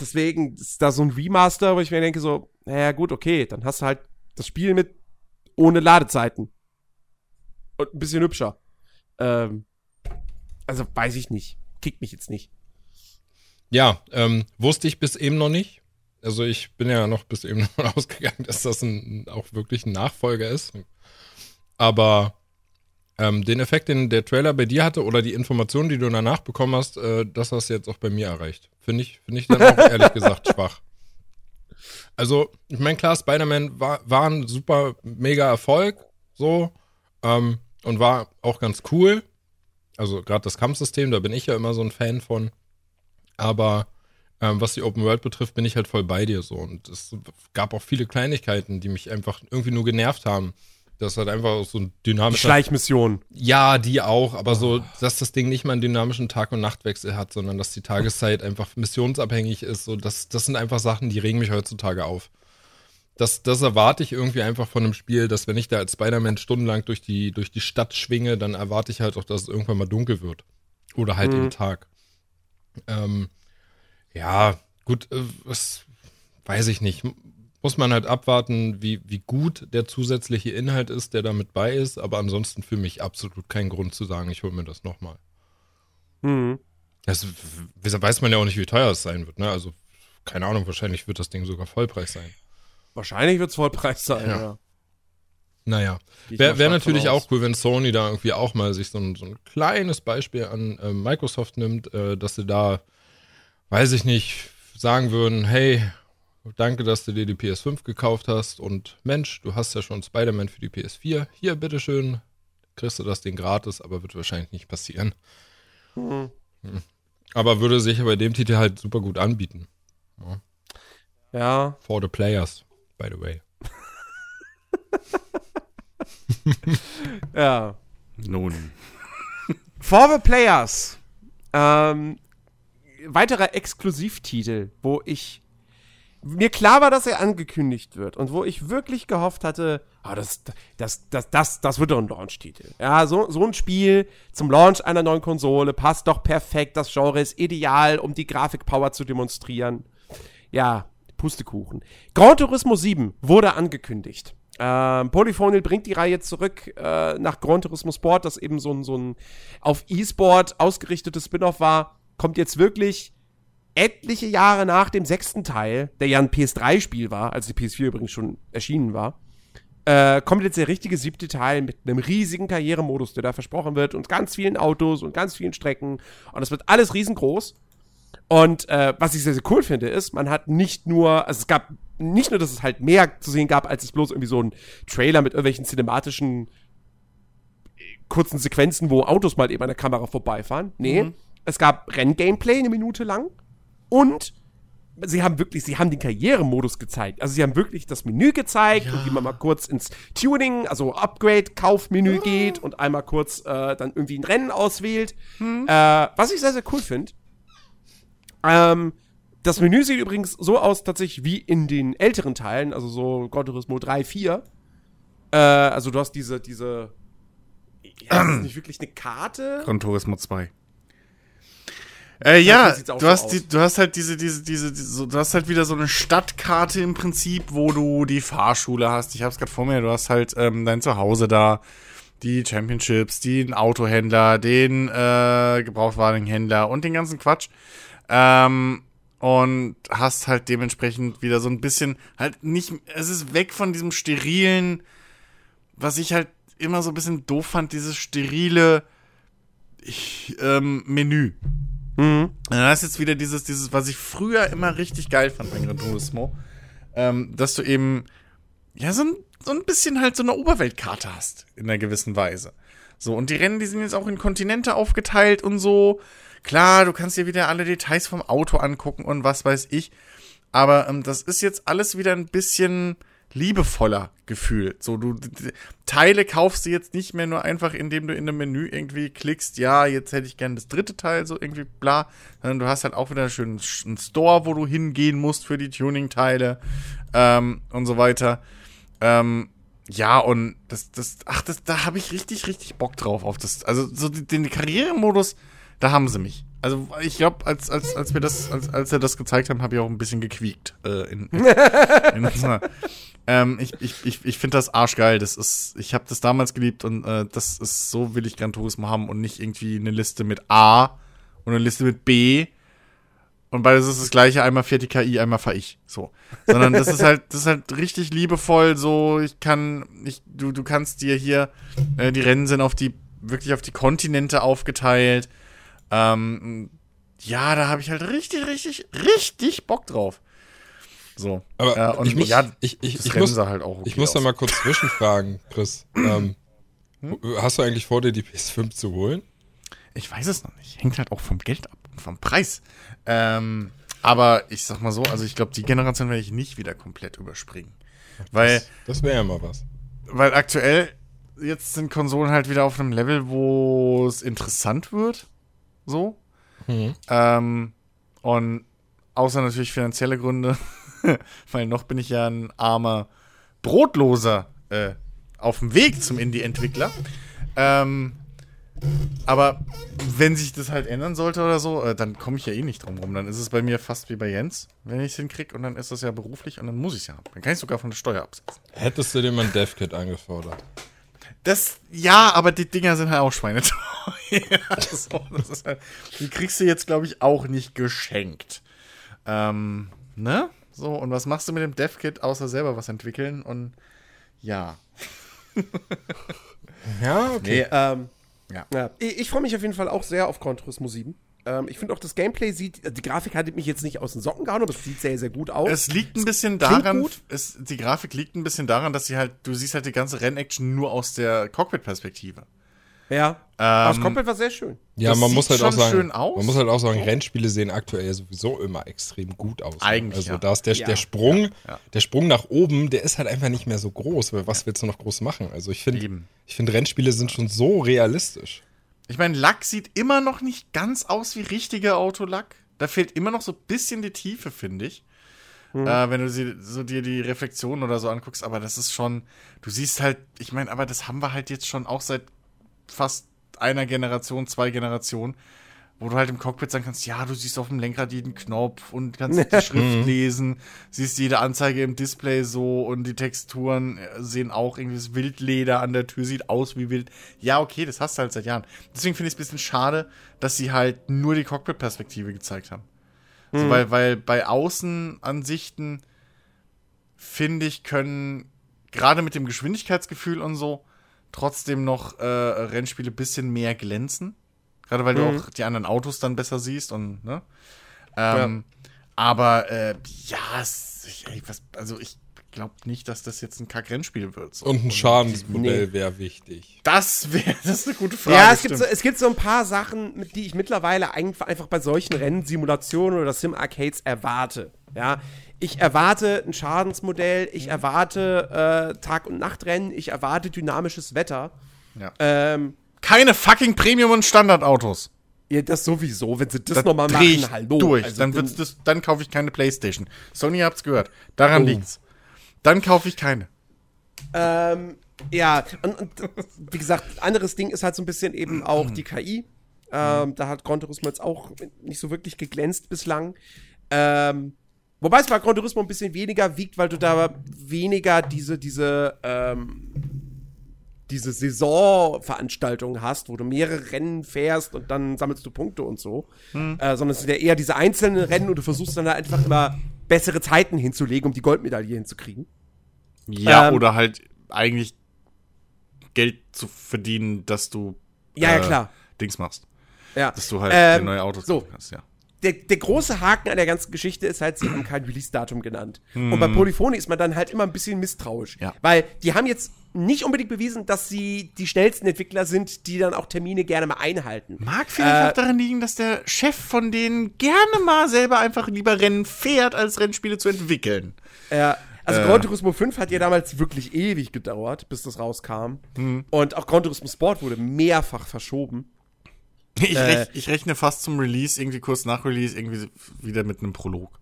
S2: deswegen ist da so ein Remaster, wo ich mir denke so, naja, gut, okay, dann hast du halt das Spiel mit ohne Ladezeiten. Und ein bisschen hübscher. Ähm, also, weiß ich nicht. Kickt mich jetzt nicht.
S1: Ja, ähm, wusste ich bis eben noch nicht. Also ich bin ja noch bis eben davon ausgegangen, dass das ein, auch wirklich ein Nachfolger ist. Aber ähm, den Effekt, den der Trailer bei dir hatte oder die Informationen, die du danach bekommen hast, äh, das hast du jetzt auch bei mir erreicht. Finde ich, finde ich dann auch ehrlich gesagt schwach. Also, ich meine, klar, Spider-Man war, war ein super, mega Erfolg, so, ähm, und war auch ganz cool. Also, gerade das Kampfsystem, da bin ich ja immer so ein Fan von. Aber ähm, was die Open World betrifft, bin ich halt voll bei dir so. Und es gab auch viele Kleinigkeiten, die mich einfach irgendwie nur genervt haben. Das hat einfach so ein
S2: Die
S1: dynamischer.
S2: Schleichmission.
S1: Ja, die auch, aber so, dass das Ding nicht mal einen dynamischen Tag- und Nachtwechsel hat, sondern dass die Tageszeit einfach missionsabhängig ist. So, das, das sind einfach Sachen, die regen mich heutzutage auf. das, das erwarte ich irgendwie einfach von einem Spiel, dass wenn ich da als Spider-Man stundenlang durch die, durch die Stadt schwinge, dann erwarte ich halt auch, dass es irgendwann mal dunkel wird. Oder halt
S2: Mhm.
S1: im Tag. Ähm, ja, gut, äh, das weiß ich nicht. Muss man halt abwarten, wie, wie gut der zusätzliche Inhalt ist, der damit bei ist. Aber ansonsten für mich absolut kein Grund zu sagen, ich hole mir das nochmal.
S2: Mhm.
S1: Das weiß man ja auch nicht, wie teuer es sein wird. Ne? Also, keine Ahnung, wahrscheinlich wird das Ding sogar Vollpreis sein.
S2: Wahrscheinlich wird es Vollpreis sein,
S1: Ja.
S2: ja.
S1: Naja, wäre wär natürlich auch cool, wenn Sony da irgendwie auch mal sich so ein, so ein kleines Beispiel an äh, Microsoft nimmt, äh, dass sie da, weiß ich nicht, sagen würden, hey, danke, dass du dir die PS5 gekauft hast und Mensch, du hast ja schon Spider-Man für die PS4, hier, bitteschön, kriegst du das Ding gratis, aber wird wahrscheinlich nicht passieren.
S2: Mhm.
S1: Aber würde sich bei dem Titel halt super gut anbieten.
S2: Ja.
S1: For the players, by the way.
S2: Ja.
S3: Nun.
S2: For the Players. Ähm, weiterer Exklusivtitel, wo ich mir klar war, dass er angekündigt wird und wo ich wirklich gehofft hatte, ah, das, das, das, das, das wird doch ein Launch-Titel. Ja, so, so ein Spiel zum Launch einer neuen Konsole passt doch perfekt. Das Genre ist ideal, um die Grafikpower zu demonstrieren. Ja, Pustekuchen. Gran Turismo 7 wurde angekündigt. Ähm, Polyphony bringt die Reihe zurück äh, nach Gran Turismo Sport, das eben so ein, so ein auf E-Sport ausgerichtetes Spin-off war. Kommt jetzt wirklich etliche Jahre nach dem sechsten Teil, der ja ein PS3-Spiel war, als die PS4 übrigens schon erschienen war, äh, kommt jetzt der richtige siebte Teil mit einem riesigen Karrieremodus, der da versprochen wird und ganz vielen Autos und ganz vielen Strecken. Und es wird alles riesengroß. Und äh, was ich sehr, sehr cool finde, ist, man hat nicht nur, also es gab nicht nur, dass es halt mehr zu sehen gab, als es bloß irgendwie so ein Trailer mit irgendwelchen cinematischen äh, kurzen Sequenzen, wo Autos mal eben an der Kamera vorbeifahren. Nee, es gab Renn-Gameplay eine Minute lang und sie haben wirklich, sie haben den Karrieremodus gezeigt. Also sie haben wirklich das Menü gezeigt und wie man mal kurz ins Tuning, also Upgrade-Kaufmenü geht und einmal kurz äh, dann irgendwie ein Rennen auswählt. Äh, was ich sehr, sehr cool finde. Ähm, das Menü sieht übrigens so aus, tatsächlich wie in den älteren Teilen, also so Gran Turismo 3, 4. Äh, also du hast diese, diese, ja, das ist nicht wirklich eine Karte.
S3: Gran Turismo 2. Äh, ja, du
S2: so
S3: hast,
S2: aus.
S3: die, du hast halt diese, diese, diese, diese so, du hast halt wieder so eine Stadtkarte im Prinzip, wo du die Fahrschule hast. Ich hab's gerade vor mir, du hast halt ähm, dein Zuhause da, die Championships, den Autohändler, den äh, Gebrauchtwagenhändler und den ganzen Quatsch. Ähm, und hast halt dementsprechend wieder so ein bisschen, halt nicht, es ist weg von diesem sterilen, was ich halt immer so ein bisschen doof fand, dieses sterile ich, ähm, Menü.
S2: Mhm.
S3: Hast du jetzt wieder dieses, dieses, was ich früher immer richtig geil fand bei Gran Turismo, ähm, dass du eben, ja, so ein, so ein bisschen halt so eine Oberweltkarte hast, in einer gewissen Weise. So, und die Rennen, die sind jetzt auch in Kontinente aufgeteilt und so. Klar, du kannst dir wieder alle Details vom Auto angucken und was weiß ich. Aber ähm, das ist jetzt alles wieder ein bisschen liebevoller gefühlt. So, du Teile kaufst du jetzt nicht mehr nur einfach, indem du in einem Menü irgendwie klickst, ja, jetzt hätte ich gerne das dritte Teil, so irgendwie bla. Sondern du hast halt auch wieder einen schönen Sch- einen Store, wo du hingehen musst für die Tuning-Teile ähm, und so weiter. Ähm, ja, und das, das, ach, das, da habe ich richtig, richtig Bock drauf auf das. Also, so den Karrieremodus, da haben sie mich. Also, ich glaube, als, als, als wir das, als, als wir das gezeigt haben, habe ich auch ein bisschen gequiekt. Äh, in, in, in ähm, ich ich, ich, ich finde das arschgeil. Das ist, ich habe das damals geliebt und äh, das ist so will ich Gran Turismo haben und nicht irgendwie eine Liste mit A und eine Liste mit B. Und beides ist das gleiche, einmal fährt die KI, einmal fahr ich. So. Sondern das ist halt, das ist halt richtig liebevoll, so, ich kann, ich, du, du kannst dir hier, äh, die Rennen sind auf die, wirklich auf die Kontinente aufgeteilt. Ähm, ja, da habe ich halt richtig, richtig, richtig Bock drauf. So.
S1: Aber
S3: und
S1: ich muss,
S3: ja,
S1: ich, ich, ich muss,
S3: halt auch okay
S1: ich muss da mal kurz zwischenfragen, Chris. ähm,
S3: Hm?
S1: Hast du eigentlich vor, dir die PS5 zu holen?
S3: Ich weiß es noch nicht. Hängt halt auch vom Geld ab und vom Preis. Ähm, aber ich sag mal so, also ich glaube, die Generation werde ich nicht wieder komplett überspringen. Weil,
S1: Das, das wäre ja mal was.
S3: weil aktuell jetzt sind Konsolen halt wieder auf einem Level, wo es interessant wird. So.
S1: Mhm.
S3: Ähm, und außer natürlich finanzielle Gründe Weil noch bin ich ja ein armer Brotloser äh, auf dem Weg zum Indie-Entwickler. Ähm, aber wenn sich das halt ändern sollte oder so, äh, dann komme ich ja eh nicht drum rum. Dann ist es bei mir fast wie bei Jens, wenn ich es hinkriege und dann ist das ja beruflich und dann muss ich es ja haben. Dann kann ich sogar von der Steuer absetzen.
S1: Hättest du dir mal ein Dev-Kit angefordert?
S3: Das, ja, aber die Dinger sind halt auch schweineteuer. so, das ist halt, die kriegst du jetzt, glaube ich, auch nicht geschenkt. Ähm, ne? So, und was machst du mit dem Dev-Kit, außer selber was entwickeln? Und ja.
S1: Ja, okay.
S2: Nee, ähm,
S3: Ja.
S2: ja. Ich, ich freue mich auf jeden Fall auch sehr auf Gran Turismo 7. Ähm, ich finde auch, das Gameplay sieht, die Grafik hat mich jetzt nicht aus den Socken gehauen, aber es sieht sehr, sehr gut aus.
S3: Es liegt ein bisschen daran,
S2: gut.
S3: es, die Grafik liegt ein bisschen daran, dass sie halt, du siehst halt die ganze Rennaction nur aus der Cockpit-Perspektive.
S2: ja. aber das Cockpit war sehr schön.
S1: Ja,
S3: Das
S1: man muss halt auch sagen,
S3: schön aus.
S1: man muss halt auch sagen, Rennspiele sehen aktuell sowieso immer extrem gut aus. ne?
S3: Eigentlich,
S1: Also
S3: ja.
S1: da ist der,
S2: Ja.
S1: der Sprung,
S3: ja.
S1: der Sprung nach oben, der ist halt einfach nicht mehr so groß, weil was willst du noch groß machen? Also ich finde, ich finde Rennspiele sind schon so realistisch.
S3: Ich meine, Lack sieht immer noch nicht ganz aus wie richtiger Autolack. Da fehlt immer noch so ein bisschen die Tiefe, finde ich. Äh, wenn du sie, so dir die Reflexionen oder so anguckst, aber das ist schon, du siehst halt, ich meine, aber das haben wir halt jetzt schon auch seit fast einer Generation, zwei Generationen, wo du halt im Cockpit sagen kannst, ja, du siehst auf dem Lenkrad jeden Knopf und kannst die Schrift lesen, siehst jede Anzeige im Display so und die Texturen äh, sehen auch irgendwie das Wildleder an der Tür sieht aus wie wild. Ja, okay, das hast du halt seit Jahren. Deswegen finde ich es ein bisschen schade, dass sie halt nur die Cockpit-Perspektive gezeigt haben. So, weil, weil bei Außenansichten, finde ich, können gerade mit dem Geschwindigkeitsgefühl und so trotzdem noch äh, Rennspiele ein bisschen mehr glänzen. Gerade weil du auch die anderen Autos dann besser siehst und, ne? Ähm, Aber, äh, ja, es, ich, ey, was, also ich glaube nicht, dass das jetzt ein Kack-Rennspiel wird. So.
S1: Und ein Schadensmodell
S2: Nee.
S1: wäre wichtig.
S3: Das wäre, das ist eine gute Frage.
S2: ja, es gibt, so, es gibt so ein paar Sachen, mit die ich mittlerweile einfach, einfach bei solchen Rennsimulationen oder Sim-Arcades erwarte. Ja, ich erwarte ein Schadensmodell, ich erwarte äh, Tag- und Nachtrennen, ich erwarte dynamisches Wetter.
S3: Ja.
S2: Ähm,
S3: Keine fucking Premium- und Standardautos.
S2: ja, das sowieso, wenn sie das,
S3: Das
S2: nochmal
S3: dreh ich
S2: machen, hallo.
S3: durch.
S2: Also,
S3: dann, wird's das, dann kaufe ich keine Playstation. Sony habt's gehört. Daran
S2: Oh.
S3: liegt's. Dann kaufe ich keine.
S2: Ähm, ja, und, und wie gesagt, anderes Ding ist halt so ein bisschen eben auch die KI. Ähm, da hat Gran Turismo jetzt auch nicht so wirklich geglänzt bislang. Ähm, wobei es bei Gran Turismo ein bisschen weniger wiegt, weil du da weniger diese, diese, ähm, diese Saisonveranstaltung hast, wo du mehrere Rennen fährst und dann sammelst du Punkte und so. Äh, sondern es sind ja eher diese einzelnen Rennen und du versuchst dann da einfach immer bessere Zeiten hinzulegen, um die Goldmedaille hinzukriegen.
S3: Ja,
S2: Ähm,
S3: oder halt eigentlich Geld zu verdienen, dass du
S2: Ja, ja, klar.
S3: Dings machst.
S2: Ja.
S3: Dass du halt
S2: Ähm,
S3: neue Autos
S2: so.
S3: kannst, ja.
S2: Der, der große Haken an der ganzen Geschichte ist halt, sie haben kein Release-Datum genannt. Und bei Polyphony ist man dann halt immer ein bisschen misstrauisch.
S3: Ja.
S2: Weil die haben jetzt nicht unbedingt bewiesen, dass sie die schnellsten Entwickler sind, die dann auch Termine gerne mal einhalten.
S3: Mag vielleicht
S2: Äh,
S3: auch daran liegen, dass der Chef von denen gerne mal selber einfach lieber Rennen fährt, als Rennspiele zu entwickeln.
S2: Äh, also
S3: Äh.
S2: Gran Turismo 5 hat ja damals wirklich ewig gedauert, bis das rauskam. Und auch Gran Turismo Sport wurde mehrfach verschoben.
S3: Ich,
S2: Äh.
S3: rech, ich rechne fast zum Release, irgendwie kurz nach Release, irgendwie wieder mit einem Prolog.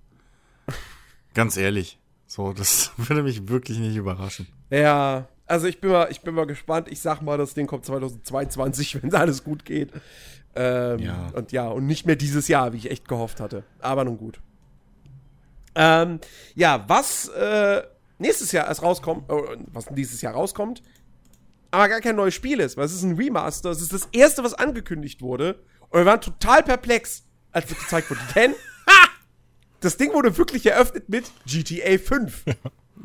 S3: Ganz ehrlich. So, das würde mich wirklich nicht überraschen.
S2: Ja, also ich bin mal, ich bin mal gespannt. Ich sag mal, das Ding kommt 2022, wenn alles gut geht. Ähm,
S3: Ja.
S2: Und ja, und nicht mehr dieses Jahr, wie ich echt gehofft hatte. Aber nun gut. Ähm, ja, was äh, nächstes Jahr erst rauskommt, äh, was dieses Jahr rauskommt, aber gar kein neues Spiel ist, weil es ist ein Remaster. Es ist das erste, was angekündigt wurde. Und wir waren total perplex, als es gezeigt wurde. Denn das Ding wurde wirklich eröffnet mit GTA 5.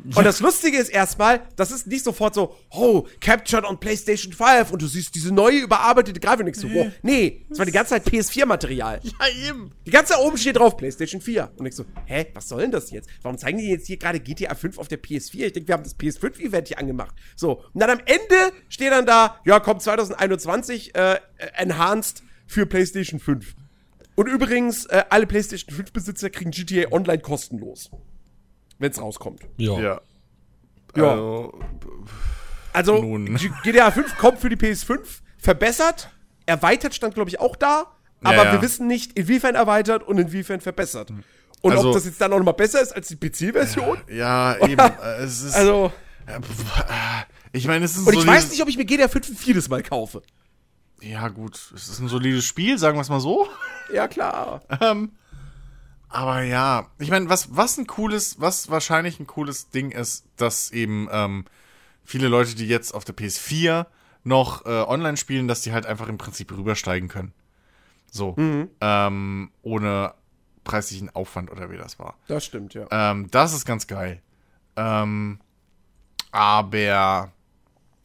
S2: Und das Lustige ist erstmal, das ist nicht sofort so, oh, captured on PlayStation 5 und du siehst diese neue überarbeitete Grafik und denkst so, wow. Nee, das war die ganze Zeit PS4-Material.
S3: Ja, eben.
S2: Die ganze Zeit oben steht drauf PlayStation 4. Und ich so, hä, was soll denn das jetzt? Warum zeigen die jetzt hier gerade GTA 5 auf der PS4? Ich denke, wir haben das PS5-Event hier angemacht. So, und dann am Ende steht dann da, ja, kommt 2021 äh, enhanced für PlayStation 5. Und übrigens, äh, alle PlayStation 5-Besitzer kriegen GTA Online kostenlos. Wenn es rauskommt.
S1: Ja.
S3: Ja.
S2: Ja.
S3: Also,
S2: Also,
S3: Nun.
S2: GTA 5 kommt für die PS5, verbessert, erweitert stand, glaube ich, auch da, aber
S3: Ja, ja.
S2: wir wissen nicht, inwiefern erweitert und inwiefern verbessert. Und
S3: Also-
S2: ob das jetzt dann auch noch mal besser ist als die PC-Version?
S3: Ja, eben. äh, es ist,
S2: Also,
S3: äh, ich meine, es ist ein
S2: und ich weiß nicht, ob ich mir GTA 5 ein viertes Mal kaufe.
S3: Ja, gut, es ist ein solides Spiel, sagen wir es mal so.
S2: Ja, klar.
S3: Ähm, aber ja, ich meine, was, was ein cooles, was wahrscheinlich ein cooles Ding ist, dass eben ähm, viele Leute, die jetzt auf der PS4 noch äh, online spielen, dass die halt einfach im Prinzip rübersteigen können. So. Ähm, ohne preislichen Aufwand oder wie das war.
S2: Das stimmt, ja.
S3: Ähm, das ist ganz geil. Ähm, aber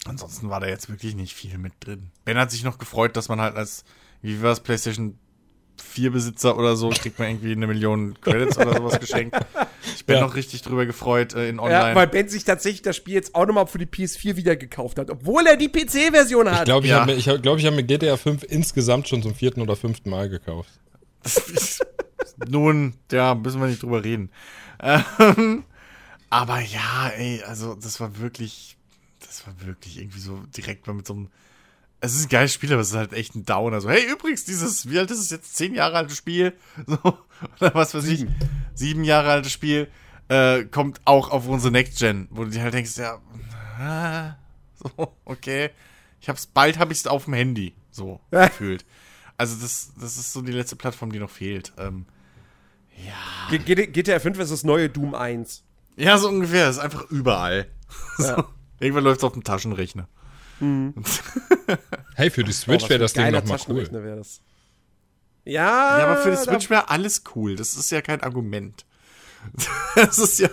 S3: ansonsten war da jetzt wirklich nicht viel mit drin. Ben hat sich noch gefreut, dass man halt als, wie war es, PlayStation 4 Besitzer oder so, kriegt man irgendwie eine Million Credits oder sowas geschenkt. Ich bin
S1: Ja.
S3: noch richtig drüber gefreut äh, in
S2: Ja,
S3: Online.
S2: weil Ben sich tatsächlich das Spiel jetzt auch nochmal für die PS4 wieder gekauft hat, obwohl er die PC-Version hat.
S1: Ich glaube, ich
S3: Ja.
S1: habe mir, ich glaub, ich hab mir GTA 5 insgesamt schon zum vierten oder fünften Mal gekauft.
S3: Nun, ja, müssen wir nicht drüber reden. Ähm, aber ja, ey, also das war wirklich, das war wirklich irgendwie so direkt mal mit so einem. Es ist ein geiles Spiel, aber es ist halt echt ein Downer. So, hey, übrigens, dieses, wie alt ist es jetzt? Zehn Jahre altes Spiel? So, oder was weiß ich? Sieben Jahre altes Spiel, äh, kommt auch auf unsere Next Gen, wo du dir halt denkst, ja, ah, so, okay. Ich hab's, bald hab ich's auf dem Handy, so, gefühlt. Also das, das ist so die letzte Plattform, die noch fehlt. Ähm,
S2: G- G- GTA 5 ist das neue Doom 1.
S3: Ja, so ungefähr. Ist einfach überall. So. Irgendwann läuft es auf dem Taschenrechner.
S1: Hey, für die
S2: Oh,
S1: Switch wäre das Ding nochmal cool.
S2: Ja,
S3: Ja, aber für die Switch wäre alles cool. Das ist ja kein Argument. Das ist ja.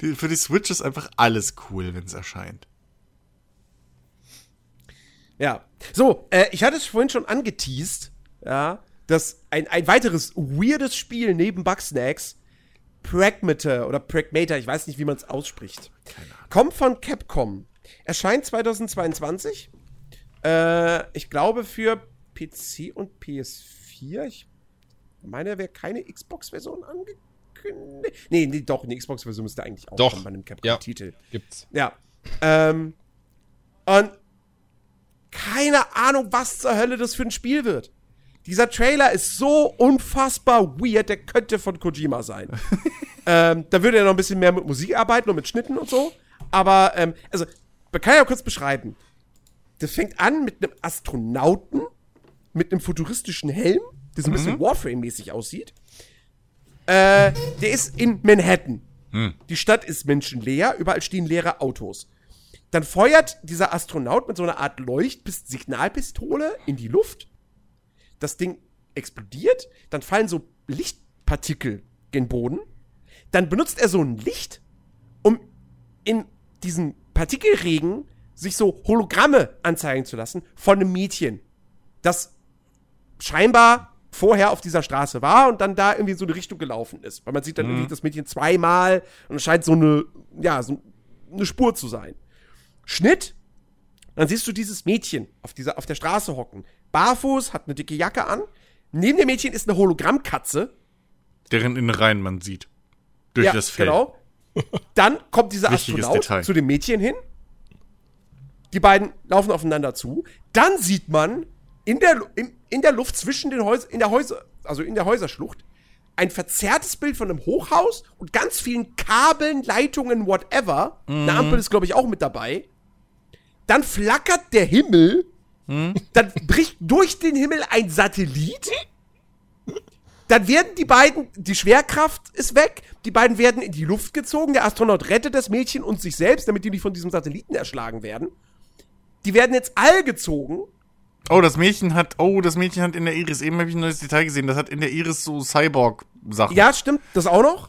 S3: Die, für die Switch ist einfach alles cool, wenn es erscheint.
S2: Ja. So, äh, ich hatte es vorhin schon angeteased, ja, dass ein, ein weiteres weirdes Spiel neben Bugsnacks, Pragmater oder Pragmater, ich weiß nicht, wie man es ausspricht, kommt von Capcom. Erscheint 2022. Äh, ich glaube für PC und PS4. Ich meine, wäre keine Xbox-Version angekündigt. Nee, nee, doch, eine Xbox-Version müsste eigentlich auch
S1: Doch,
S2: bei einem
S1: ja.
S2: Capcom-Titel.
S1: Gibt's.
S2: Ja. Ähm, und keine Ahnung, was zur Hölle das für ein Spiel wird. Dieser Trailer ist so unfassbar weird, der könnte von Kojima sein. ähm, da würde er noch ein bisschen mehr mit Musik arbeiten und mit Schnitten und so. Aber, ähm, also, kann ja kurz beschreiben. Das fängt an mit einem Astronauten mit einem futuristischen Helm, der so ein bisschen Warframe-mäßig aussieht. Äh, der ist in Manhattan. Die Stadt ist menschenleer, überall stehen leere Autos. Dann feuert dieser Astronaut mit so einer Art Leucht-Signalpistole in die Luft. Das Ding explodiert, dann fallen so Lichtpartikel gen Boden. Dann benutzt er so ein Licht, um in diesen Partikelregen sich so Hologramme anzeigen zu lassen von einem Mädchen, das scheinbar vorher auf dieser Straße war und dann da irgendwie so eine Richtung gelaufen ist. Weil man sieht dann irgendwie das Mädchen zweimal und es scheint so eine, ja, so eine Spur zu sein. Schnitt, dann siehst du dieses Mädchen auf, dieser, auf der Straße hocken. Barfuß, hat eine dicke Jacke an. Neben dem Mädchen ist eine Hologrammkatze.
S3: Deren Innereien man sieht. Durch das Feld.
S2: Genau. Dann kommt dieser
S3: Wichtiges
S2: Astronaut
S3: Detail.
S2: zu dem Mädchen hin. Die beiden laufen aufeinander zu. Dann sieht man in der, in, in der Luft zwischen den Häusern, in der Häuser, also in der Häuserschlucht, ein verzerrtes Bild von einem Hochhaus und ganz vielen Kabeln, Leitungen, whatever.
S3: Mhm.
S2: Eine Ampel ist, glaube ich, auch mit dabei. Dann flackert der Himmel.
S3: Mhm.
S2: Dann bricht durch den Himmel ein Satellit. Dann werden die beiden, die Schwerkraft ist weg, die beiden werden in die Luft gezogen, der Astronaut rettet das Mädchen und sich selbst, damit die nicht von diesem Satelliten erschlagen werden. Die werden jetzt all gezogen.
S3: Oh, das Mädchen hat, oh, das Mädchen hat in der Iris, eben habe ich ein neues Detail gesehen, das hat in der Iris so Cyborg-Sachen.
S2: Ja, stimmt, das auch noch.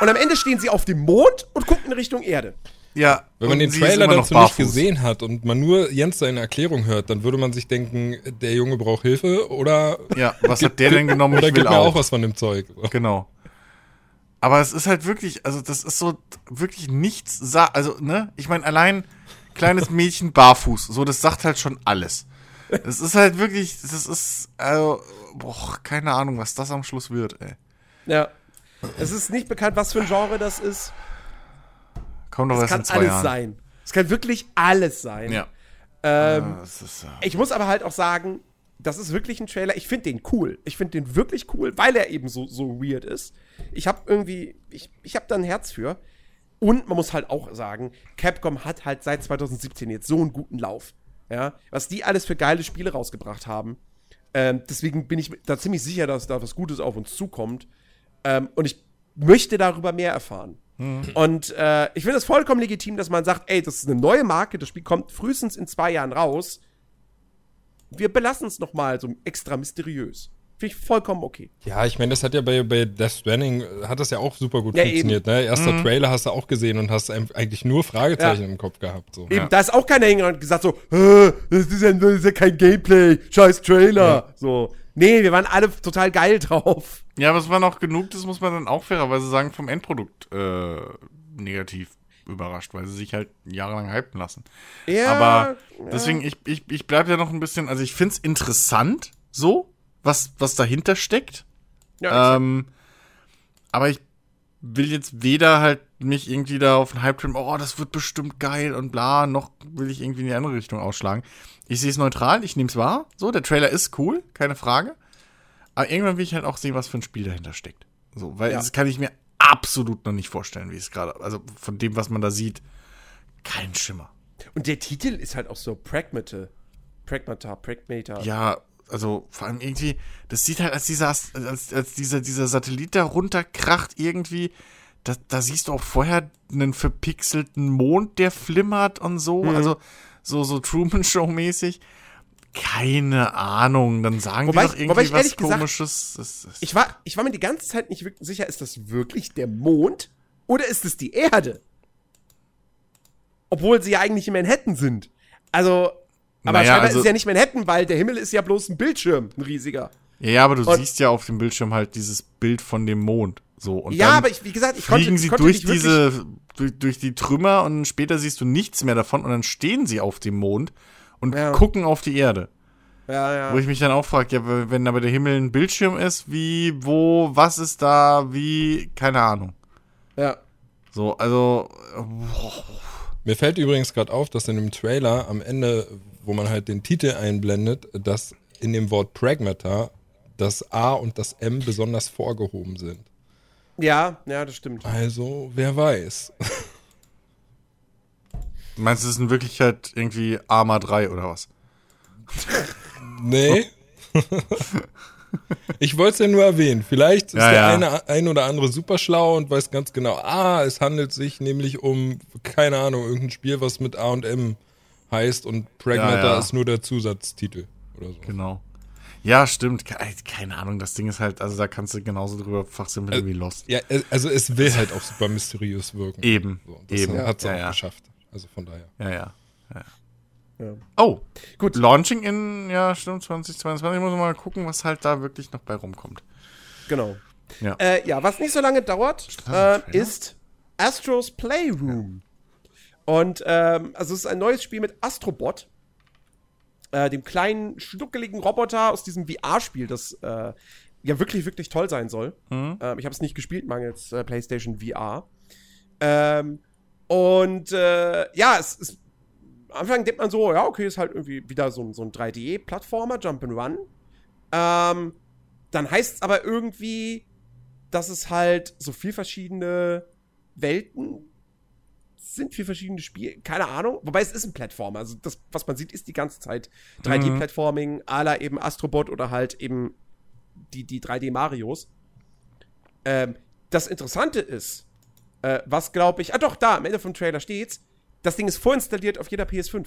S2: Und am Ende stehen sie auf dem Mond und gucken in Richtung Erde.
S3: Ja.
S1: Wenn man den Trailer dazu nicht
S3: barfuß.
S1: gesehen hat und man nur Jens seine Erklärung hört, dann würde man sich denken, der Junge braucht Hilfe oder
S3: Ja, was hat der denn genommen?
S1: oder
S3: Ich will
S1: mir auch
S3: auch.
S1: was von dem Zeug.
S3: Genau. Aber es ist halt wirklich, also das ist so wirklich nichts, also, ne? Ich meine, allein kleines Mädchen barfuß, so, das sagt halt schon alles. Es ist halt wirklich, das ist, also, boah, keine Ahnung, was das am Schluss wird, ey.
S2: Ja. Es ist nicht bekannt, was für ein Genre das ist.
S3: Komm doch
S2: Es
S3: erst
S2: kann alles
S3: Jahren.
S2: sein. Es kann wirklich alles sein.
S3: Ja.
S2: Ähm,
S3: Ah, das ist, äh,
S2: Ich muss aber halt auch sagen, das ist wirklich ein Trailer. Ich finde den cool. Ich finde den wirklich cool, weil er eben so, so weird ist. Ich habe irgendwie, ich, ich habe da ein Herz für. Und man muss halt auch sagen, Capcom hat halt seit 2017 jetzt so einen guten Lauf. Ja, was die alles für geile Spiele rausgebracht haben. Ähm, deswegen bin ich da ziemlich sicher, dass da was Gutes auf uns zukommt. Ähm, und ich möchte darüber mehr erfahren. Mhm. Und äh, ich finde es vollkommen legitim, dass man sagt, ey, das ist eine neue Marke, das Spiel kommt frühestens in zwei Jahren raus. Wir belassen es noch mal so extra mysteriös. Finde ich vollkommen okay.
S1: Ja, ich meine, das hat ja bei, bei Death Stranding, äh, hat das ja auch super gut ja, funktioniert. Ne? Erster mhm. Trailer hast du auch gesehen und hast eigentlich nur Fragezeichen ja. im Kopf gehabt. So.
S2: Eben, ja. da ist auch keiner hingegangen und gesagt so, das ist, ja, das ist ja kein Gameplay, scheiß Trailer. So, nee, wir waren alle total geil drauf.
S3: Ja, aber es war noch genug, das muss man dann auch fairerweise sagen, vom Endprodukt äh, negativ überrascht, weil sie sich halt jahrelang hypen lassen. Ja, aber deswegen, ich, ich, ich bleibe ja noch ein bisschen, also ich finde es interessant, so, was, was dahinter steckt. Ja, ähm, aber ich will jetzt weder halt mich irgendwie da auf den Hype trimmen, oh, das wird bestimmt geil und bla, noch will ich irgendwie in die andere Richtung ausschlagen. Ich sehe es neutral, ich nehme es wahr. So, der Trailer ist cool, keine Frage. Aber irgendwann will ich halt auch sehen, was für ein Spiel dahinter steckt. So, weil ja. das kann ich mir absolut noch nicht vorstellen, wie es gerade, also von dem, was man da sieht, kein Schimmer.
S2: Und der Titel ist halt auch so Pragmata. Pragmata, Pragmata.
S3: Ja, also vor allem irgendwie, das sieht halt, als dieser, als, als dieser, dieser Satellit da runterkracht irgendwie, da, da siehst du auch vorher einen verpixelten Mond, der flimmert und so, mhm. also so, so Truman-Show-mäßig. Keine Ahnung, dann sagen wobei, die doch irgendwie was komisches.
S2: Gesagt, ich, war, ich war mir die ganze Zeit nicht sicher, ist das wirklich der Mond oder ist es die Erde? Obwohl sie ja eigentlich in Manhattan sind. Also, aber naja, scheinbar also, ist ja nicht Manhattan, weil der Himmel ist ja bloß ein Bildschirm, ein riesiger.
S3: Ja, ja aber du und, siehst ja auf dem Bildschirm halt dieses Bild von dem Mond. So, und
S2: ja, aber ich, wie gesagt, ich
S3: fliegen konnte, sie ich konnte durch diese, durch, durch, die Trümmer und später siehst du nichts mehr davon und dann stehen sie auf dem Mond und ja. gucken auf die Erde. Ja, ja. Wo ich mich dann auch frage, ja, wenn aber der Himmel ein Bildschirm ist, wie, wo, was ist da, wie, keine Ahnung.
S2: Ja.
S3: So, also. Boah.
S1: Mir fällt übrigens gerade auf, dass in dem Trailer am Ende wo man halt den Titel einblendet, dass in dem Wort Pragmata das A und das M besonders vorgehoben sind.
S2: Ja, ja, das stimmt.
S1: Also, wer weiß.
S3: Du meinst, es ist in Wirklichkeit irgendwie Arma 3 oder was?
S1: nee. ich wollte es ja nur erwähnen. Vielleicht ist ja, der ja. eine ein oder andere super schlau und weiß ganz genau, ah, es handelt sich nämlich um, keine Ahnung, irgendein Spiel, was mit A und M heißt und Pragmata ja, ja. ist nur der Zusatztitel oder so.
S3: Genau. Ja, stimmt. Keine Ahnung, das Ding ist halt, also da kannst du genauso drüber fachsimpeln äh, wie Lost.
S1: Ja, also es will halt auch super mysteriös wirken.
S3: Eben.
S1: So, das
S3: eben.
S1: hat es auch geschafft. Also von daher.
S3: Ja, ja. ja. Oh, gut. Launching in, ja, stimmt, 2022. Ich muss mal gucken, was halt da wirklich noch bei rumkommt.
S2: Genau. Ja, äh, ja was nicht so lange dauert, äh, ist Astros Playroom. Und ähm, also es ist ein neues Spiel mit Astrobot, äh, dem kleinen, schnuckeligen Roboter aus diesem VR-Spiel, das äh, ja wirklich, wirklich toll sein soll. Mhm. Ähm, ich habe es nicht gespielt, mangels äh, PlayStation VR. Ähm, und äh, ja, es ist. Am Anfang denkt man so, ja, okay, ist halt irgendwie wieder so, so ein 3D-Plattformer, Jump'n'Run. Ähm, dann heißt es aber irgendwie, dass es halt so viel verschiedene Welten sind vier verschiedene Spiele, keine Ahnung. Wobei es ist ein Plattformer. Also das, was man sieht, ist die ganze Zeit 3D-Plattforming, mhm. à la eben Astrobot oder halt eben die, die 3D-Marios. Ähm, das Interessante ist, äh, was glaube ich, ah doch, da, am Ende vom Trailer steht's, das Ding ist vorinstalliert auf jeder PS5.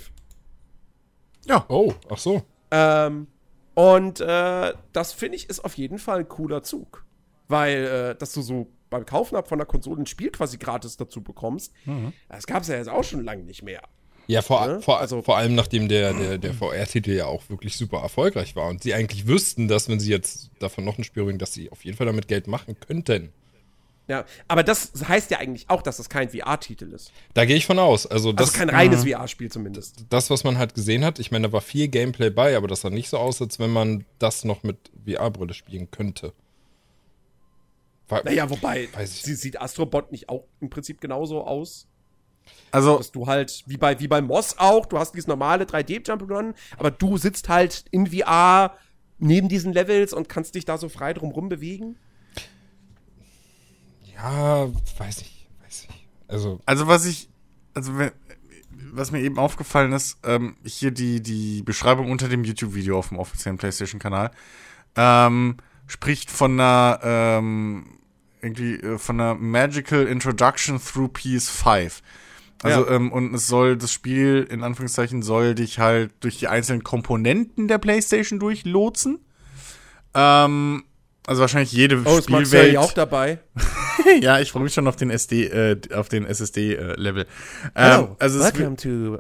S1: Ja. Oh, ach so.
S2: Ähm, und äh, das finde ich ist auf jeden Fall ein cooler Zug. Weil, äh, dass du so beim Kaufen ab von der Konsole ein Spiel quasi gratis dazu bekommst. Mhm. Das gab es ja jetzt auch schon lange nicht mehr.
S1: Ja, vor, ne? vor, also, vor allem nachdem der, der, der VR-Titel ja auch wirklich super erfolgreich war und sie eigentlich wüssten, dass wenn sie jetzt davon noch ein Spiel bringen, dass sie auf jeden Fall damit Geld machen könnten.
S2: Ja, aber das heißt ja eigentlich auch, dass das kein VR-Titel ist.
S1: Da gehe ich von aus. Also, das,
S2: also kein reines mhm. VR-Spiel zumindest.
S1: Das, was man halt gesehen hat, ich meine, da war viel Gameplay bei, aber das sah nicht so aus, als wenn man das noch mit VR-Brille spielen könnte.
S2: War, naja, wobei, sie, sieht Astrobot nicht auch im Prinzip genauso aus?
S3: Also,
S2: Dass du halt, wie bei, wie bei Moss auch, du hast dieses normale 3D-Jump'n'Run, aber du sitzt halt in VR neben diesen Levels und kannst dich da so frei drum bewegen.
S1: Ja, weiß ich, weiß ich. Also,
S3: also was ich, also was mir eben aufgefallen ist, ähm, hier die, die Beschreibung unter dem YouTube-Video auf dem offiziellen PlayStation-Kanal, ähm, spricht von einer, ähm, irgendwie, äh, von einer Magical Introduction through PS5. Also,
S2: Ja.
S3: ähm, und es soll, das Spiel, in Anführungszeichen, soll dich halt durch die einzelnen Komponenten der PlayStation durchlotsen. Ähm, also wahrscheinlich jede
S2: Oh,
S3: Spielwelt.
S2: auch dabei?
S3: ja, ich freue mich schon auf den SD, äh, auf den SSD-Level.
S2: Hello,
S3: ähm, also
S2: welcome to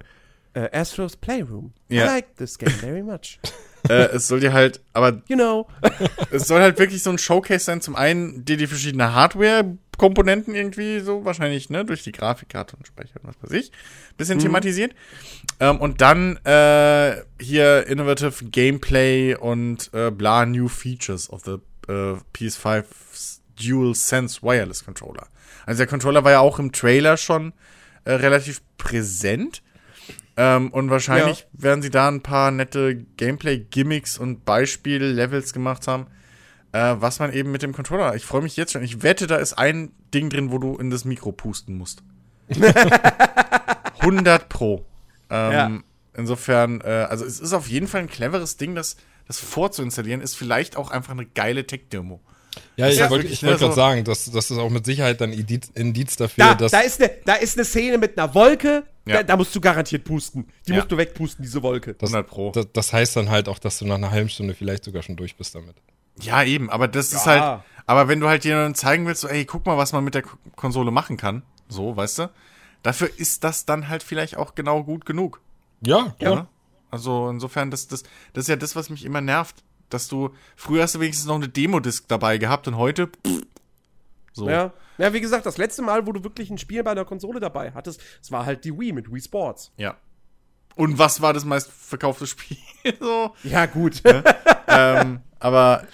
S2: uh, Astro's Playroom.
S3: Ja.
S2: I like this game very much.
S3: äh, es soll dir halt, aber
S2: You know.
S3: es soll halt wirklich so ein Showcase sein. Zum einen dir die verschiedenen Hardware-Komponenten irgendwie so wahrscheinlich, ne, durch die Grafikkarte und Speicher und was weiß ich, bisschen thematisiert. Ähm, und dann äh, hier innovative Gameplay und äh, bla new features of the äh, PS5 Dual Sense Wireless Controller. Also der Controller war ja auch im Trailer schon äh, relativ präsent. Ähm, und wahrscheinlich werden sie da ein paar nette Gameplay-Gimmicks und Beispiel-Levels gemacht haben, äh, was man eben mit dem Controller. Ich freue mich jetzt schon. Ich wette, da ist ein Ding drin, wo du in das Mikro pusten musst. 100 Pro. Ähm,
S2: Ja.
S3: Insofern, äh, also es ist auf jeden Fall ein cleveres Ding, das, das vorzuinstallieren, ist vielleicht auch einfach eine geile Tech-Demo.
S1: Ja, ich
S3: Ja,
S1: wollte
S3: ne,
S1: gerade
S3: so-
S1: sagen, das, das ist auch mit Sicherheit dann Indiz, Indiz dafür,
S2: Da,
S1: dass.
S2: da, ist eine, da ist eine Szene mit einer Wolke,
S3: Ja.
S2: da, da musst du garantiert pusten. Die
S3: Ja.
S2: musst du wegpusten, diese Wolke.
S1: das,
S3: 100 Pro.
S1: Das, das heißt dann halt auch, dass du nach einer halben Stunde vielleicht sogar schon durch bist damit.
S3: Ja, eben, aber das ist
S2: Ja.
S3: halt. Aber wenn du halt jemandem zeigen willst, so, ey, guck mal, was man mit der Konsole machen kann, so, weißt du, dafür ist das dann halt vielleicht auch genau gut genug.
S1: Ja, klar.
S3: Ne? Also insofern, das, das, das ist ja das, was mich immer nervt. Dass du, früher hast du wenigstens noch eine Demo-Disc dabei gehabt und heute, pff, so.
S2: Ja. ja, wie gesagt, das letzte Mal, wo du wirklich ein Spiel bei einer Konsole dabei hattest, es war halt die Wii mit Wii Sports.
S3: Ja. Und was war das meistverkaufte Spiel? so.
S2: Ja, gut.
S3: ähm, aber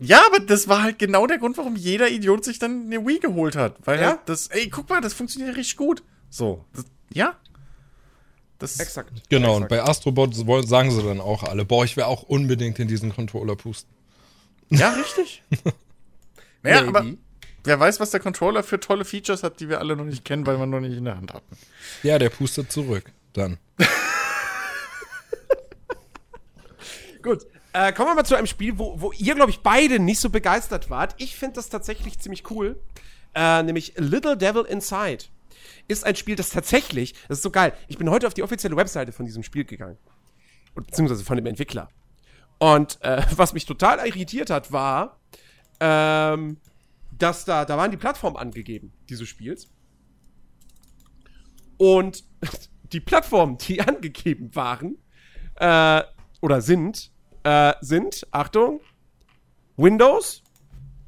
S3: ja, aber das war halt genau der Grund, warum jeder Idiot sich dann eine Wii geholt hat. Weil
S2: Ja.
S3: das, ey, guck mal, das funktioniert richtig gut. So. Das, ja. Das,
S2: Exakt.
S1: Genau, und
S2: Exakt.
S1: bei Astrobot sagen sie dann auch alle, boah, ich will auch unbedingt in diesen Controller pusten.
S3: Ja, richtig. naja, aber
S2: Maybe.
S3: wer weiß, was der Controller für tolle Features hat, die wir alle noch nicht kennen, weil wir noch nicht in der Hand hatten.
S1: Ja, der pustet zurück. Dann.
S2: Gut. Äh, kommen wir mal zu einem Spiel, wo, wo ihr, glaube ich, beide nicht so begeistert wart. Ich finde das tatsächlich ziemlich cool. Äh, nämlich Little Devil Inside. Ist ein Spiel, das tatsächlich, das ist so geil. Ich bin heute auf die offizielle Webseite von diesem Spiel gegangen. Beziehungsweise von dem Entwickler. Und äh, was mich total irritiert hat, war, ähm, dass da, da waren die Plattformen angegeben, dieses Spiels. Und die Plattformen, die angegeben waren, äh, oder sind, äh, sind, Achtung, Windows,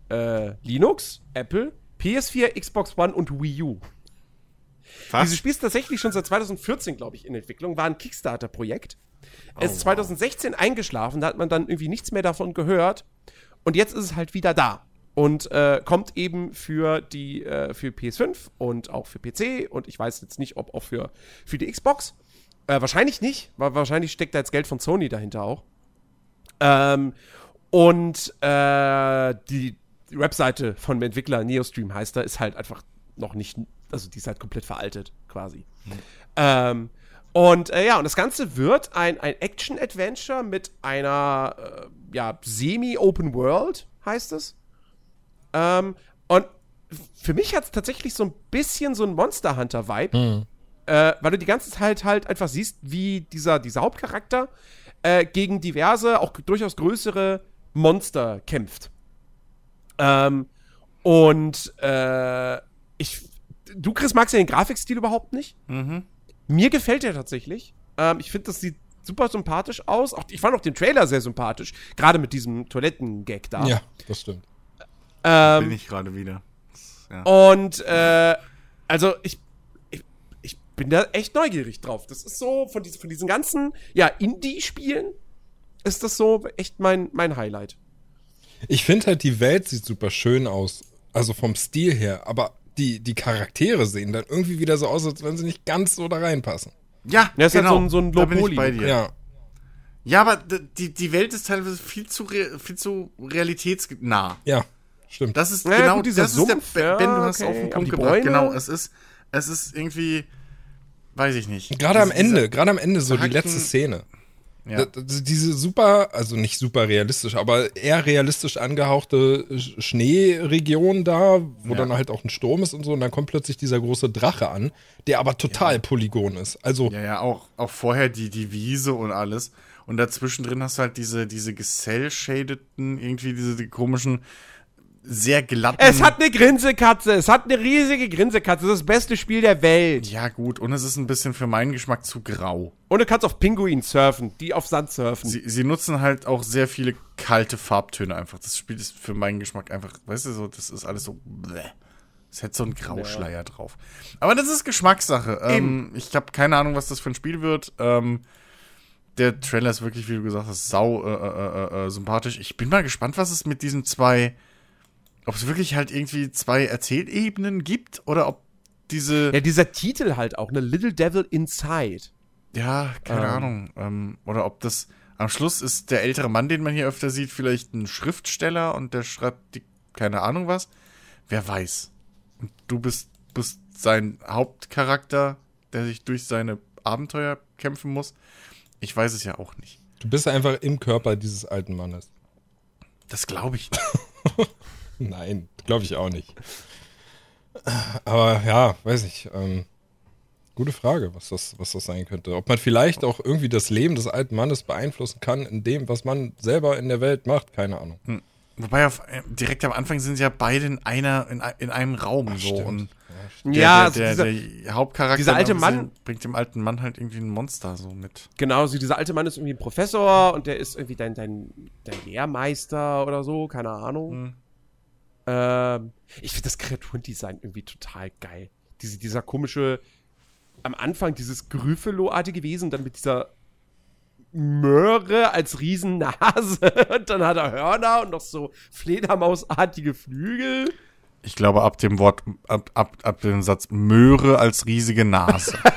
S2: äh, Linux, Apple, PS4, Xbox One und Wii U.
S3: Was?
S2: Dieses Spiel ist tatsächlich schon seit 2014, glaube ich, in Entwicklung, war ein Kickstarter-Projekt. Es ist 2016 eingeschlafen, da hat man dann irgendwie nichts mehr davon gehört. Und jetzt ist es halt wieder da. Und äh, kommt eben für die äh, für PS5 und auch für PC und ich weiß jetzt nicht, ob auch für, für die Xbox. Äh, wahrscheinlich nicht, weil wahrscheinlich steckt da jetzt Geld von Sony dahinter auch. Ähm, und äh, die, die Webseite von dem Entwickler Neostream heißt da, ist halt einfach noch nicht, also die ist halt komplett veraltet quasi. Ähm, und äh, ja, und das Ganze wird ein, ein Action-Adventure mit einer äh, ja, semi-Open World, heißt es. Ähm, und für mich hat es tatsächlich so ein bisschen so ein Monster Hunter-Vibe, äh, weil du die ganze Zeit halt einfach siehst, wie dieser, dieser Hauptcharakter äh, gegen diverse, auch durchaus größere Monster kämpft. Ähm, und äh, ich, du, Chris, magst ja den Grafikstil überhaupt nicht. Mir gefällt der tatsächlich. Ähm, ich finde, das sieht super sympathisch aus. Auch, ich fand auch den Trailer sehr sympathisch. Gerade mit diesem Toiletten-Gag da.
S1: Ja, das stimmt.
S2: Ähm,
S3: Bin ich gerade wieder. Ja.
S2: und äh, also ich, ich, ich bin da echt neugierig drauf. Das ist so, von, diesen, von diesen ganzen ja, Indie-Spielen ist das so echt mein, mein Highlight.
S1: Ich finde halt, die Welt sieht super schön aus. Also vom Stil her. Aber die, die Charaktere sehen dann irgendwie wieder so aus, als wenn sie nicht ganz so da reinpassen.
S3: Ja,
S2: Ja, ist halt
S3: genau.
S2: so ein- so ein
S3: da bin ich bei dir.
S1: Ja.
S3: Ja, aber die, die Welt ist teilweise viel zu, viel zu realitätsnah.
S1: Ja, stimmt.
S3: Das ist
S2: Ja,
S3: genau
S2: gut, dieser
S3: das ist der
S2: Sumpf,
S3: Ben,
S2: ja,
S3: Ben, du hast
S2: okay.
S3: auf den Punkt
S2: die
S3: gebracht.
S2: Bäume?
S3: Genau, es ist, es ist irgendwie, weiß ich nicht.
S1: Gerade am Ende, gerade am Ende so die letzte Szene.
S3: Ja.
S1: Diese super, also nicht super realistisch, aber eher realistisch angehauchte Sch- Schneeregion da, wo
S3: Ja.
S1: dann halt auch ein Sturm ist und so, und dann kommt plötzlich dieser große Drache an, der aber total Polygon ist. Also,
S3: Ja, ja, auch, auch vorher die, die Wiese und alles. Und dazwischen drin hast du halt diese, diese gecell-shadeden, irgendwie diese die komischen, sehr glatten.
S2: Es hat eine Grinsekatze. Es hat eine riesige Grinsekatze. Das ist das beste Spiel der Welt.
S3: Ja, gut, und es ist ein bisschen für meinen Geschmack zu grau.
S2: Und du kannst auf Pinguin surfen, die auf Sand surfen.
S3: Sie, sie nutzen halt auch sehr viele kalte Farbtöne einfach. Das Spiel ist für meinen Geschmack einfach, weißt du, so, das ist alles so. Bleh. Es hätte so einen Grauschleier drauf. Aber das ist Geschmackssache. Ähm, ich habe keine Ahnung, was das für ein Spiel wird. Ähm, der Trailer ist wirklich, wie du gesagt hast, sau äh, äh, äh, äh, sympathisch. Ich bin mal gespannt, was es mit diesen zwei. Ob es wirklich halt irgendwie zwei Erzählebenen gibt oder ob diese.
S2: ja, dieser Titel halt auch, ne? Little Devil Inside.
S3: Ja, keine
S2: Ähm.
S3: Ahnung. Ähm, oder ob das am Schluss ist der ältere Mann, den man hier öfter sieht, vielleicht ein Schriftsteller und der schreibt die, keine Ahnung was. Wer weiß. Und du bist, bist sein Hauptcharakter, der sich durch seine Abenteuer kämpfen muss. Ich weiß es ja auch nicht.
S1: du bist einfach im Körper dieses alten Mannes.
S3: Das glaube ich.
S1: Nein, glaube ich auch nicht. Aber ja, weiß ich. Ähm, gute Frage, was das, was das sein könnte. Ob man vielleicht auch irgendwie das Leben des alten Mannes beeinflussen kann in dem, was man selber in der Welt macht. Keine Ahnung.
S3: Wobei auf, äh, direkt am Anfang sind sie ja beide in einer in, in einem Raum so
S1: stimmt.
S3: und
S2: Ja,
S3: der,
S2: also
S3: der,
S2: dieser,
S3: der Hauptcharakter
S2: dieser alte Mann-
S3: bringt dem alten Mann halt irgendwie ein Monster so mit.
S2: genau, so dieser alte Mann ist irgendwie ein Professor und der ist irgendwie dein, dein, dein Lehrmeister oder so, keine Ahnung.
S3: Hm.
S2: Ähm, ich finde das Kreaturendesign irgendwie total geil. Diese, dieser komische, am Anfang dieses Gryffalo-artige Wesen, dann mit dieser Möhre als Riesennase und dann hat er Hörner und noch so Fledermausartige Flügel.
S3: Ich glaube, ab dem Wort, ab, ab, ab dem Satz Möhre als riesige Nase.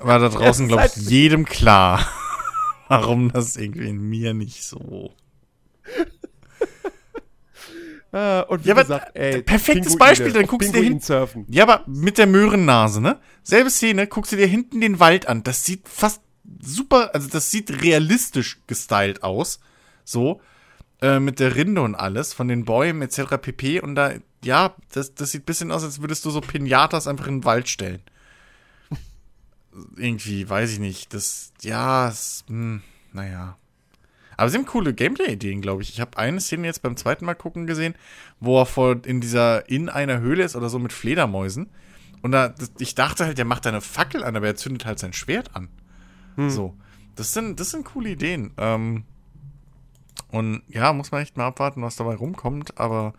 S3: war da draußen, glaube ich, jedem klar, warum das irgendwie in mir nicht so.
S2: Äh, und wie
S3: Ja, aber
S2: gesagt, ey,
S3: perfektes
S2: Pinguine,
S3: Beispiel, dann guckst du dir
S2: Pinguin
S3: hin-
S2: surfen.
S3: Ja, aber mit der Möhrennase, ne? Selbe Szene, guckst du dir hinten den Wald an. Das sieht fast super, also das sieht realistisch gestylt aus. So. Äh, mit der Rinde und alles, von den Bäumen etc. pp. Und da, ja, das, das sieht ein bisschen aus, als würdest du so Pinatas einfach in den Wald stellen. Irgendwie, weiß ich nicht. Das, ja, es, hm, naja. Aber sie haben coole Gameplay-Ideen, glaube ich. Ich habe eine Szene jetzt beim zweiten Mal gucken gesehen, wo er vor in dieser in einer Höhle ist oder so mit Fledermäusen. Und da, ich dachte halt, der macht da eine Fackel an, aber er zündet halt sein Schwert an. So. Das sind, das sind coole Ideen. Ähm, und ja, muss man echt mal abwarten, was dabei rumkommt, aber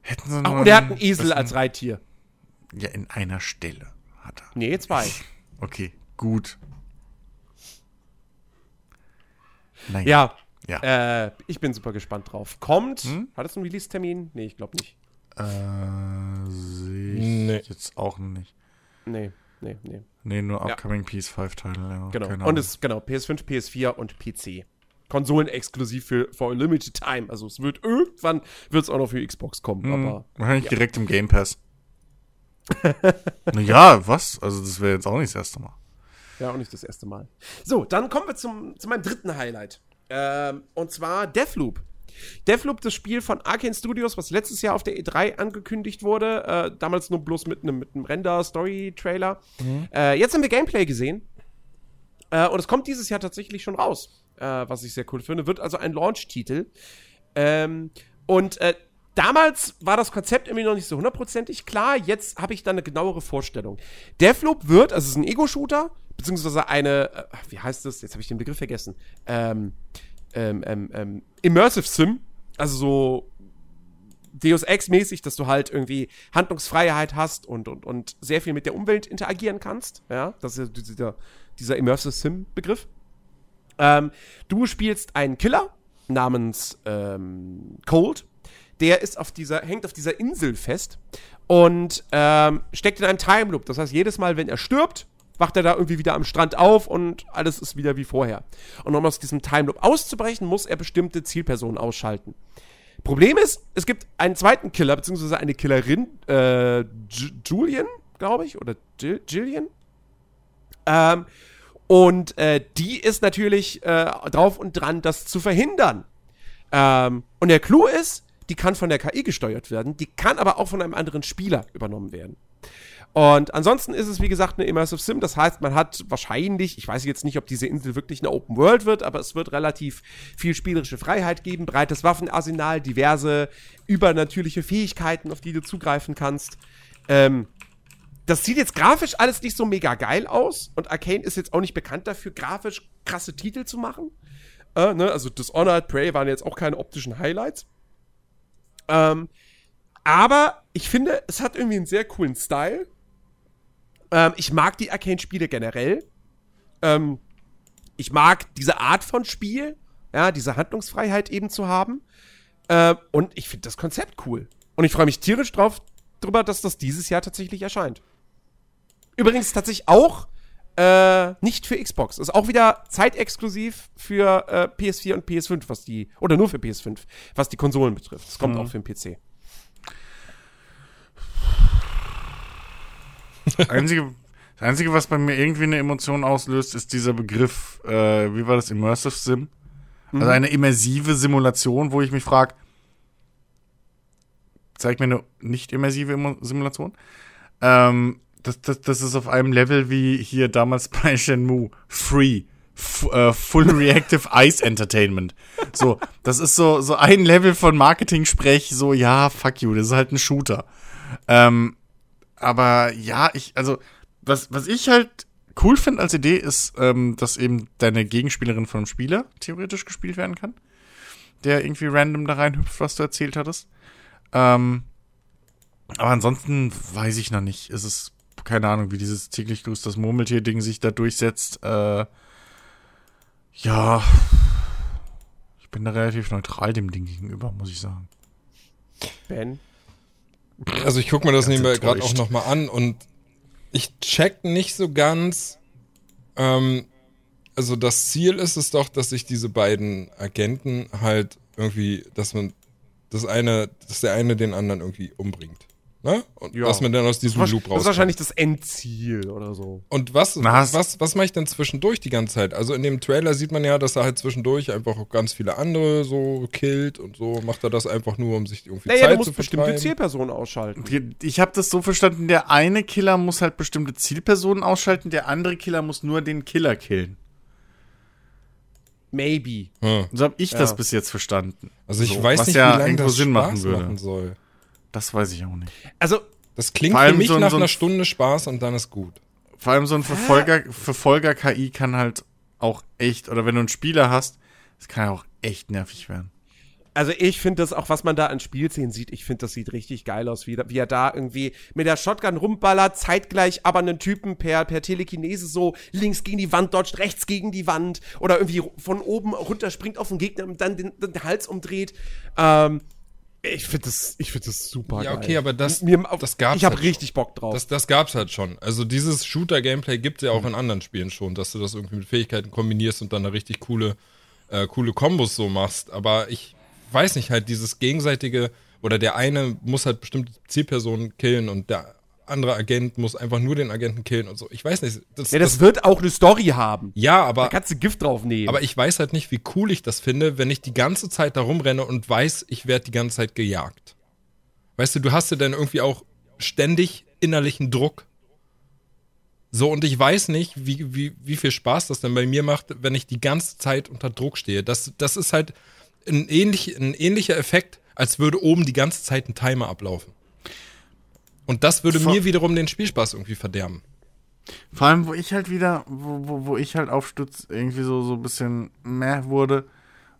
S3: hätten sie
S2: Ach,
S3: noch
S2: und er hat einen
S3: ein
S2: Esel als Reittier.
S3: Ja, in einer Stelle hat er.
S2: Nee, zwei.
S3: Okay, gut. Naja.
S2: Ja,
S3: Ja.
S2: äh, ich bin super gespannt drauf. Kommt,
S3: Hm?
S2: hat das einen Release-Termin? Nee, ich glaube nicht.
S3: Äh, sehe ich
S1: Nee.
S3: jetzt auch nicht.
S2: Nee, nee, nee.
S3: Nee, nur
S2: Ja.
S3: Upcoming PS5-Titel. Ja,
S2: Genau.
S3: keine
S2: Und es genau PS5, PS4 und PC. Konsolen exklusiv für for a limited time. Also es wird irgendwann wird es auch noch für Xbox kommen,
S3: Hm,
S2: aber
S3: Wahrscheinlich direkt im Game Pass. naja, was? Also, das wäre jetzt auch nicht das erste Mal.
S2: Ja auch nicht das erste Mal. So, dann kommen wir zum, zu meinem dritten Highlight. Ähm, und zwar Deathloop. Deathloop, das Spiel von Arkane Studios, was letztes Jahr auf der E3 angekündigt wurde. Äh, damals nur bloß mit einem mit Render-Story-Trailer. Äh, jetzt haben wir Gameplay gesehen. Äh, und es kommt dieses Jahr tatsächlich schon raus. Äh, was ich sehr cool finde. Wird also ein Launch-Titel. Ähm, und äh, damals war das Konzept irgendwie noch nicht so hundertprozentig klar. Jetzt habe ich da eine genauere Vorstellung. Deathloop wird, also es ist ein Ego-Shooter, beziehungsweise eine, äh, wie heißt das? Jetzt habe ich den Begriff vergessen. Ähm, ähm, ähm, ähm, Immersive Sim. Also so Deus Ex-mäßig, dass du halt irgendwie Handlungsfreiheit hast und, und, und sehr viel mit der Umwelt interagieren kannst. Ja, das ist ja dieser, dieser Immersive Sim-Begriff. Ähm, du spielst einen Killer namens ähm, Cold, der ist auf dieser, hängt auf dieser Insel fest und ähm, steckt in einem Time Loop. Das heißt, jedes Mal, wenn er stirbt, wacht er da irgendwie wieder am Strand auf und alles ist wieder wie vorher. Und um aus diesem Time Loop auszubrechen, muss er bestimmte Zielpersonen ausschalten. Problem ist, es gibt einen zweiten Killer, beziehungsweise eine Killerin, äh, Julian, glaube ich, oder Jill Jillian. Ähm, und äh, die ist natürlich äh, drauf und dran, das zu verhindern. Ähm, und der Clou ist, die kann von der KI gesteuert werden, die kann aber auch von einem anderen Spieler übernommen werden. Und ansonsten ist es, wie gesagt, eine Immersive Sim. Das heißt, man hat wahrscheinlich, ich weiß jetzt nicht, ob diese Insel wirklich eine Open World wird, aber es wird relativ viel spielerische Freiheit geben, breites Waffenarsenal, diverse übernatürliche Fähigkeiten, auf die du zugreifen kannst. Ähm, das sieht jetzt grafisch alles nicht so mega geil aus und Arcane ist jetzt auch nicht bekannt dafür, grafisch krasse Titel zu machen. Äh, ne? Also Dishonored, Prey waren jetzt auch keine optischen Highlights. Ähm, aber ich finde, es hat irgendwie einen sehr coolen Style. Ähm, ich mag die Arcane-Spiele generell. Ähm, ich mag diese Art von Spiel, ja, diese Handlungsfreiheit eben zu haben. Äh, und ich finde das Konzept cool. Und ich freue mich tierisch drauf, drüber, dass das dieses Jahr tatsächlich erscheint. Übrigens tatsächlich auch äh, nicht für Xbox. Ist auch wieder zeitexklusiv für äh, PS4 und PS5, was die, oder nur für PS5, was die Konsolen betrifft. Es kommt mhm. auch für den PC.
S3: Das Einzige, das Einzige, was bei mir irgendwie eine Emotion auslöst, ist dieser Begriff, äh, wie war das, Immersive Sim? Also mhm. eine immersive Simulation, wo ich mich frage, zeig mir eine nicht immersive Simulation. Ähm, das, das, das ist auf einem Level wie hier damals bei Shenmue. Free. F uh, Full Reactive Ice Entertainment. So, das ist so, so ein Level von Marketing-Sprech, so, ja, fuck you, das ist halt ein Shooter. Ähm, aber ja, ich, also, was, was ich halt cool finde als Idee ist, ähm, dass eben deine Gegenspielerin von einem Spieler theoretisch gespielt werden kann. Der irgendwie random da reinhüpft, was du erzählt hattest. Ähm, aber ansonsten weiß ich noch nicht. Ist es, keine Ahnung, wie dieses täglich grüßt das Murmeltier-Ding sich da durchsetzt. Äh, ja, ich bin da relativ neutral dem Ding gegenüber, muss ich sagen.
S2: Ben?
S1: Also ich gucke mir das nebenbei gerade auch nochmal an und ich check nicht so ganz. Ähm, also das Ziel ist es doch, dass sich diese beiden Agenten halt irgendwie, dass man das eine, dass der eine den anderen irgendwie umbringt. Ne? Und ja. was man dann aus diesem Loop
S2: raus. Das ist wahrscheinlich das Endziel oder so.
S1: Und was, was, was, was mache ich denn zwischendurch die ganze Zeit? Also in dem Trailer sieht man ja, dass er halt zwischendurch einfach auch ganz viele andere so killt und so. Macht er das einfach nur, um sich irgendwie naja, Zeit
S2: du musst bestimmte Zielpersonen ausschalten.
S3: Ich habe das so verstanden, der eine Killer muss halt bestimmte Zielpersonen ausschalten, der andere Killer muss nur den Killer killen.
S2: Maybe.
S3: Hm. So habe ich ja. das bis jetzt verstanden.
S1: Also ich so, weiß nicht,
S3: ja
S1: wie lange das
S3: Sinn
S1: Spaß
S3: machen, würde.
S1: machen soll.
S3: Das weiß ich auch nicht.
S2: Also,
S1: das klingt für mich so nach so einer Stunde Spaß und dann ist gut.
S3: Vor allem so ein Verfolger, Verfolger-KI kann halt auch echt, oder wenn du einen Spieler hast, das kann ja auch echt nervig werden.
S2: Also ich finde das auch, was man da an Spielszenen sieht, ich finde, das sieht richtig geil aus, wie, wie, er da irgendwie mit der Shotgun rumballert, zeitgleich aber einen Typen per, per Telekinese so links gegen die Wand dodgt, rechts gegen die Wand oder irgendwie von oben runter springt auf den Gegner und dann den, den Hals umdreht. Ähm, ich finde das, ich finde das super
S1: ja,
S2: geil.
S1: okay, aber das, Mir, das gab's
S2: Ich habe halt richtig Bock drauf.
S1: Das, das gab's halt schon. Also dieses Shooter-Gameplay gibt es ja auch in anderen Spielen schon, dass du das irgendwie mit Fähigkeiten kombinierst und dann eine richtig coole, äh, coole Kombos so machst. Aber ich weiß nicht, halt dieses gegenseitige, oder der eine muss halt bestimmte Zielpersonen killen und der andere Agent muss einfach nur den Agenten killen und so. Ich weiß nicht.
S2: Das, ja, das, das, wird auch eine Story haben.
S1: Ja, aber.
S2: Da kannst du Gift drauf nehmen.
S1: Aber ich weiß halt nicht, wie cool ich das finde, wenn ich die ganze Zeit da rumrenne und weiß, ich werde die ganze Zeit gejagt. Weißt du, du hast ja dann irgendwie auch ständig innerlichen Druck. So, und ich weiß nicht, wie, wie, wie viel Spaß das denn bei mir macht, wenn ich die ganze Zeit unter Druck stehe. Das, das ist halt ein, ähnlich, ein ähnlicher Effekt, als würde oben die ganze Zeit ein Timer ablaufen. Und das würde Vor mir wiederum den Spielspaß irgendwie verderben.
S3: Vor allem, wo ich halt wieder, wo, wo, wo ich halt aufstutz irgendwie so, so ein bisschen mehr wurde,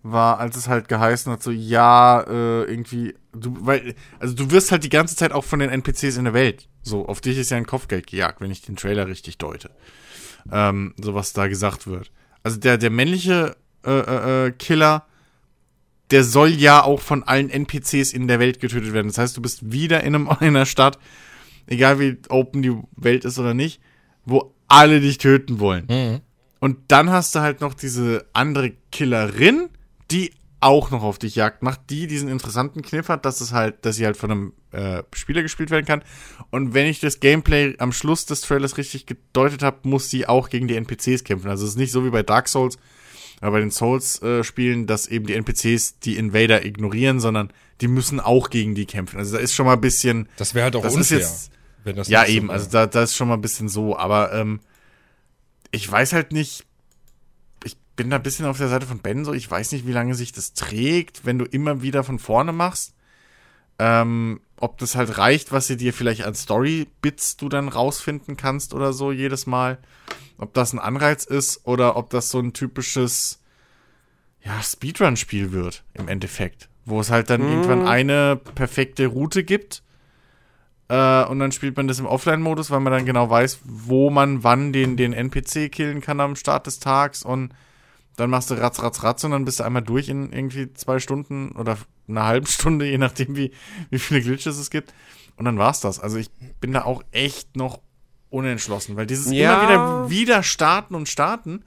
S3: war, als es halt geheißen hat, so, ja, äh, irgendwie, du, weil, also du wirst halt die ganze Zeit auch von den NPCs in der Welt. So, auf dich ist ja ein Kopfgeld gejagt, wenn ich den Trailer richtig deute. Ähm, so was da gesagt wird. Also der, der männliche äh, äh, äh Killer der soll ja auch von allen NPCs in der Welt getötet werden. Das heißt, du bist wieder in, einem, in einer Stadt, egal wie open die Welt ist oder nicht, wo alle dich töten wollen.
S1: Mhm.
S3: Und dann hast du halt noch diese andere Killerin, die auch noch auf dich Jagd macht, die diesen interessanten Kniff hat, dass es halt, dass sie halt von einem äh, Spieler gespielt werden kann. Und wenn ich das Gameplay am Schluss des Trailers richtig gedeutet habe, muss sie auch gegen die NPCs kämpfen. Also es ist nicht so wie bei Dark Souls, aber bei den Souls-Spielen, äh, dass eben die NPCs die Invader ignorieren, sondern die müssen auch gegen die kämpfen. Also da ist schon mal ein bisschen.
S1: Das wäre halt auch
S3: Das ist
S1: unfair.
S3: jetzt-
S1: wenn das
S3: Ja,
S1: so
S3: eben,
S1: wäre.
S3: also da, da ist schon mal ein bisschen so, aber ähm, ich weiß halt nicht, ich bin da ein bisschen auf der Seite von Ben so, ich weiß nicht, wie lange sich das trägt, wenn du immer wieder von vorne machst. Ähm, ob das halt reicht, was sie dir vielleicht an Story-Bits du dann rausfinden kannst oder so jedes Mal. Ob das ein Anreiz ist oder ob das so ein typisches, ja, Speedrun-Spiel wird im Endeffekt. Wo es halt dann irgendwann eine perfekte Route gibt. Äh, und dann spielt man das im Offline-Modus, weil man dann genau weiß, wo man wann den, den NPC killen kann am Start des Tags. Und dann machst du ratz, ratz, ratz und dann bist du einmal durch in irgendwie zwei Stunden oder einer halben Stunde, je nachdem, wie, wie viele Glitches es gibt. Und dann war's das. Also ich bin da auch echt noch unentschlossen, weil dieses
S2: Ja.
S3: immer wieder, wieder starten und starten,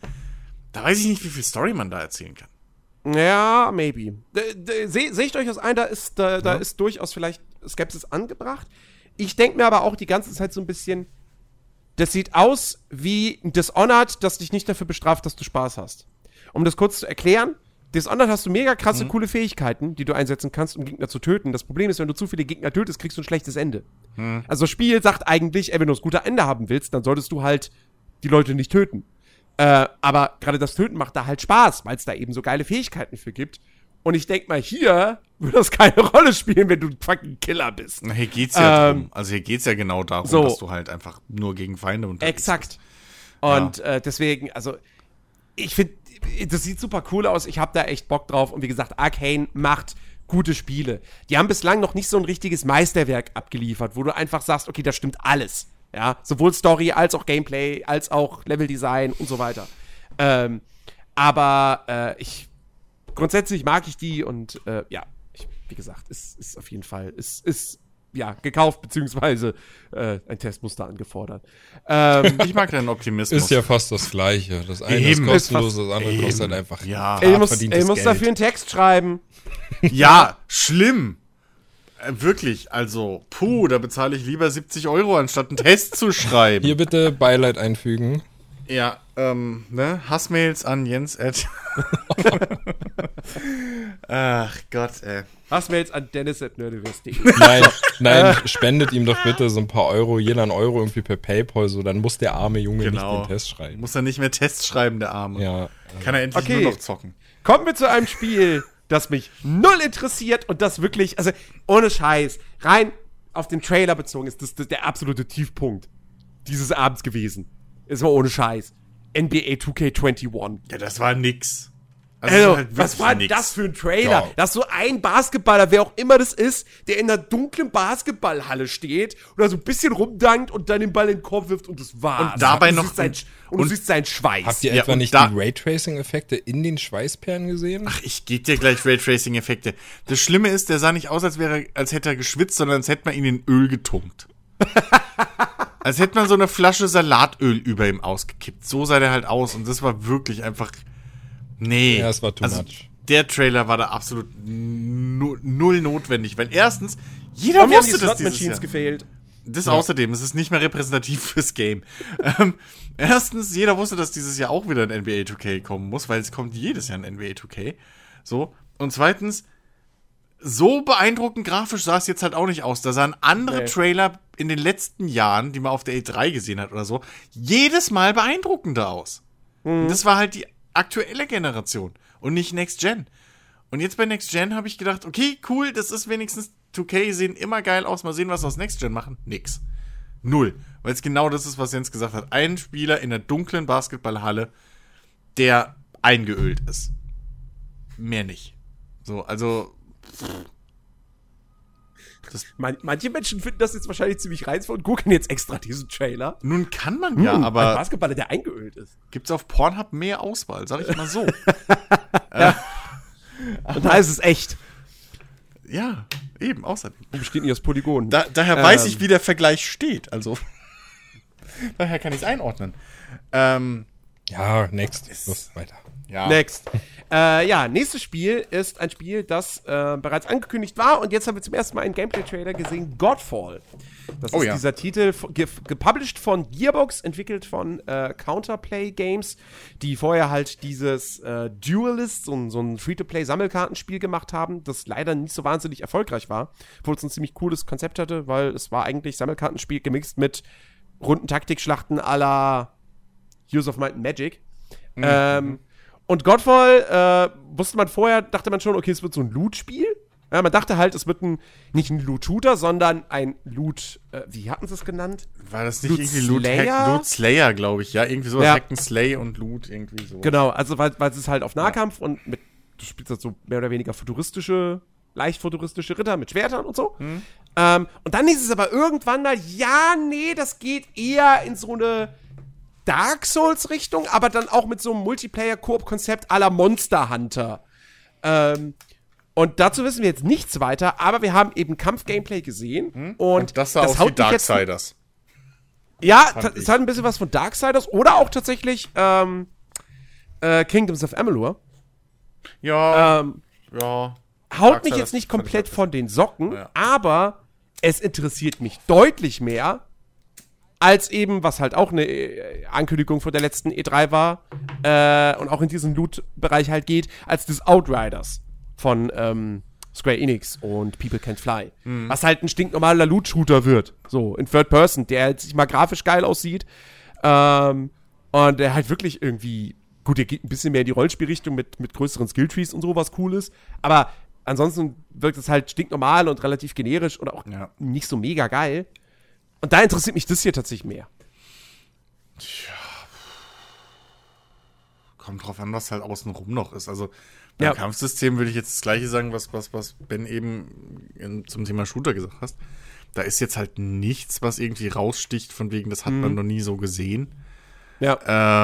S3: da weiß ich nicht, wie viel Story man da erzählen kann.
S2: Ja, maybe. Sehe seh ich durchaus ein, da ist, da, da ist durchaus vielleicht Skepsis angebracht. Ich denke mir aber auch die ganze Zeit so ein bisschen, das sieht aus wie ein Dishonored, das dich nicht dafür bestraft, dass du Spaß hast. Um das kurz zu erklären, Dishonored hast du mega krasse, coole Fähigkeiten, die du einsetzen kannst, um Gegner zu töten. Das Problem ist, wenn du zu viele Gegner tötest, kriegst du ein schlechtes Ende. Also das Spiel sagt eigentlich, ey, wenn du das gute Ende haben willst, dann solltest du halt die Leute nicht töten. Äh, aber gerade das Töten macht da halt Spaß, weil es da eben so geile Fähigkeiten für gibt. Und ich denk mal, hier würde das keine Rolle spielen, wenn du ein fucking Killer bist.
S3: Na, Hier geht's ja
S2: Ähm,
S3: drum. Also hier geht's ja genau darum,
S2: so.
S3: dass du halt einfach nur gegen Feinde unterwegs
S2: Exakt. Und äh, deswegen, also, ich finde, das sieht super cool aus. Ich habe da echt Bock drauf. Und wie gesagt, Arcane macht gute Spiele. Die haben bislang noch nicht so ein richtiges Meisterwerk abgeliefert, wo du einfach sagst, okay, da stimmt alles. Ja, sowohl Story als auch Gameplay, als auch Leveldesign und so weiter. Ähm, aber äh, ich grundsätzlich mag ich die und äh, ja, ich, wie gesagt, ist, ist auf jeden Fall, ist, ist ja gekauft, beziehungsweise äh, ein Testmuster angefordert. Ähm,
S3: Ich mag deinen Optimismus.
S1: Ist ja fast das Gleiche. Das eine
S3: Eben.
S1: ist kostenlos,
S2: Ist
S1: das andere
S3: Eben.
S1: kostet halt einfach
S3: Ja.
S2: ey, muss, ey, muss dafür einen Text schreiben.
S3: Ja, schlimm. Äh, wirklich, also, puh, da bezahle ich lieber 70 Euro, anstatt einen Test zu schreiben.
S1: Hier bitte Beileid einfügen.
S3: Ja, ähm, ne? Hassmails an Jens at. Ach Gott, ey.
S2: Jetzt an dennis.nerdiverse.de.
S1: Nein, nein, spendet ihm doch bitte so ein paar Euro, jeder ein Euro irgendwie per Paypal, so dann muss der arme Junge
S3: Genau.
S1: nicht den Test schreiben.
S3: Muss er nicht mehr Tests schreiben, der Arme.
S1: Ja.
S3: Kann er endlich
S2: Okay.
S3: nur noch zocken.
S2: Kommen wir zu einem Spiel, das mich null interessiert und das wirklich, also ohne Scheiß, rein auf den Trailer bezogen ist das, das der absolute Tiefpunkt dieses Abends gewesen. Es war ohne Scheiß. NBA 2K21.
S3: Ja, das war nix.
S2: Also,
S3: halt
S2: was war
S3: nix.
S2: das für ein Trailer?
S1: Ja.
S2: Dass so ein Basketballer, wer auch immer das ist, der in einer dunklen Basketballhalle steht oder so ein bisschen rumdankt und dann den Ball in den Korb wirft und das war's.
S3: Und dabei
S2: du
S3: noch-
S2: siehst sein, und,
S3: und-
S2: du siehst seinen Schweiß.
S1: Habt ihr
S3: Ja,
S1: etwa
S3: und
S1: nicht
S3: da-
S1: die Raytracing-Effekte in den Schweißperlen gesehen?
S3: Ach, ich gebe dir gleich Raytracing-Effekte. Das Schlimme ist, der sah nicht aus, als wäre, als hätte er geschwitzt, sondern als hätte man ihn in Öl getunkt. als hätte man so eine Flasche Salatöl über ihm ausgekippt. So sah der halt aus und das war wirklich einfach. Nee.
S1: Ja, es war too
S3: also,
S1: much.
S3: Der Trailer war da absolut nu null notwendig, weil erstens jeder
S2: die
S3: wusste, dass
S2: Slot
S3: dieses
S2: Machines
S3: Jahr,
S2: gefehlt.
S3: das außerdem, es ist nicht mehr repräsentativ fürs Game. Ähm, erstens, jeder wusste, dass dieses Jahr auch wieder ein NBA 2K kommen muss, weil es kommt jedes Jahr ein NBA 2K. So. Und zweitens, so beeindruckend grafisch sah es jetzt halt auch nicht aus. Da sahen andere
S2: Nee.
S3: Trailer in den letzten Jahren, die man auf der E3 gesehen hat oder so, jedes Mal beeindruckender aus. Und das war halt die aktuelle Generation und nicht Next Gen. Und jetzt bei Next Gen habe ich gedacht, okay, cool, das ist wenigstens 2K, sehen immer geil aus, mal sehen, was aus Next Gen machen. Nix. Null. Weil es genau das ist, was Jens gesagt hat. Ein Spieler in der dunklen Basketballhalle, der eingeölt ist. Mehr nicht. So, also.
S2: Man, manche Menschen finden das jetzt wahrscheinlich ziemlich reizvoll und gucken jetzt extra diesen Trailer.
S3: Nun kann man ja,
S2: Hm, ein
S3: aber
S2: Basketballer, der eingeölt ist.
S3: gibt's auf Pornhub mehr Auswahl, sag ich mal so.
S2: Und da ist es echt.
S3: Ja, eben, außerdem.
S2: Besteht nicht aus Polygonen.
S3: Da, daher weiß
S2: Ähm.
S3: ich, wie der Vergleich steht. Also, daher kann ich es einordnen. Ähm,
S1: Ja, next. Los, weiter.
S3: Ja.
S2: Next. Äh, ja, nächstes Spiel ist ein Spiel, das äh, bereits angekündigt war und jetzt haben wir zum ersten Mal einen Gameplay-Trailer gesehen, Godfall. Das
S3: Oh
S2: ist
S3: ja.
S2: dieser Titel, ge gepublished von Gearbox, entwickelt von äh, Counterplay Games, die vorher halt dieses äh, Duelist, so, ein- so ein Free-to-Play-Sammelkartenspiel gemacht haben, das leider nicht so wahnsinnig erfolgreich war, obwohl es ein ziemlich cooles Konzept hatte, weil es war eigentlich Sammelkartenspiel gemixt mit runden Taktikschlachten à la Heroes of Might and Magic. Ähm, und Godfall äh, wusste man vorher, dachte man schon, okay, es wird so ein Loot-Spiel. Ja, man dachte halt, es wird ein, nicht ein Loot-Shooter, sondern ein Loot, äh, wie hatten sie es genannt?
S3: War das nicht
S2: Loot
S3: irgendwie Loot,
S2: Slayer?
S3: Hack, Loot Slayer, glaube ich, ja? Irgendwie so
S2: Ja.
S3: Hack and Slay und Loot, irgendwie so.
S2: Genau, also weil, weil es ist halt auf Nahkampf und mit, du spielst halt so mehr oder weniger futuristische, leicht futuristische Ritter mit Schwertern und so. Ähm, und dann hieß es aber irgendwann mal, ja, nee, das geht eher in so eine Dark Souls-Richtung, aber dann auch mit so einem Multiplayer-Koop-Konzept la Monster Hunter. Ähm, und dazu wissen wir jetzt nichts weiter, aber wir haben eben Kampf-Gameplay gesehen. Und,
S3: Und das sah aus wie Darksiders.
S2: Ja, es hat ein bisschen was von Darksiders oder auch tatsächlich ähm, äh, Kingdoms of Amalur.
S3: Ja,
S2: Ähm,
S3: ja.
S2: haut
S3: Darksiders
S2: mich jetzt nicht komplett von den Socken,
S3: Ja.
S2: aber es interessiert mich deutlich mehr als eben, was halt auch eine äh, Ankündigung von der letzten E3 war äh, und auch in diesen Loot-Bereich halt geht, als das Outriders von ähm, Square Enix und People Can't Fly.
S3: Mhm.
S2: Was halt ein stinknormaler Loot-Shooter wird. So, in Third Person, der halt sich mal grafisch geil aussieht. Ähm, und der halt wirklich irgendwie, gut, der geht ein bisschen mehr in die Rollenspielrichtung mit, mit größeren Skilltrees und so, was cool ist. Aber ansonsten wirkt es halt stinknormal und relativ generisch und auch
S3: Ja.
S2: nicht so mega geil. Und da interessiert mich das hier tatsächlich mehr.
S3: Kommt drauf an, was halt außenrum noch ist. Also beim
S2: Ja.
S3: Kampfsystem würde ich jetzt das gleiche sagen, was, was, was Ben eben in, zum Thema Shooter gesagt hast. Da ist jetzt halt nichts, was irgendwie raussticht, von wegen, das hat
S2: Mhm.
S3: man noch nie so gesehen.
S2: Ja.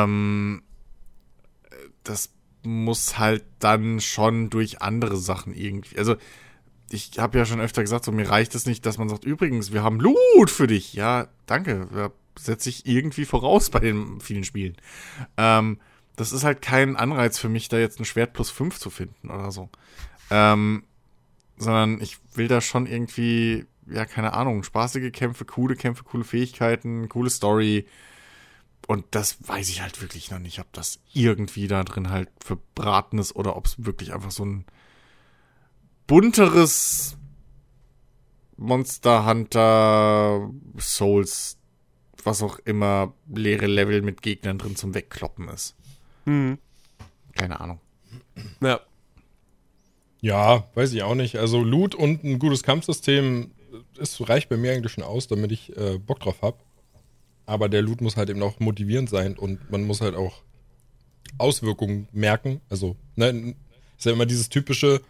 S3: Ähm, das muss halt dann schon durch andere Sachen irgendwie. Also, ich habe ja schon öfter gesagt, so mir reicht es nicht, dass man sagt, übrigens, wir haben Loot für dich. Ja, danke. Ja, Setze ich irgendwie voraus bei den vielen Spielen. Ähm, das ist halt kein Anreiz für mich, da jetzt ein Schwert plus 5 zu finden oder so. Ähm, sondern ich will da schon irgendwie, ja, keine Ahnung, spaßige Kämpfe, coole Kämpfe, coole Fähigkeiten, coole Story. Und das weiß ich halt wirklich noch nicht, ob das irgendwie da drin halt verbraten ist oder ob es wirklich einfach so ein bunteres Monster Hunter Souls, was auch immer, leere Level mit Gegnern drin zum Wegkloppen ist.
S2: Mhm.
S3: Keine Ahnung.
S2: Ja.
S1: Ja, weiß ich auch nicht. Also Loot und ein gutes Kampfsystem ist, reicht bei mir eigentlich schon aus, damit ich äh, Bock drauf habe. Aber der Loot muss halt eben auch motivierend sein und man muss halt auch Auswirkungen merken. Also, ne, ist ja immer dieses typische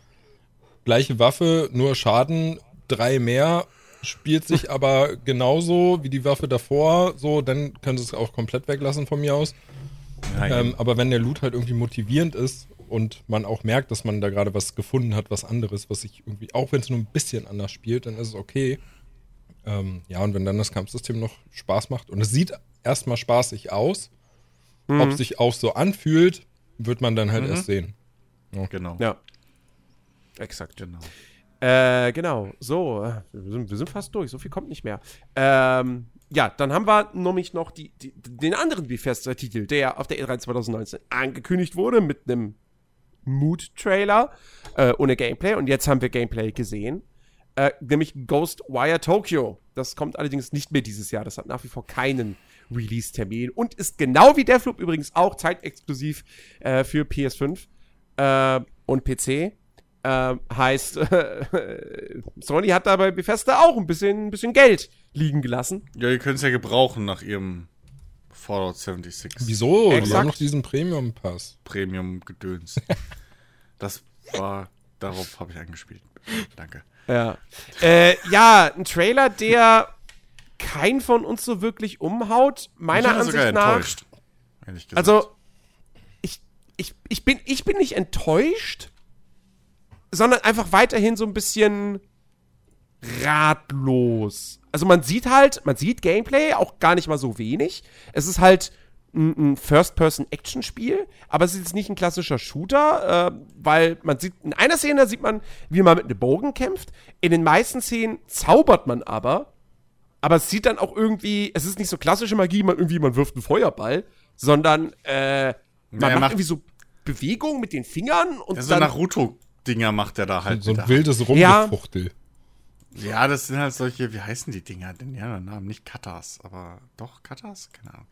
S1: gleiche Waffe, nur Schaden, drei mehr, spielt sich aber genauso wie die Waffe davor, so, dann können sie es auch komplett weglassen von mir aus. Ähm, aber wenn der Loot halt irgendwie motivierend ist und man auch merkt, dass man da gerade was gefunden hat, was anderes, was sich irgendwie, auch wenn es nur ein bisschen anders spielt, dann ist es okay. Ähm, ja, und wenn dann das Kampfsystem noch Spaß macht und es sieht erstmal spaßig aus, ob es sich auch so anfühlt, wird man dann halt
S3: Mhm.
S1: erst sehen.
S3: genau.
S2: Ja. Exakt.
S3: Genau.
S2: Äh, genau. So, äh, wir sind, wir sind fast durch. So viel kommt nicht mehr. Ähm, ja, dann haben wir nämlich noch die, die, den anderen Bethesda-Titel, der auf der E3 2019 angekündigt wurde mit einem Mood-Trailer äh, ohne Gameplay. Und jetzt haben wir Gameplay gesehen. Äh, nämlich Ghostwire Tokyo. Das kommt allerdings nicht mehr dieses Jahr. Das hat nach wie vor keinen Release-Termin und ist genau wie Deathloop übrigens auch zeitexklusiv äh, für PS5 äh, und PC. Ähm, heißt, Sony hat da bei Bethesda auch ein bisschen, ein bisschen Geld liegen gelassen.
S3: Ja, ihr könnt es ja gebrauchen nach ihrem Fallout 76
S1: Wieso? Die
S2: Exakt.
S1: haben noch diesen Premium-Pass.
S3: Premium-Gedöns. das war, darauf habe ich angespielt. Danke.
S2: Ja. Äh, ja, ein Trailer, der kein von uns so wirklich umhaut. Meiner
S3: ich war sogar
S2: Ansicht nach.
S3: enttäuscht. Ehrlich gesagt.
S2: Also, ich, ich, ich, bin, ich bin nicht enttäuscht, sondern einfach weiterhin so ein bisschen ratlos. Also man sieht halt, man sieht Gameplay, auch gar nicht mal so wenig. Es ist halt ein, ein First-Person-Action-Spiel, aber es ist jetzt nicht ein klassischer Shooter, äh, weil man sieht, in einer Szene sieht man, wie man mit einem Bogen kämpft. In den meisten Szenen zaubert man aber, aber es sieht dann auch irgendwie, es ist nicht so klassische Magie, man irgendwie, man wirft einen Feuerball, sondern äh, man
S3: Ja, er
S2: macht,
S3: macht-
S2: irgendwie so Bewegungen mit den Fingern und
S3: Ja, so
S2: dann
S3: Naruto-Dinger macht er da halt.
S1: so ein wildes
S2: Ja.
S1: Rumgefuchtel.
S3: Ja, das sind halt solche, wie heißen die Dinger denn? Ja, der Name, nicht Katas, aber doch Katas? Keine Ahnung.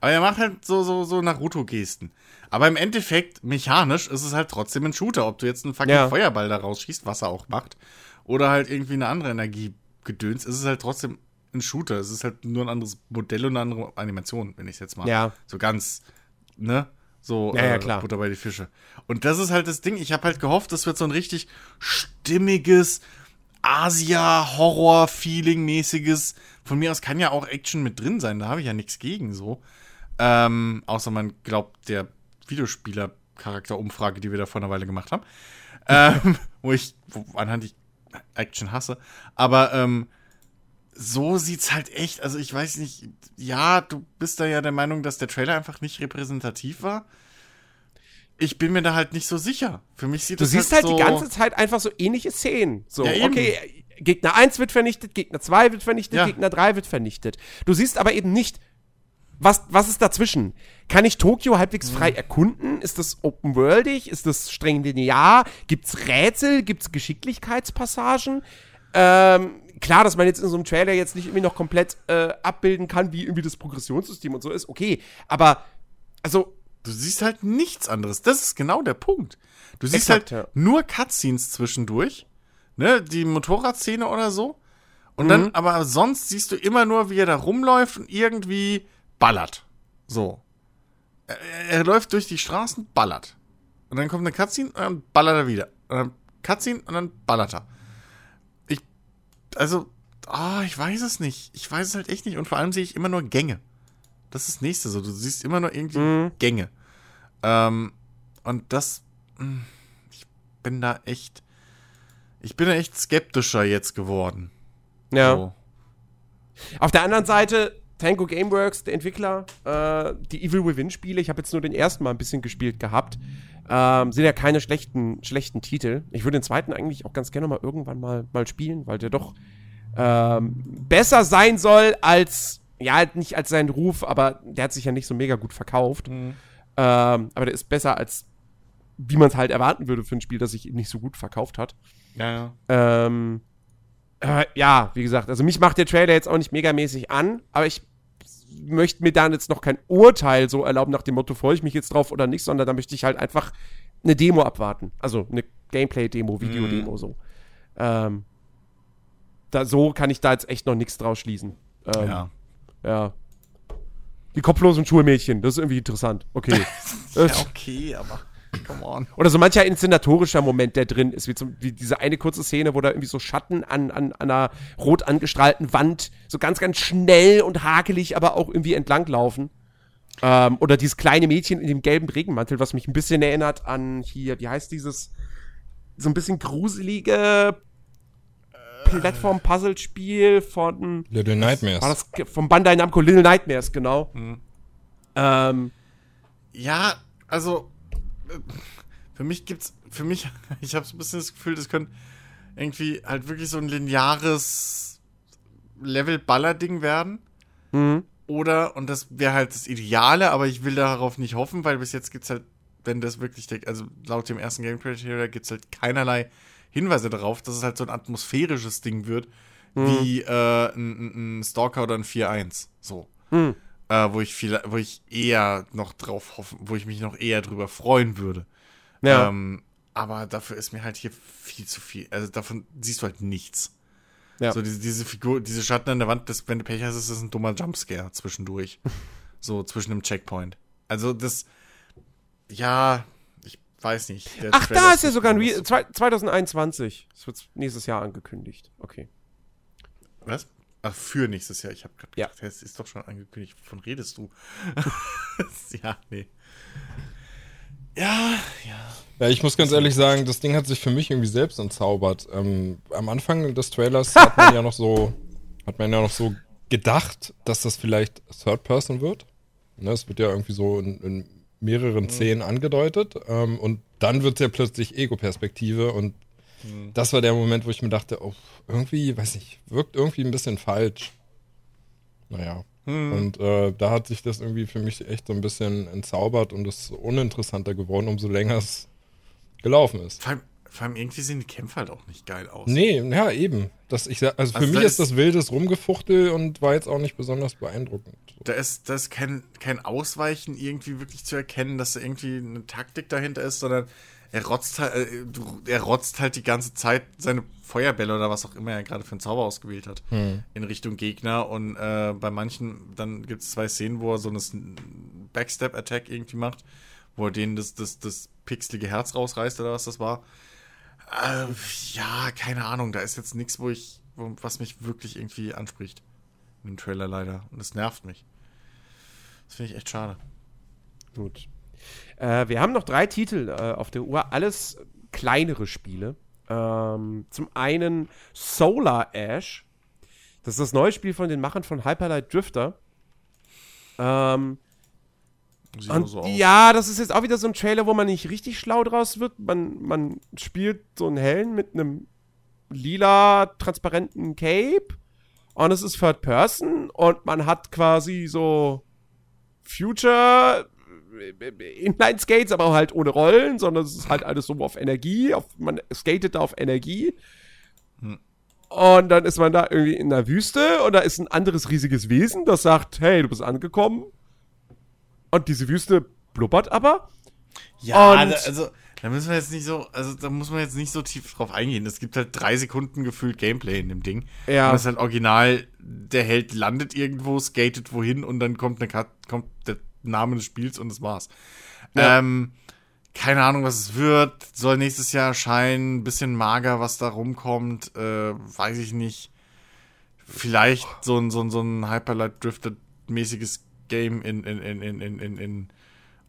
S3: Aber er macht halt so, so, so Naruto-Gesten. Aber im Endeffekt, mechanisch, ist es halt trotzdem ein Shooter. Ob du jetzt einen fucking
S2: Ja.
S3: Feuerball da rausschießt, was er auch macht, oder halt irgendwie eine andere Energie gedöns, ist es halt trotzdem ein Shooter. Es ist halt nur ein anderes Modell und eine andere Animation, wenn ich es jetzt mal
S2: Ja.
S3: so ganz, ne? So
S2: Ja, ja,
S3: äh,
S2: klar.
S3: Butter bei die Fische. Und das ist halt das Ding. Ich habe halt gehofft, das wird so ein richtig stimmiges Asia-Horror-Feeling-mäßiges. Von mir aus kann ja auch Action mit drin sein, da habe ich ja nichts gegen so. Ähm, außer man glaubt der Videospieler-Charakterumfrage, die wir da vor einer Weile gemacht haben. ähm, wo ich, wo, anhand ich Action hasse. Aber ähm, so sieht's halt echt, also ich weiß nicht, ja, du bist da ja der Meinung, dass der Trailer einfach nicht repräsentativ war. Ich bin mir da halt nicht so sicher. Für mich sieht
S2: Du
S3: das
S2: siehst halt
S3: so,
S2: die ganze Zeit einfach so ähnliche Szenen. So,
S3: Ja,
S2: okay, Gegner 1 wird vernichtet, Gegner 2 wird vernichtet,
S3: Ja.
S2: Gegner 3 wird vernichtet. Du siehst aber eben nicht, was, was ist dazwischen? Kann ich Tokio halbwegs
S3: Mhm.
S2: frei erkunden? Ist das open-worldig? Ist das streng linear? Gibt's Rätsel? Gibt's Geschicklichkeitspassagen? Ähm, klar, dass man jetzt in so einem Trailer jetzt nicht irgendwie noch komplett äh, abbilden kann, wie irgendwie das Progressionssystem und so ist, okay. Aber, also,
S3: Du siehst halt nichts anderes. Das ist genau der Punkt. Du siehst
S2: Exakt,
S3: halt
S2: ja.
S3: nur Cutscenes zwischendurch. Ne, die Motorradszene oder so. Und dann, aber sonst siehst du immer nur, wie er da rumläuft und irgendwie ballert. So. Er, er läuft durch die Straßen, ballert. Und dann kommt eine Cutscene und dann ballert er wieder. Und dann Cutscene und dann ballert er. Also, ah, ich weiß es nicht. Ich weiß es halt echt nicht. Und vor allem sehe ich immer nur Gänge. Das ist das nächste so. Du siehst immer nur irgendwie Gänge. Ähm, und das, mh, ich bin da echt, ich bin da echt skeptischer jetzt geworden.
S2: ja.
S3: So.
S2: Auf der anderen Seite, Tango Gameworks, der Entwickler, äh, die Evil Within-Spiele, ich habe jetzt nur den ersten Mal ein bisschen gespielt gehabt, ähm, sind ja keine schlechten, schlechten Titel. Ich würde den zweiten eigentlich auch ganz gerne mal irgendwann mal, mal spielen, weil der doch ähm, besser sein soll als, ja, halt nicht als sein Ruf, aber der hat sich ja nicht so mega gut verkauft. Ähm, aber der ist besser als, wie man es halt erwarten würde für ein Spiel, das sich nicht so gut verkauft hat.
S3: Ja, ja.
S2: Ähm, äh, ja, wie gesagt, also mich macht der Trailer jetzt auch nicht megamäßig an, aber ich möchte mir dann jetzt noch kein Urteil so erlauben nach dem Motto, freue ich mich jetzt drauf oder nicht, sondern da möchte ich halt einfach eine Demo abwarten. Also eine Gameplay-Demo, Videodemo so. Ähm, da, so kann ich da jetzt echt noch nichts draus schließen. Ähm,
S3: ja.
S2: ja. Die kopflosen Schulmädchen, das ist irgendwie interessant. Okay.
S3: Ja, okay, aber come on.
S2: oder so mancher inszenatorischer Moment, der drin ist, wie, zum, wie diese eine kurze Szene, wo da irgendwie so Schatten an, an, an einer rot angestrahlten Wand so ganz, ganz schnell und hakelig, aber auch irgendwie entlanglaufen. Ähm, oder dieses kleine Mädchen in dem gelben Regenmantel, was mich ein bisschen erinnert an hier, wie heißt dieses, so ein bisschen gruselige Plattform-Puzzle-Spiel von,
S1: Little Nightmares.
S2: war das vom Bandai Namco Little Nightmares, genau. Ähm,
S3: Ja, also äh, für mich gibt's, für mich, ich habe so ein bisschen das Gefühl, das könnte irgendwie halt wirklich so ein lineares Level-Baller-Ding werden.
S2: mhm.
S3: Oder, und das wäre halt das Ideale, aber ich will darauf nicht hoffen, weil bis jetzt gibt's halt, wenn das wirklich, also laut dem ersten Gameplay-Trailer gibt's halt keinerlei Hinweise darauf, dass es halt so ein atmosphärisches Ding wird, wie äh, ein, ein Stalker oder ein 4-1. So.
S2: Mhm.
S3: Äh, wo ich viel, wo ich eher noch drauf hoffen, wo ich mich noch eher drüber freuen würde.
S2: Ja.
S3: Ähm, aber dafür ist mir halt hier viel zu viel. Also davon siehst du halt nichts.
S2: Ja.
S3: So diese, diese Figur, diese Schatten an der Wand, das, wenn du Pech hast, ist das ein dummer Jumpscare zwischendurch. so zwischen dem Checkpoint. Also das, ja, ich weiß nicht.
S2: Ach,
S3: Trailer
S2: da ist ja sogar ein Re
S3: besonders-
S2: zwei- 2021. Das wird nächstes Jahr angekündigt. Okay.
S3: Was? Ach, für nächstes Jahr. Ich habe gerade
S2: Ja.
S3: gedacht, es ist doch schon angekündigt. Wovon redest du? ja, nee. Ja,
S1: Ja, ich muss ganz ehrlich sagen, das Ding hat sich für mich irgendwie selbst entzaubert. Ähm, am Anfang des Trailers hat man ja noch so, hat man ja noch so gedacht, dass das vielleicht Third Person wird. Ne, es wird ja irgendwie so in, in mehreren Szenen angedeutet. Ähm, und dann wird es ja plötzlich Ego-Perspektive und das war der Moment, wo ich mir dachte, oh, irgendwie, weiß nicht, wirkt irgendwie ein bisschen falsch. Naja. Und äh, da hat sich das irgendwie für mich echt so ein bisschen entzaubert und ist uninteressanter geworden, umso länger es gelaufen ist.
S3: vor allem, vor allem irgendwie sehen die Kämpfe halt auch nicht geil aus.
S1: Nee, ja, eben. Das, ich, sag- also für
S3: Also
S1: mich ist
S3: ist-
S1: das wildes Rumgefuchtel und war jetzt auch nicht besonders beeindruckend.
S3: Da ist, da ist kein, kein Ausweichen irgendwie wirklich zu erkennen, dass da irgendwie eine Taktik dahinter ist, sondern er rotzt halt, äh, er rotzt halt die ganze Zeit seine Feuerbälle oder was auch immer er gerade für einen Zauber ausgewählt hat in Richtung Gegner. Und äh, bei manchen, dann gibt es zwei Szenen, wo er so eine Backstep-Attack irgendwie macht, wo er denen das, das, das pixelige Herz rausreißt oder was das war. Äh, ja, keine Ahnung, da ist jetzt nichts, wo ich, wo, was mich wirklich irgendwie anspricht. In dem Trailer leider. Und das nervt mich. Das finde ich echt schade.
S2: Gut. Äh, wir haben noch drei Titel äh, auf der Uhr, alles kleinere Spiele. Ähm, zum einen Solar Ash. Das ist das neue Spiel von den Machern von Hyperlight Drifter. Ähm,
S3: so aus.
S2: ja, das ist jetzt auch wieder so ein Trailer, wo man nicht richtig schlau draus wird. Man, man spielt so einen Helden mit einem lila transparenten Cape und es ist Third Person und man hat quasi so Future äh, Inline Skates, aber halt ohne Rollen, sondern es ist halt alles so auf Energie, auf, man skatet da auf Energie. Und dann ist man da irgendwie in der Wüste und da ist ein anderes riesiges Wesen, das sagt, hey, du bist angekommen. Und diese Wüste blubbert aber.
S3: Ja,
S2: Und-
S3: da, also da müssen wir jetzt nicht so, also da muss man jetzt nicht so tief drauf eingehen. Es gibt halt drei Sekunden gefühlt Gameplay in dem Ding.
S2: Ja.
S3: Und das ist halt original, der Held landet irgendwo, skatet wohin und dann kommt, eine Kat kommt der Name des Spiels und das war's.
S2: Ja.
S3: Ähm, keine Ahnung, was es wird. Soll nächstes Jahr erscheinen. Bisschen mager, was da rumkommt. Äh, weiß ich nicht. Vielleicht so ein, so ein, so ein Hyperlight Drifter-mäßiges Game in, in, in, in, in, in, in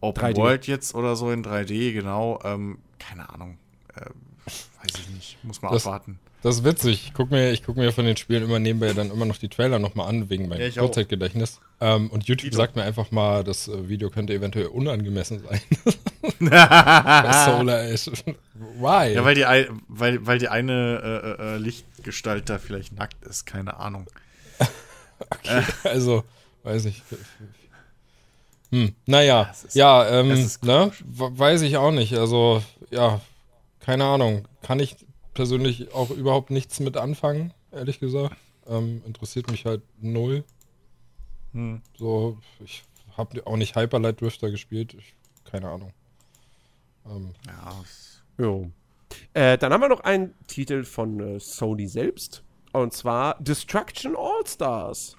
S3: Open
S2: 3D.
S3: World jetzt oder so in 3D, genau. Ähm, keine Ahnung. Äh, weiß ich nicht. Muss man
S1: Das-
S3: abwarten.
S1: Das ist witzig. Ich gucke mir, ich guck mir von den Spielen immer nebenbei dann immer noch die Trailer nochmal an, wegen meinem
S3: Ja.
S1: Kurzzeitgedächtnis. Ähm, und YouTube
S3: Dito.
S1: sagt mir einfach mal, das äh, Video könnte eventuell unangemessen sein. Solar Ash. Why?
S3: Ja, weil die, ei- weil, weil die eine äh, äh, äh, Lichtgestalt da vielleicht nackt ist, keine Ahnung.
S1: Also, weiß ich. Hm, naja,
S3: ist-
S1: ja, ähm, ne, weiß ich auch nicht. Also, ja, keine Ahnung. Kann ich persönlich auch überhaupt nichts mit anfangen, ehrlich gesagt. Ähm, interessiert mich halt null.
S3: Hm.
S1: So, ich habe auch nicht Hyperlight Drifter gespielt. Ich, keine Ahnung. Ähm,
S3: Ja,
S2: Jo. Äh, dann haben wir noch einen Titel von äh, Sony selbst. Und zwar Destruction All-Stars.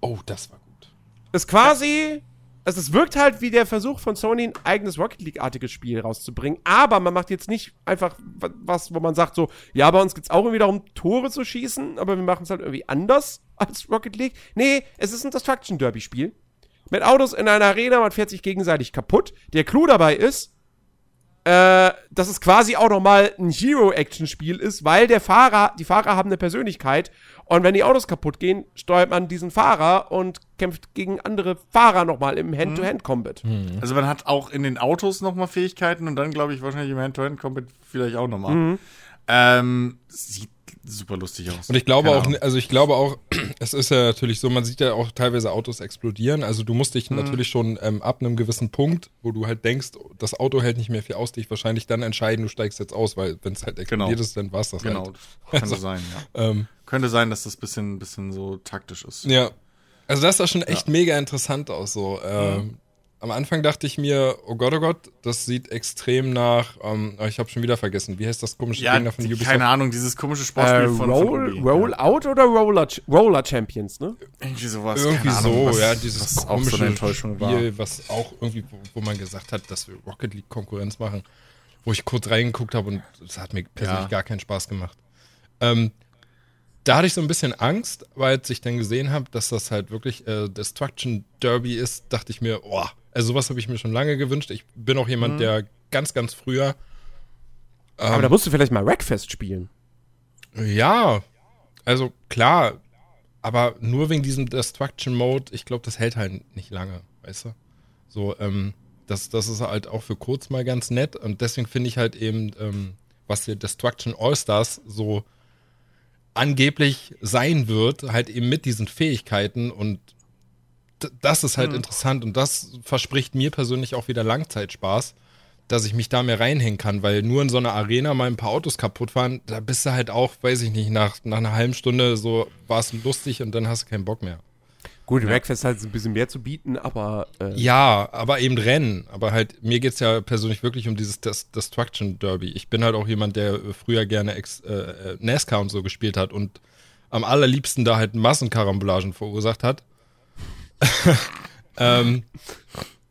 S1: oh, das war gut.
S2: Ist quasi. Also es wirkt halt wie der Versuch von Sony, ein eigenes Rocket League-artiges Spiel rauszubringen. Aber man macht jetzt nicht einfach wa- was, wo man sagt so, ja, bei uns geht's auch irgendwie darum, Tore zu schießen, aber wir machen es halt irgendwie anders als Rocket League. Nee, es ist ein Destruction Derby-Spiel. Mit Autos in einer Arena, man fährt sich gegenseitig kaputt. Der Clou dabei ist, äh, dass es quasi auch nochmal ein Hero-Action-Spiel ist, weil der Fahrer, die Fahrer haben eine Persönlichkeit und wenn die Autos kaputt gehen, steuert man diesen Fahrer und kämpft gegen andere Fahrer nochmal im Hand-to-Hand-Combat.
S3: Also man hat auch in den Autos nochmal Fähigkeiten und dann, glaube ich, wahrscheinlich im Hand-to-Hand-Combat vielleicht auch nochmal.
S2: Mhm.
S3: Ähm, sieht super lustig aus.
S1: Und ich glaube
S3: Keine
S1: auch,
S3: Ahnung.
S1: also ich glaube auch, es ist ja natürlich so, man sieht ja auch teilweise Autos explodieren. Also du musst dich natürlich schon ähm, ab einem gewissen Punkt, wo du halt denkst, das Auto hält nicht mehr viel aus, dich wahrscheinlich dann entscheiden, du steigst jetzt aus, weil wenn es halt explodiert
S3: Genau.
S1: ist, dann war es das
S3: Genau,
S1: halt.
S3: könnte
S1: Also,
S3: sein, ja.
S1: Ähm,
S3: Könnte sein, dass das bisschen, bisschen so taktisch ist.
S1: ja. Also das sah schon echt mega interessant aus. So. Ähm, Am Anfang dachte ich mir, oh Gott, oh Gott, das sieht extrem nach, ähm, oh, ich habe schon wieder vergessen, wie heißt das komische
S3: Ja,
S1: Ding da von Ubisoft?
S3: keine Ahnung, dieses komische
S2: Äh,
S3: Sportspiel von, von
S2: Roll,
S3: Ubi.
S2: Rollout oder Roller, Roller Champions, ne?
S3: Ja. Irgendwie sowas.
S1: Irgendwie
S3: keine Ahnung,
S1: so,
S3: was,
S1: ja, dieses
S3: was auch
S1: komische
S3: so eine Enttäuschung war.
S1: Spiel, was auch irgendwie, wo, wo man gesagt hat, dass wir Rocket League Konkurrenz machen, wo ich kurz reingeguckt habe und es hat mir persönlich
S3: Ja.
S1: gar keinen Spaß gemacht. Ähm, da hatte ich so ein bisschen Angst, weil als ich dann gesehen habe, dass das halt wirklich äh, Destruction Derby ist, dachte ich mir, oh, Also sowas habe ich mir schon lange gewünscht. Ich bin auch jemand,
S3: Mhm.
S1: der ganz, ganz früher.
S2: Aber
S1: ähm,
S2: da musst du vielleicht mal Wreckfest spielen.
S1: Ja, also klar, aber nur wegen diesem Destruction Mode, ich glaube, das hält halt nicht lange, weißt du? So, ähm, das, das ist halt auch für kurz mal ganz nett und deswegen finde ich halt eben, ähm, was der Destruction All-Stars so angeblich sein wird, halt eben mit diesen Fähigkeiten und das ist halt interessant und das verspricht mir persönlich auch wieder Langzeitspaß, dass ich mich da mehr reinhängen kann, weil nur in so einer Arena mal ein paar Autos kaputt fahren, da bist du halt auch, weiß ich nicht, nach, nach einer halben Stunde so war es lustig und dann hast du keinen Bock mehr.
S2: Gut, Wreckfest hat ein bisschen mehr zu bieten, aber äh,
S1: Ja, aber eben Rennen. Aber halt, mir geht's ja persönlich wirklich um dieses Des Destruction Derby. Ich bin halt auch jemand, der früher gerne Ex äh, äh, NASCAR und so gespielt hat und am allerliebsten da halt Massenkarambolagen verursacht hat. ähm,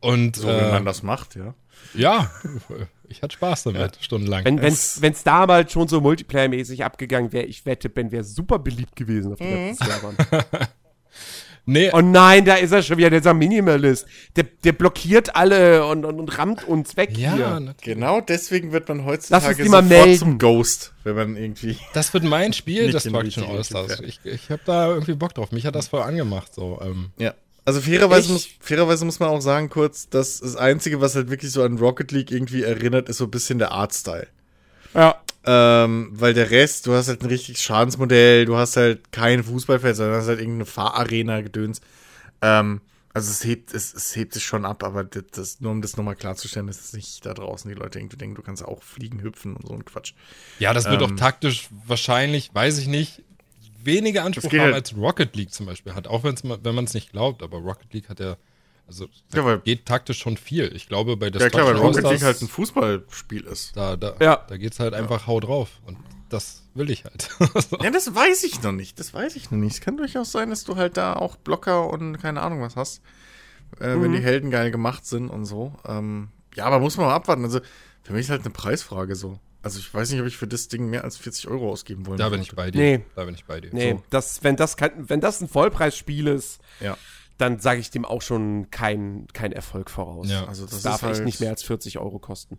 S1: und
S3: So wie
S1: äh,
S3: man das macht, ja.
S1: ja, ich hatte Spaß damit, stundenlang.
S2: wenn
S3: Es-
S2: wenn's, damals schon so multiplayer-mäßig abgegangen wäre, ich wette, Ben wäre super beliebt gewesen auf den
S1: Mhm.
S2: ganzen Servern.
S1: nee,
S2: Oh nein, da ist er schon wieder, dieser Minimalist. Der, der blockiert alle und, und, und rammt uns weg
S1: ja,
S2: hier.
S3: Genau deswegen wird man heutzutage sofort
S2: melden.
S3: zum Ghost, wenn man irgendwie.
S1: das wird mein Spiel,
S3: in
S1: Destruction All-Stars. Ich, ich habe da irgendwie Bock drauf. Mich hat das voll angemacht. So, ähm.
S3: Ja. Also fairerweise
S2: Ich-
S3: muss, fairerweise muss man auch sagen, kurz, dass das Einzige, was halt wirklich so an Rocket League irgendwie erinnert, ist so ein bisschen der Artstyle.
S2: Ja.
S3: Ähm, weil der Rest, du hast halt ein richtiges Schadensmodell, du hast halt kein Fußballfeld, sondern hast halt irgendeine Fahrarena-Gedöns. Ähm, also es hebt, es, es hebt sich schon ab, aber das, das, nur um das nochmal klarzustellen, ist es nicht da draußen die Leute irgendwie denken, du kannst auch fliegen, hüpfen und so ein Quatsch.
S1: Ja, das wird
S3: Ähm.
S1: auch taktisch wahrscheinlich, weiß ich nicht, weniger Anspruch haben
S3: halt-
S1: als Rocket League zum Beispiel hat. Auch wenn's, mal- wenn man es nicht glaubt, aber Rocket League hat ja, also
S3: Ja, weil-
S1: geht taktisch schon viel. Ich glaube, bei
S3: Ja klar, weil Rocket League halt ein Fußballspiel ist.
S1: da, da,
S2: Ja.
S1: da geht's halt einfach hau drauf. Und das will ich halt.
S3: Ja, das weiß ich noch nicht. Das weiß ich noch nicht. Es kann durchaus sein, dass du halt da auch Blocker und keine Ahnung was hast. Äh, Wenn die Helden geil gemacht sind und so. Ähm, ja, aber muss man mal abwarten. Also, für mich ist halt eine Preisfrage so. Also, ich weiß nicht, ob ich für das Ding mehr als 40 Euro ausgeben wollen
S1: da bin ich bei dir.
S2: Nee.
S1: Da bin ich bei dir.
S2: Nee,
S3: So.
S2: das, wenn, das kein, wenn das ein Vollpreisspiel ist,
S3: Ja.
S2: dann sage ich dem auch schon kein, kein Erfolg voraus.
S1: Ja.
S3: Also,
S2: Das,
S3: das,
S2: darf
S3: halt,
S2: echt nicht mehr als 40 Euro kosten.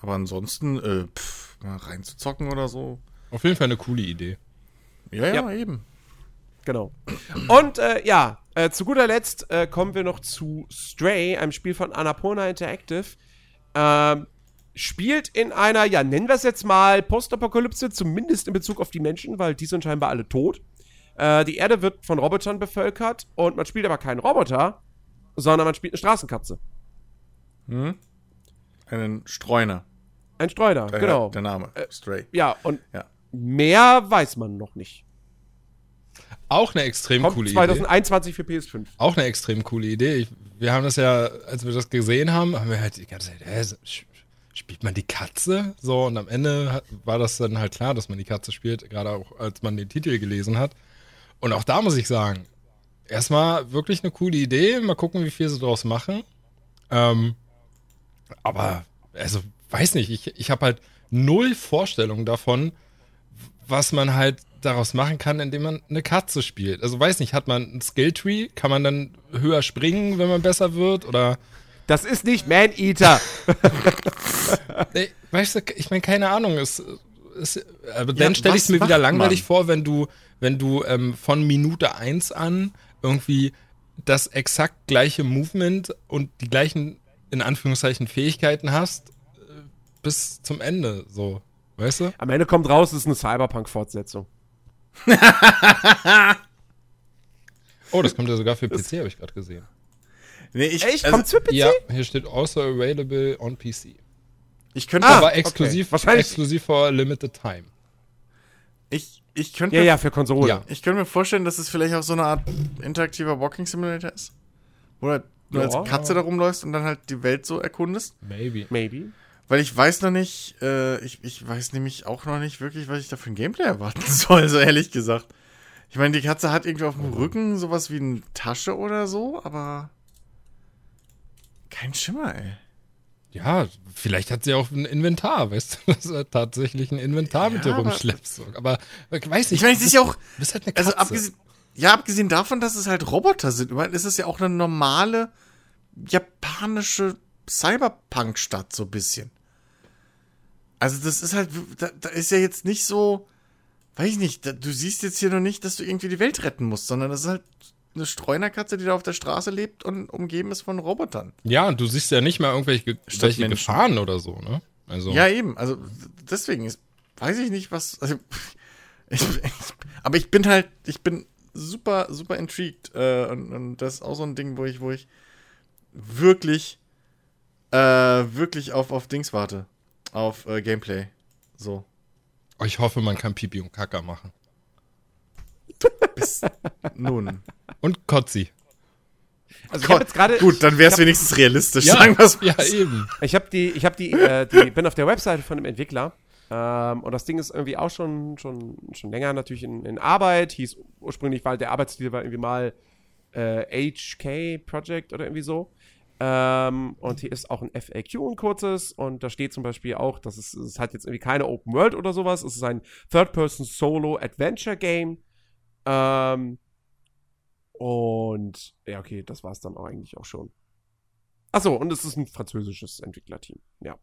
S3: Aber ansonsten, äh, pff, mal reinzuzocken oder so.
S1: Auf jeden Fall eine coole Idee.
S3: Ja, ja,
S2: Ja.
S3: eben.
S2: Genau. Und äh, ja, äh, zu guter Letzt äh, kommen wir noch zu Stray, einem Spiel von Annapurna Interactive. Ähm, spielt in einer, ja, nennen wir es jetzt mal Postapokalypse, zumindest in Bezug auf die Menschen, weil die sind scheinbar alle tot. Äh, die Erde wird von Robotern bevölkert und man spielt aber keinen Roboter, sondern man spielt eine Straßenkatze.
S3: Einen Streuner.
S2: Ein Streuner,
S3: Daher
S2: genau.
S3: Der Name. Stray.
S2: Ja, und
S3: Ja.
S2: mehr weiß man noch nicht.
S1: Auch eine extrem
S2: Kommt
S1: coole Idee.
S2: 2021 für PS5.
S1: Auch eine extrem coole Idee. Ich, wir haben das ja, als wir das gesehen haben, haben wir halt die ganze Zeit, spielt man die Katze? So, und am Ende hat, war das dann halt klar, dass man die Katze spielt, gerade auch als man den Titel gelesen hat. Und auch da muss ich sagen, erstmal wirklich eine coole Idee. Mal gucken, wie viel sie draus machen. Ähm, aber, also, weiß nicht, ich, ich habe halt null Vorstellung davon, was man halt daraus machen kann, indem man eine Katze spielt. Also weiß nicht, hat man ein Skilltree? Kann man dann höher springen, wenn man besser wird? Oder
S2: Das ist nicht Man-Eater.
S1: nee, weißt du, ich meine, keine Ahnung. Es, es, aber dann stelle ich es mir wieder langweilig
S3: man?
S1: vor, wenn du, wenn du ähm, von Minute 1 an irgendwie das exakt gleiche Movement und die gleichen, in Anführungszeichen, Fähigkeiten hast, äh, bis zum Ende. So, weißt du?
S2: Am Ende kommt raus, es ist eine Cyberpunk-Fortsetzung.
S1: Oh, das kommt ja sogar für PC, habe ich gerade gesehen.
S3: Nee, ich,
S2: Echt?
S3: also,
S2: Kommt's für PC?
S1: Ja, hier steht also available on PC.
S3: ich könnte
S2: Ah,
S1: Aber
S2: okay.
S1: exklusiv,
S2: Wahrscheinlich-
S1: exklusiv for limited time.
S3: ich, ich könnte
S2: Ja,
S3: mir
S2: ja, für Konsole.
S1: Ja.
S3: Ich könnte mir vorstellen, dass es vielleicht auch so eine Art interaktiver Walking Simulator ist. Wo du
S2: Ja.
S3: als Katze da rumläufst und dann halt die Welt so erkundest.
S1: Maybe.
S2: Maybe.
S3: Weil ich weiß noch nicht, äh, ich, ich weiß nämlich auch noch nicht wirklich, was ich da für ein Gameplay erwarten soll, so ehrlich gesagt. Ich meine, die Katze hat irgendwie auf dem Rücken sowas wie eine Tasche oder so, aber kein Schimmer, ey.
S1: Ja, vielleicht hat sie auch ein Inventar, weißt du, dass du tatsächlich ein Inventar mit dir
S3: Ja, aber-
S1: rumschleppst. Aber ich weiß nicht.
S3: Ich meine, es ist ja auch,
S1: bist halt eine Katze.
S3: also abgesehen, ja, abgesehen davon, dass es halt Roboter sind, ich meine, es ist ja auch eine normale japanische Cyberpunk-Stadt, so ein bisschen. Also, das ist halt, da, da ist ja jetzt nicht so, weiß ich nicht, da, du siehst jetzt hier noch nicht, dass du irgendwie die Welt retten musst, sondern das ist halt eine Streunerkatze, die da auf der Straße lebt und umgeben ist von Robotern.
S1: Ja, und du siehst ja nicht mal irgendwelche
S3: Statt
S1: welche
S3: Menschen.
S1: Gefahren oder so, ne? Also,
S3: Ja, eben. Also deswegen ist, weiß ich nicht, was. Also, ich, ich, aber ich bin halt, ich bin super, super intrigued. Äh, und, und das ist auch so ein Ding, wo ich, wo ich wirklich, äh, wirklich auf, auf Dings warte. Auf äh, Gameplay. So.
S1: Ich hoffe, man kann Pipi und Kaka machen.
S3: Nun.
S1: Und Kotzi.
S2: Also ich jetzt gerade
S3: Gut, dann wäre es wenigstens realistisch, sagen wir's mal
S1: ja, eben.
S2: Ich habe die, ich habe die, äh, die, bin auf der Webseite von dem Entwickler. Ähm, und das Ding ist irgendwie auch schon, schon, schon länger natürlich in, in Arbeit. Hieß ursprünglich, weil der Arbeitstitel war irgendwie mal äh, HK Project oder irgendwie so. Ähm, und hier ist auch ein FAQ, ein kurzes. Und da steht zum Beispiel auch, dass es, es hat jetzt irgendwie keine Open World oder sowas. Es ist ein Third-Person-Solo-Adventure-Game. Ähm, und ja, okay, das war es dann auch eigentlich auch schon. Achso, und es ist ein französisches Entwicklerteam. Ja.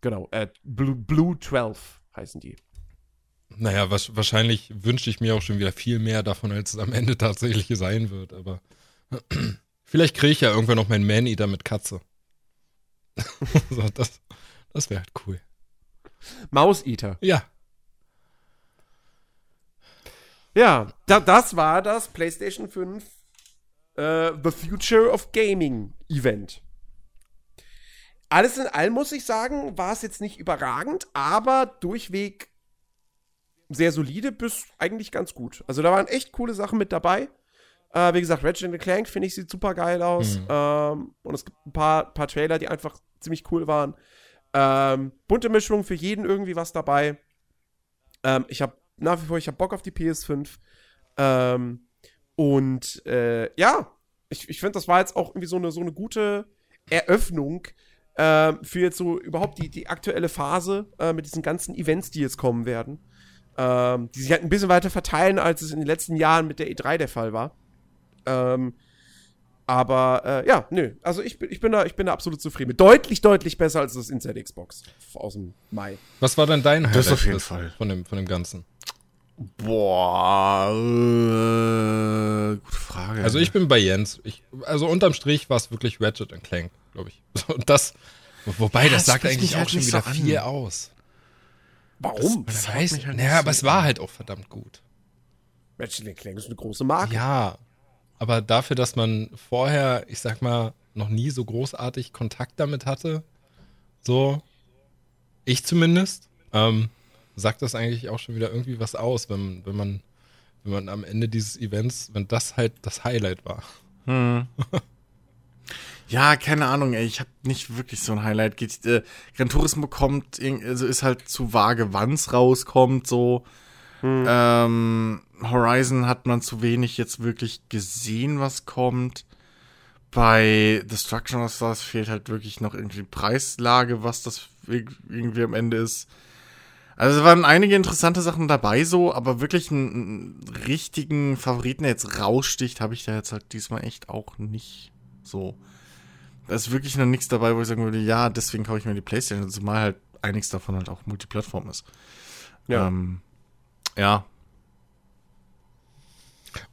S2: Genau. Äh, Blue, Blue 12 heißen die.
S1: Naja, was, wahrscheinlich wünsche ich mir auch schon wieder viel mehr davon, als es am Ende tatsächlich sein wird. Aber vielleicht kriege ich ja irgendwann noch meinen Man-Eater mit Katze. so, das das wäre halt cool.
S2: Mouse Eater.
S1: Ja.
S2: Ja, da, das war das PlayStation 5 äh, The Future of Gaming Event. Alles in allem muss ich sagen, war es jetzt nicht überragend, aber durchweg sehr solide bis eigentlich ganz gut. Also da waren echt coole Sachen mit dabei. Äh, wie gesagt, Ratchet Clank finde ich sieht super geil aus. Ähm, und es gibt ein paar, paar Trailer, die einfach ziemlich cool waren. Ähm, bunte Mischung für jeden irgendwie was dabei. Ähm, ich habe nach wie vor, ich habe Bock auf die PS5. Ähm, und äh, ja, ich, ich finde, das war jetzt auch irgendwie so eine, so eine gute Eröffnung ähm, für jetzt so überhaupt die, die aktuelle Phase äh, mit diesen ganzen Events, die jetzt kommen werden. Ähm, die sich halt ein bisschen weiter verteilen, als es in den letzten Jahren mit der E3 der Fall war. Ähm, aber äh, ja, nö, also ich bin, ich, bin da, ich bin da absolut zufrieden. mit. Deutlich, deutlich besser als das Inside Xbox aus dem Mai.
S1: Was war denn dein Highlight
S3: Das auf jeden Fall.
S1: Von, dem, von dem Ganzen?
S3: Boah, äh, gute Frage.
S1: Also ich bin bei Jens. Ich, also unterm Strich war es wirklich Ratchet and Clank, glaube ich. Und das, wobei,
S3: Ja,
S1: das
S3: das
S1: sagt eigentlich auch
S3: halt
S1: schon wieder
S3: so an.
S1: viel aus.
S2: Warum?
S1: Das
S3: haut
S1: heißt,
S3: halt
S1: naja, aber es war halt auch verdammt gut.
S2: Ratchet Clank ist eine große Marke.
S1: Ja, aber dafür, dass man vorher, ich sag mal, noch nie so großartig Kontakt damit hatte, so, ich zumindest, ähm, sagt das eigentlich auch schon wieder irgendwie was aus, wenn, wenn man, wenn man am Ende dieses Events, wenn das halt das Highlight war.
S3: Ja, keine Ahnung, ey, ich habe nicht wirklich so ein Highlight. Geht, äh, Gran Turismo kommt, also ist halt zu vage, wann's rauskommt, so. Ähm, Horizon hat man zu wenig jetzt wirklich gesehen, was kommt. Bei Destruction of Stars fehlt halt wirklich noch irgendwie Preislage, was das irg- irgendwie am Ende ist. Also es waren einige interessante Sachen dabei so, aber wirklich einen, einen richtigen Favoriten, der jetzt raussticht, habe ich da jetzt halt diesmal echt auch nicht so. Da ist wirklich noch nichts dabei, wo ich sagen würde, ja, deswegen kaufe ich mir die Playstation, zumal halt einiges davon halt auch Multiplattform ist.
S2: Ja.
S3: Ähm, ja.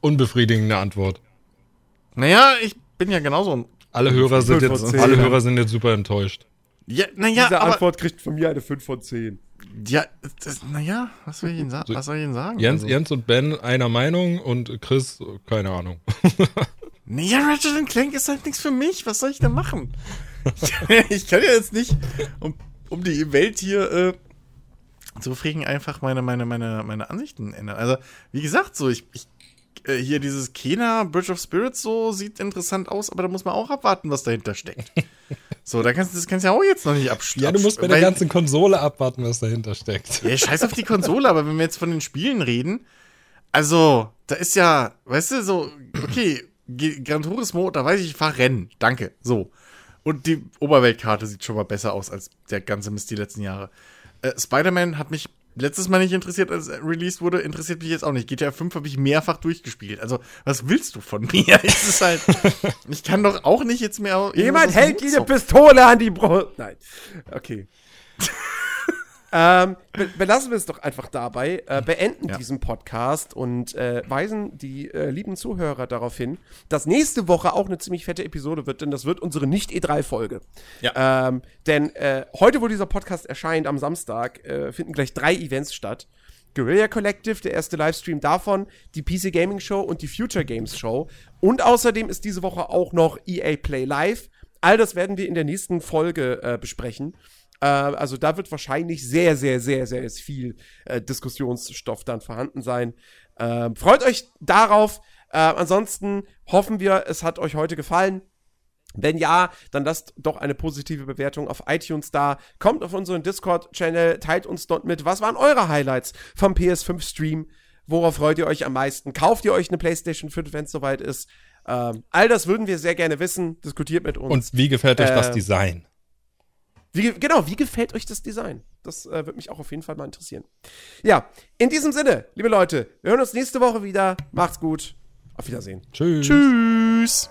S1: Unbefriedigende Antwort.
S3: Naja, ich bin ja genauso.
S1: Alle Hörer sind jetzt, alle Hörer sind jetzt super enttäuscht.
S3: Ja, naja,
S2: Diese
S3: aber.
S2: Antwort kriegt von mir eine 5 von 10.
S3: Ja, naja, was soll ich Ihnen sagen?
S1: So,
S3: Was soll ich Ihnen sagen?
S1: Jens,
S3: Also-
S1: Jens und Ben einer Meinung und Chris, keine Ahnung.
S3: Naja, Ratchet Clank ist halt nichts für mich. Was soll ich denn machen? ich kann ja jetzt nicht, um, um die Welt hier äh, zu befriedigen, einfach meine, meine, meine, meine Ansichten ändern. Also, wie gesagt, so, ich, ich äh, hier dieses Kena Bridge of Spirits so sieht interessant aus, aber da muss man auch abwarten, was dahinter steckt. so, da kannst du das kannst du ja auch jetzt noch nicht abschließen.
S1: Ja, du musst bei der ganzen Konsole abwarten, was dahinter steckt.
S3: Ja, scheiß auf die Konsole, aber wenn wir jetzt von den Spielen reden, also, da ist ja, weißt du, so, okay, Gran Turismo, da weiß ich, ich fahr Rennen. Danke. So. Und die Oberweltkarte sieht schon mal besser aus als der ganze Mist die letzten Jahre. Äh, Spider-Man hat mich letztes Mal nicht interessiert, als released wurde, interessiert mich jetzt auch nicht. GTA 5 habe ich mehrfach durchgespielt. Also, was willst du von mir? es ist halt, ich kann doch auch nicht jetzt mehr.
S2: Jemand hält jede Pistole an die Brust. Nein. Okay. ähm, be belassen wir es doch einfach dabei, äh, beenden ja. diesen Podcast und äh, weisen die äh, lieben Zuhörer darauf hin, dass nächste Woche auch eine ziemlich fette Episode wird, denn das wird unsere Nicht-E3-Folge. Ja. Ähm, denn äh, heute, wo dieser Podcast erscheint, am Samstag, äh, finden gleich drei Events statt. Guerilla Collective, der erste Livestream davon, die PC Gaming Show und die Future Games Show. Und außerdem ist diese Woche auch noch EA Play Live. All das werden wir in der nächsten Folge äh, besprechen. Äh, also da wird wahrscheinlich sehr, sehr, sehr, sehr viel äh, Diskussionsstoff dann vorhanden sein. Äh, freut euch darauf. Äh, ansonsten hoffen wir, es hat euch heute gefallen. Wenn ja, dann lasst doch eine positive Bewertung auf iTunes da. Kommt auf unseren Discord-Channel, teilt uns dort mit. Was waren eure Highlights vom PS5-Stream? Worauf freut ihr euch am meisten? Kauft ihr euch eine PlayStation 5, wenn es soweit ist? Ähm, all das würden wir sehr gerne wissen. Diskutiert mit uns.
S1: Und wie gefällt euch äh, das Design?
S2: Wie, genau, wie gefällt euch das Design? Das äh, würde mich auch auf jeden Fall mal interessieren. Ja, in diesem Sinne, liebe Leute, wir hören uns nächste Woche wieder. Macht's gut. Auf Wiedersehen.
S1: Tschüss. Tschüss.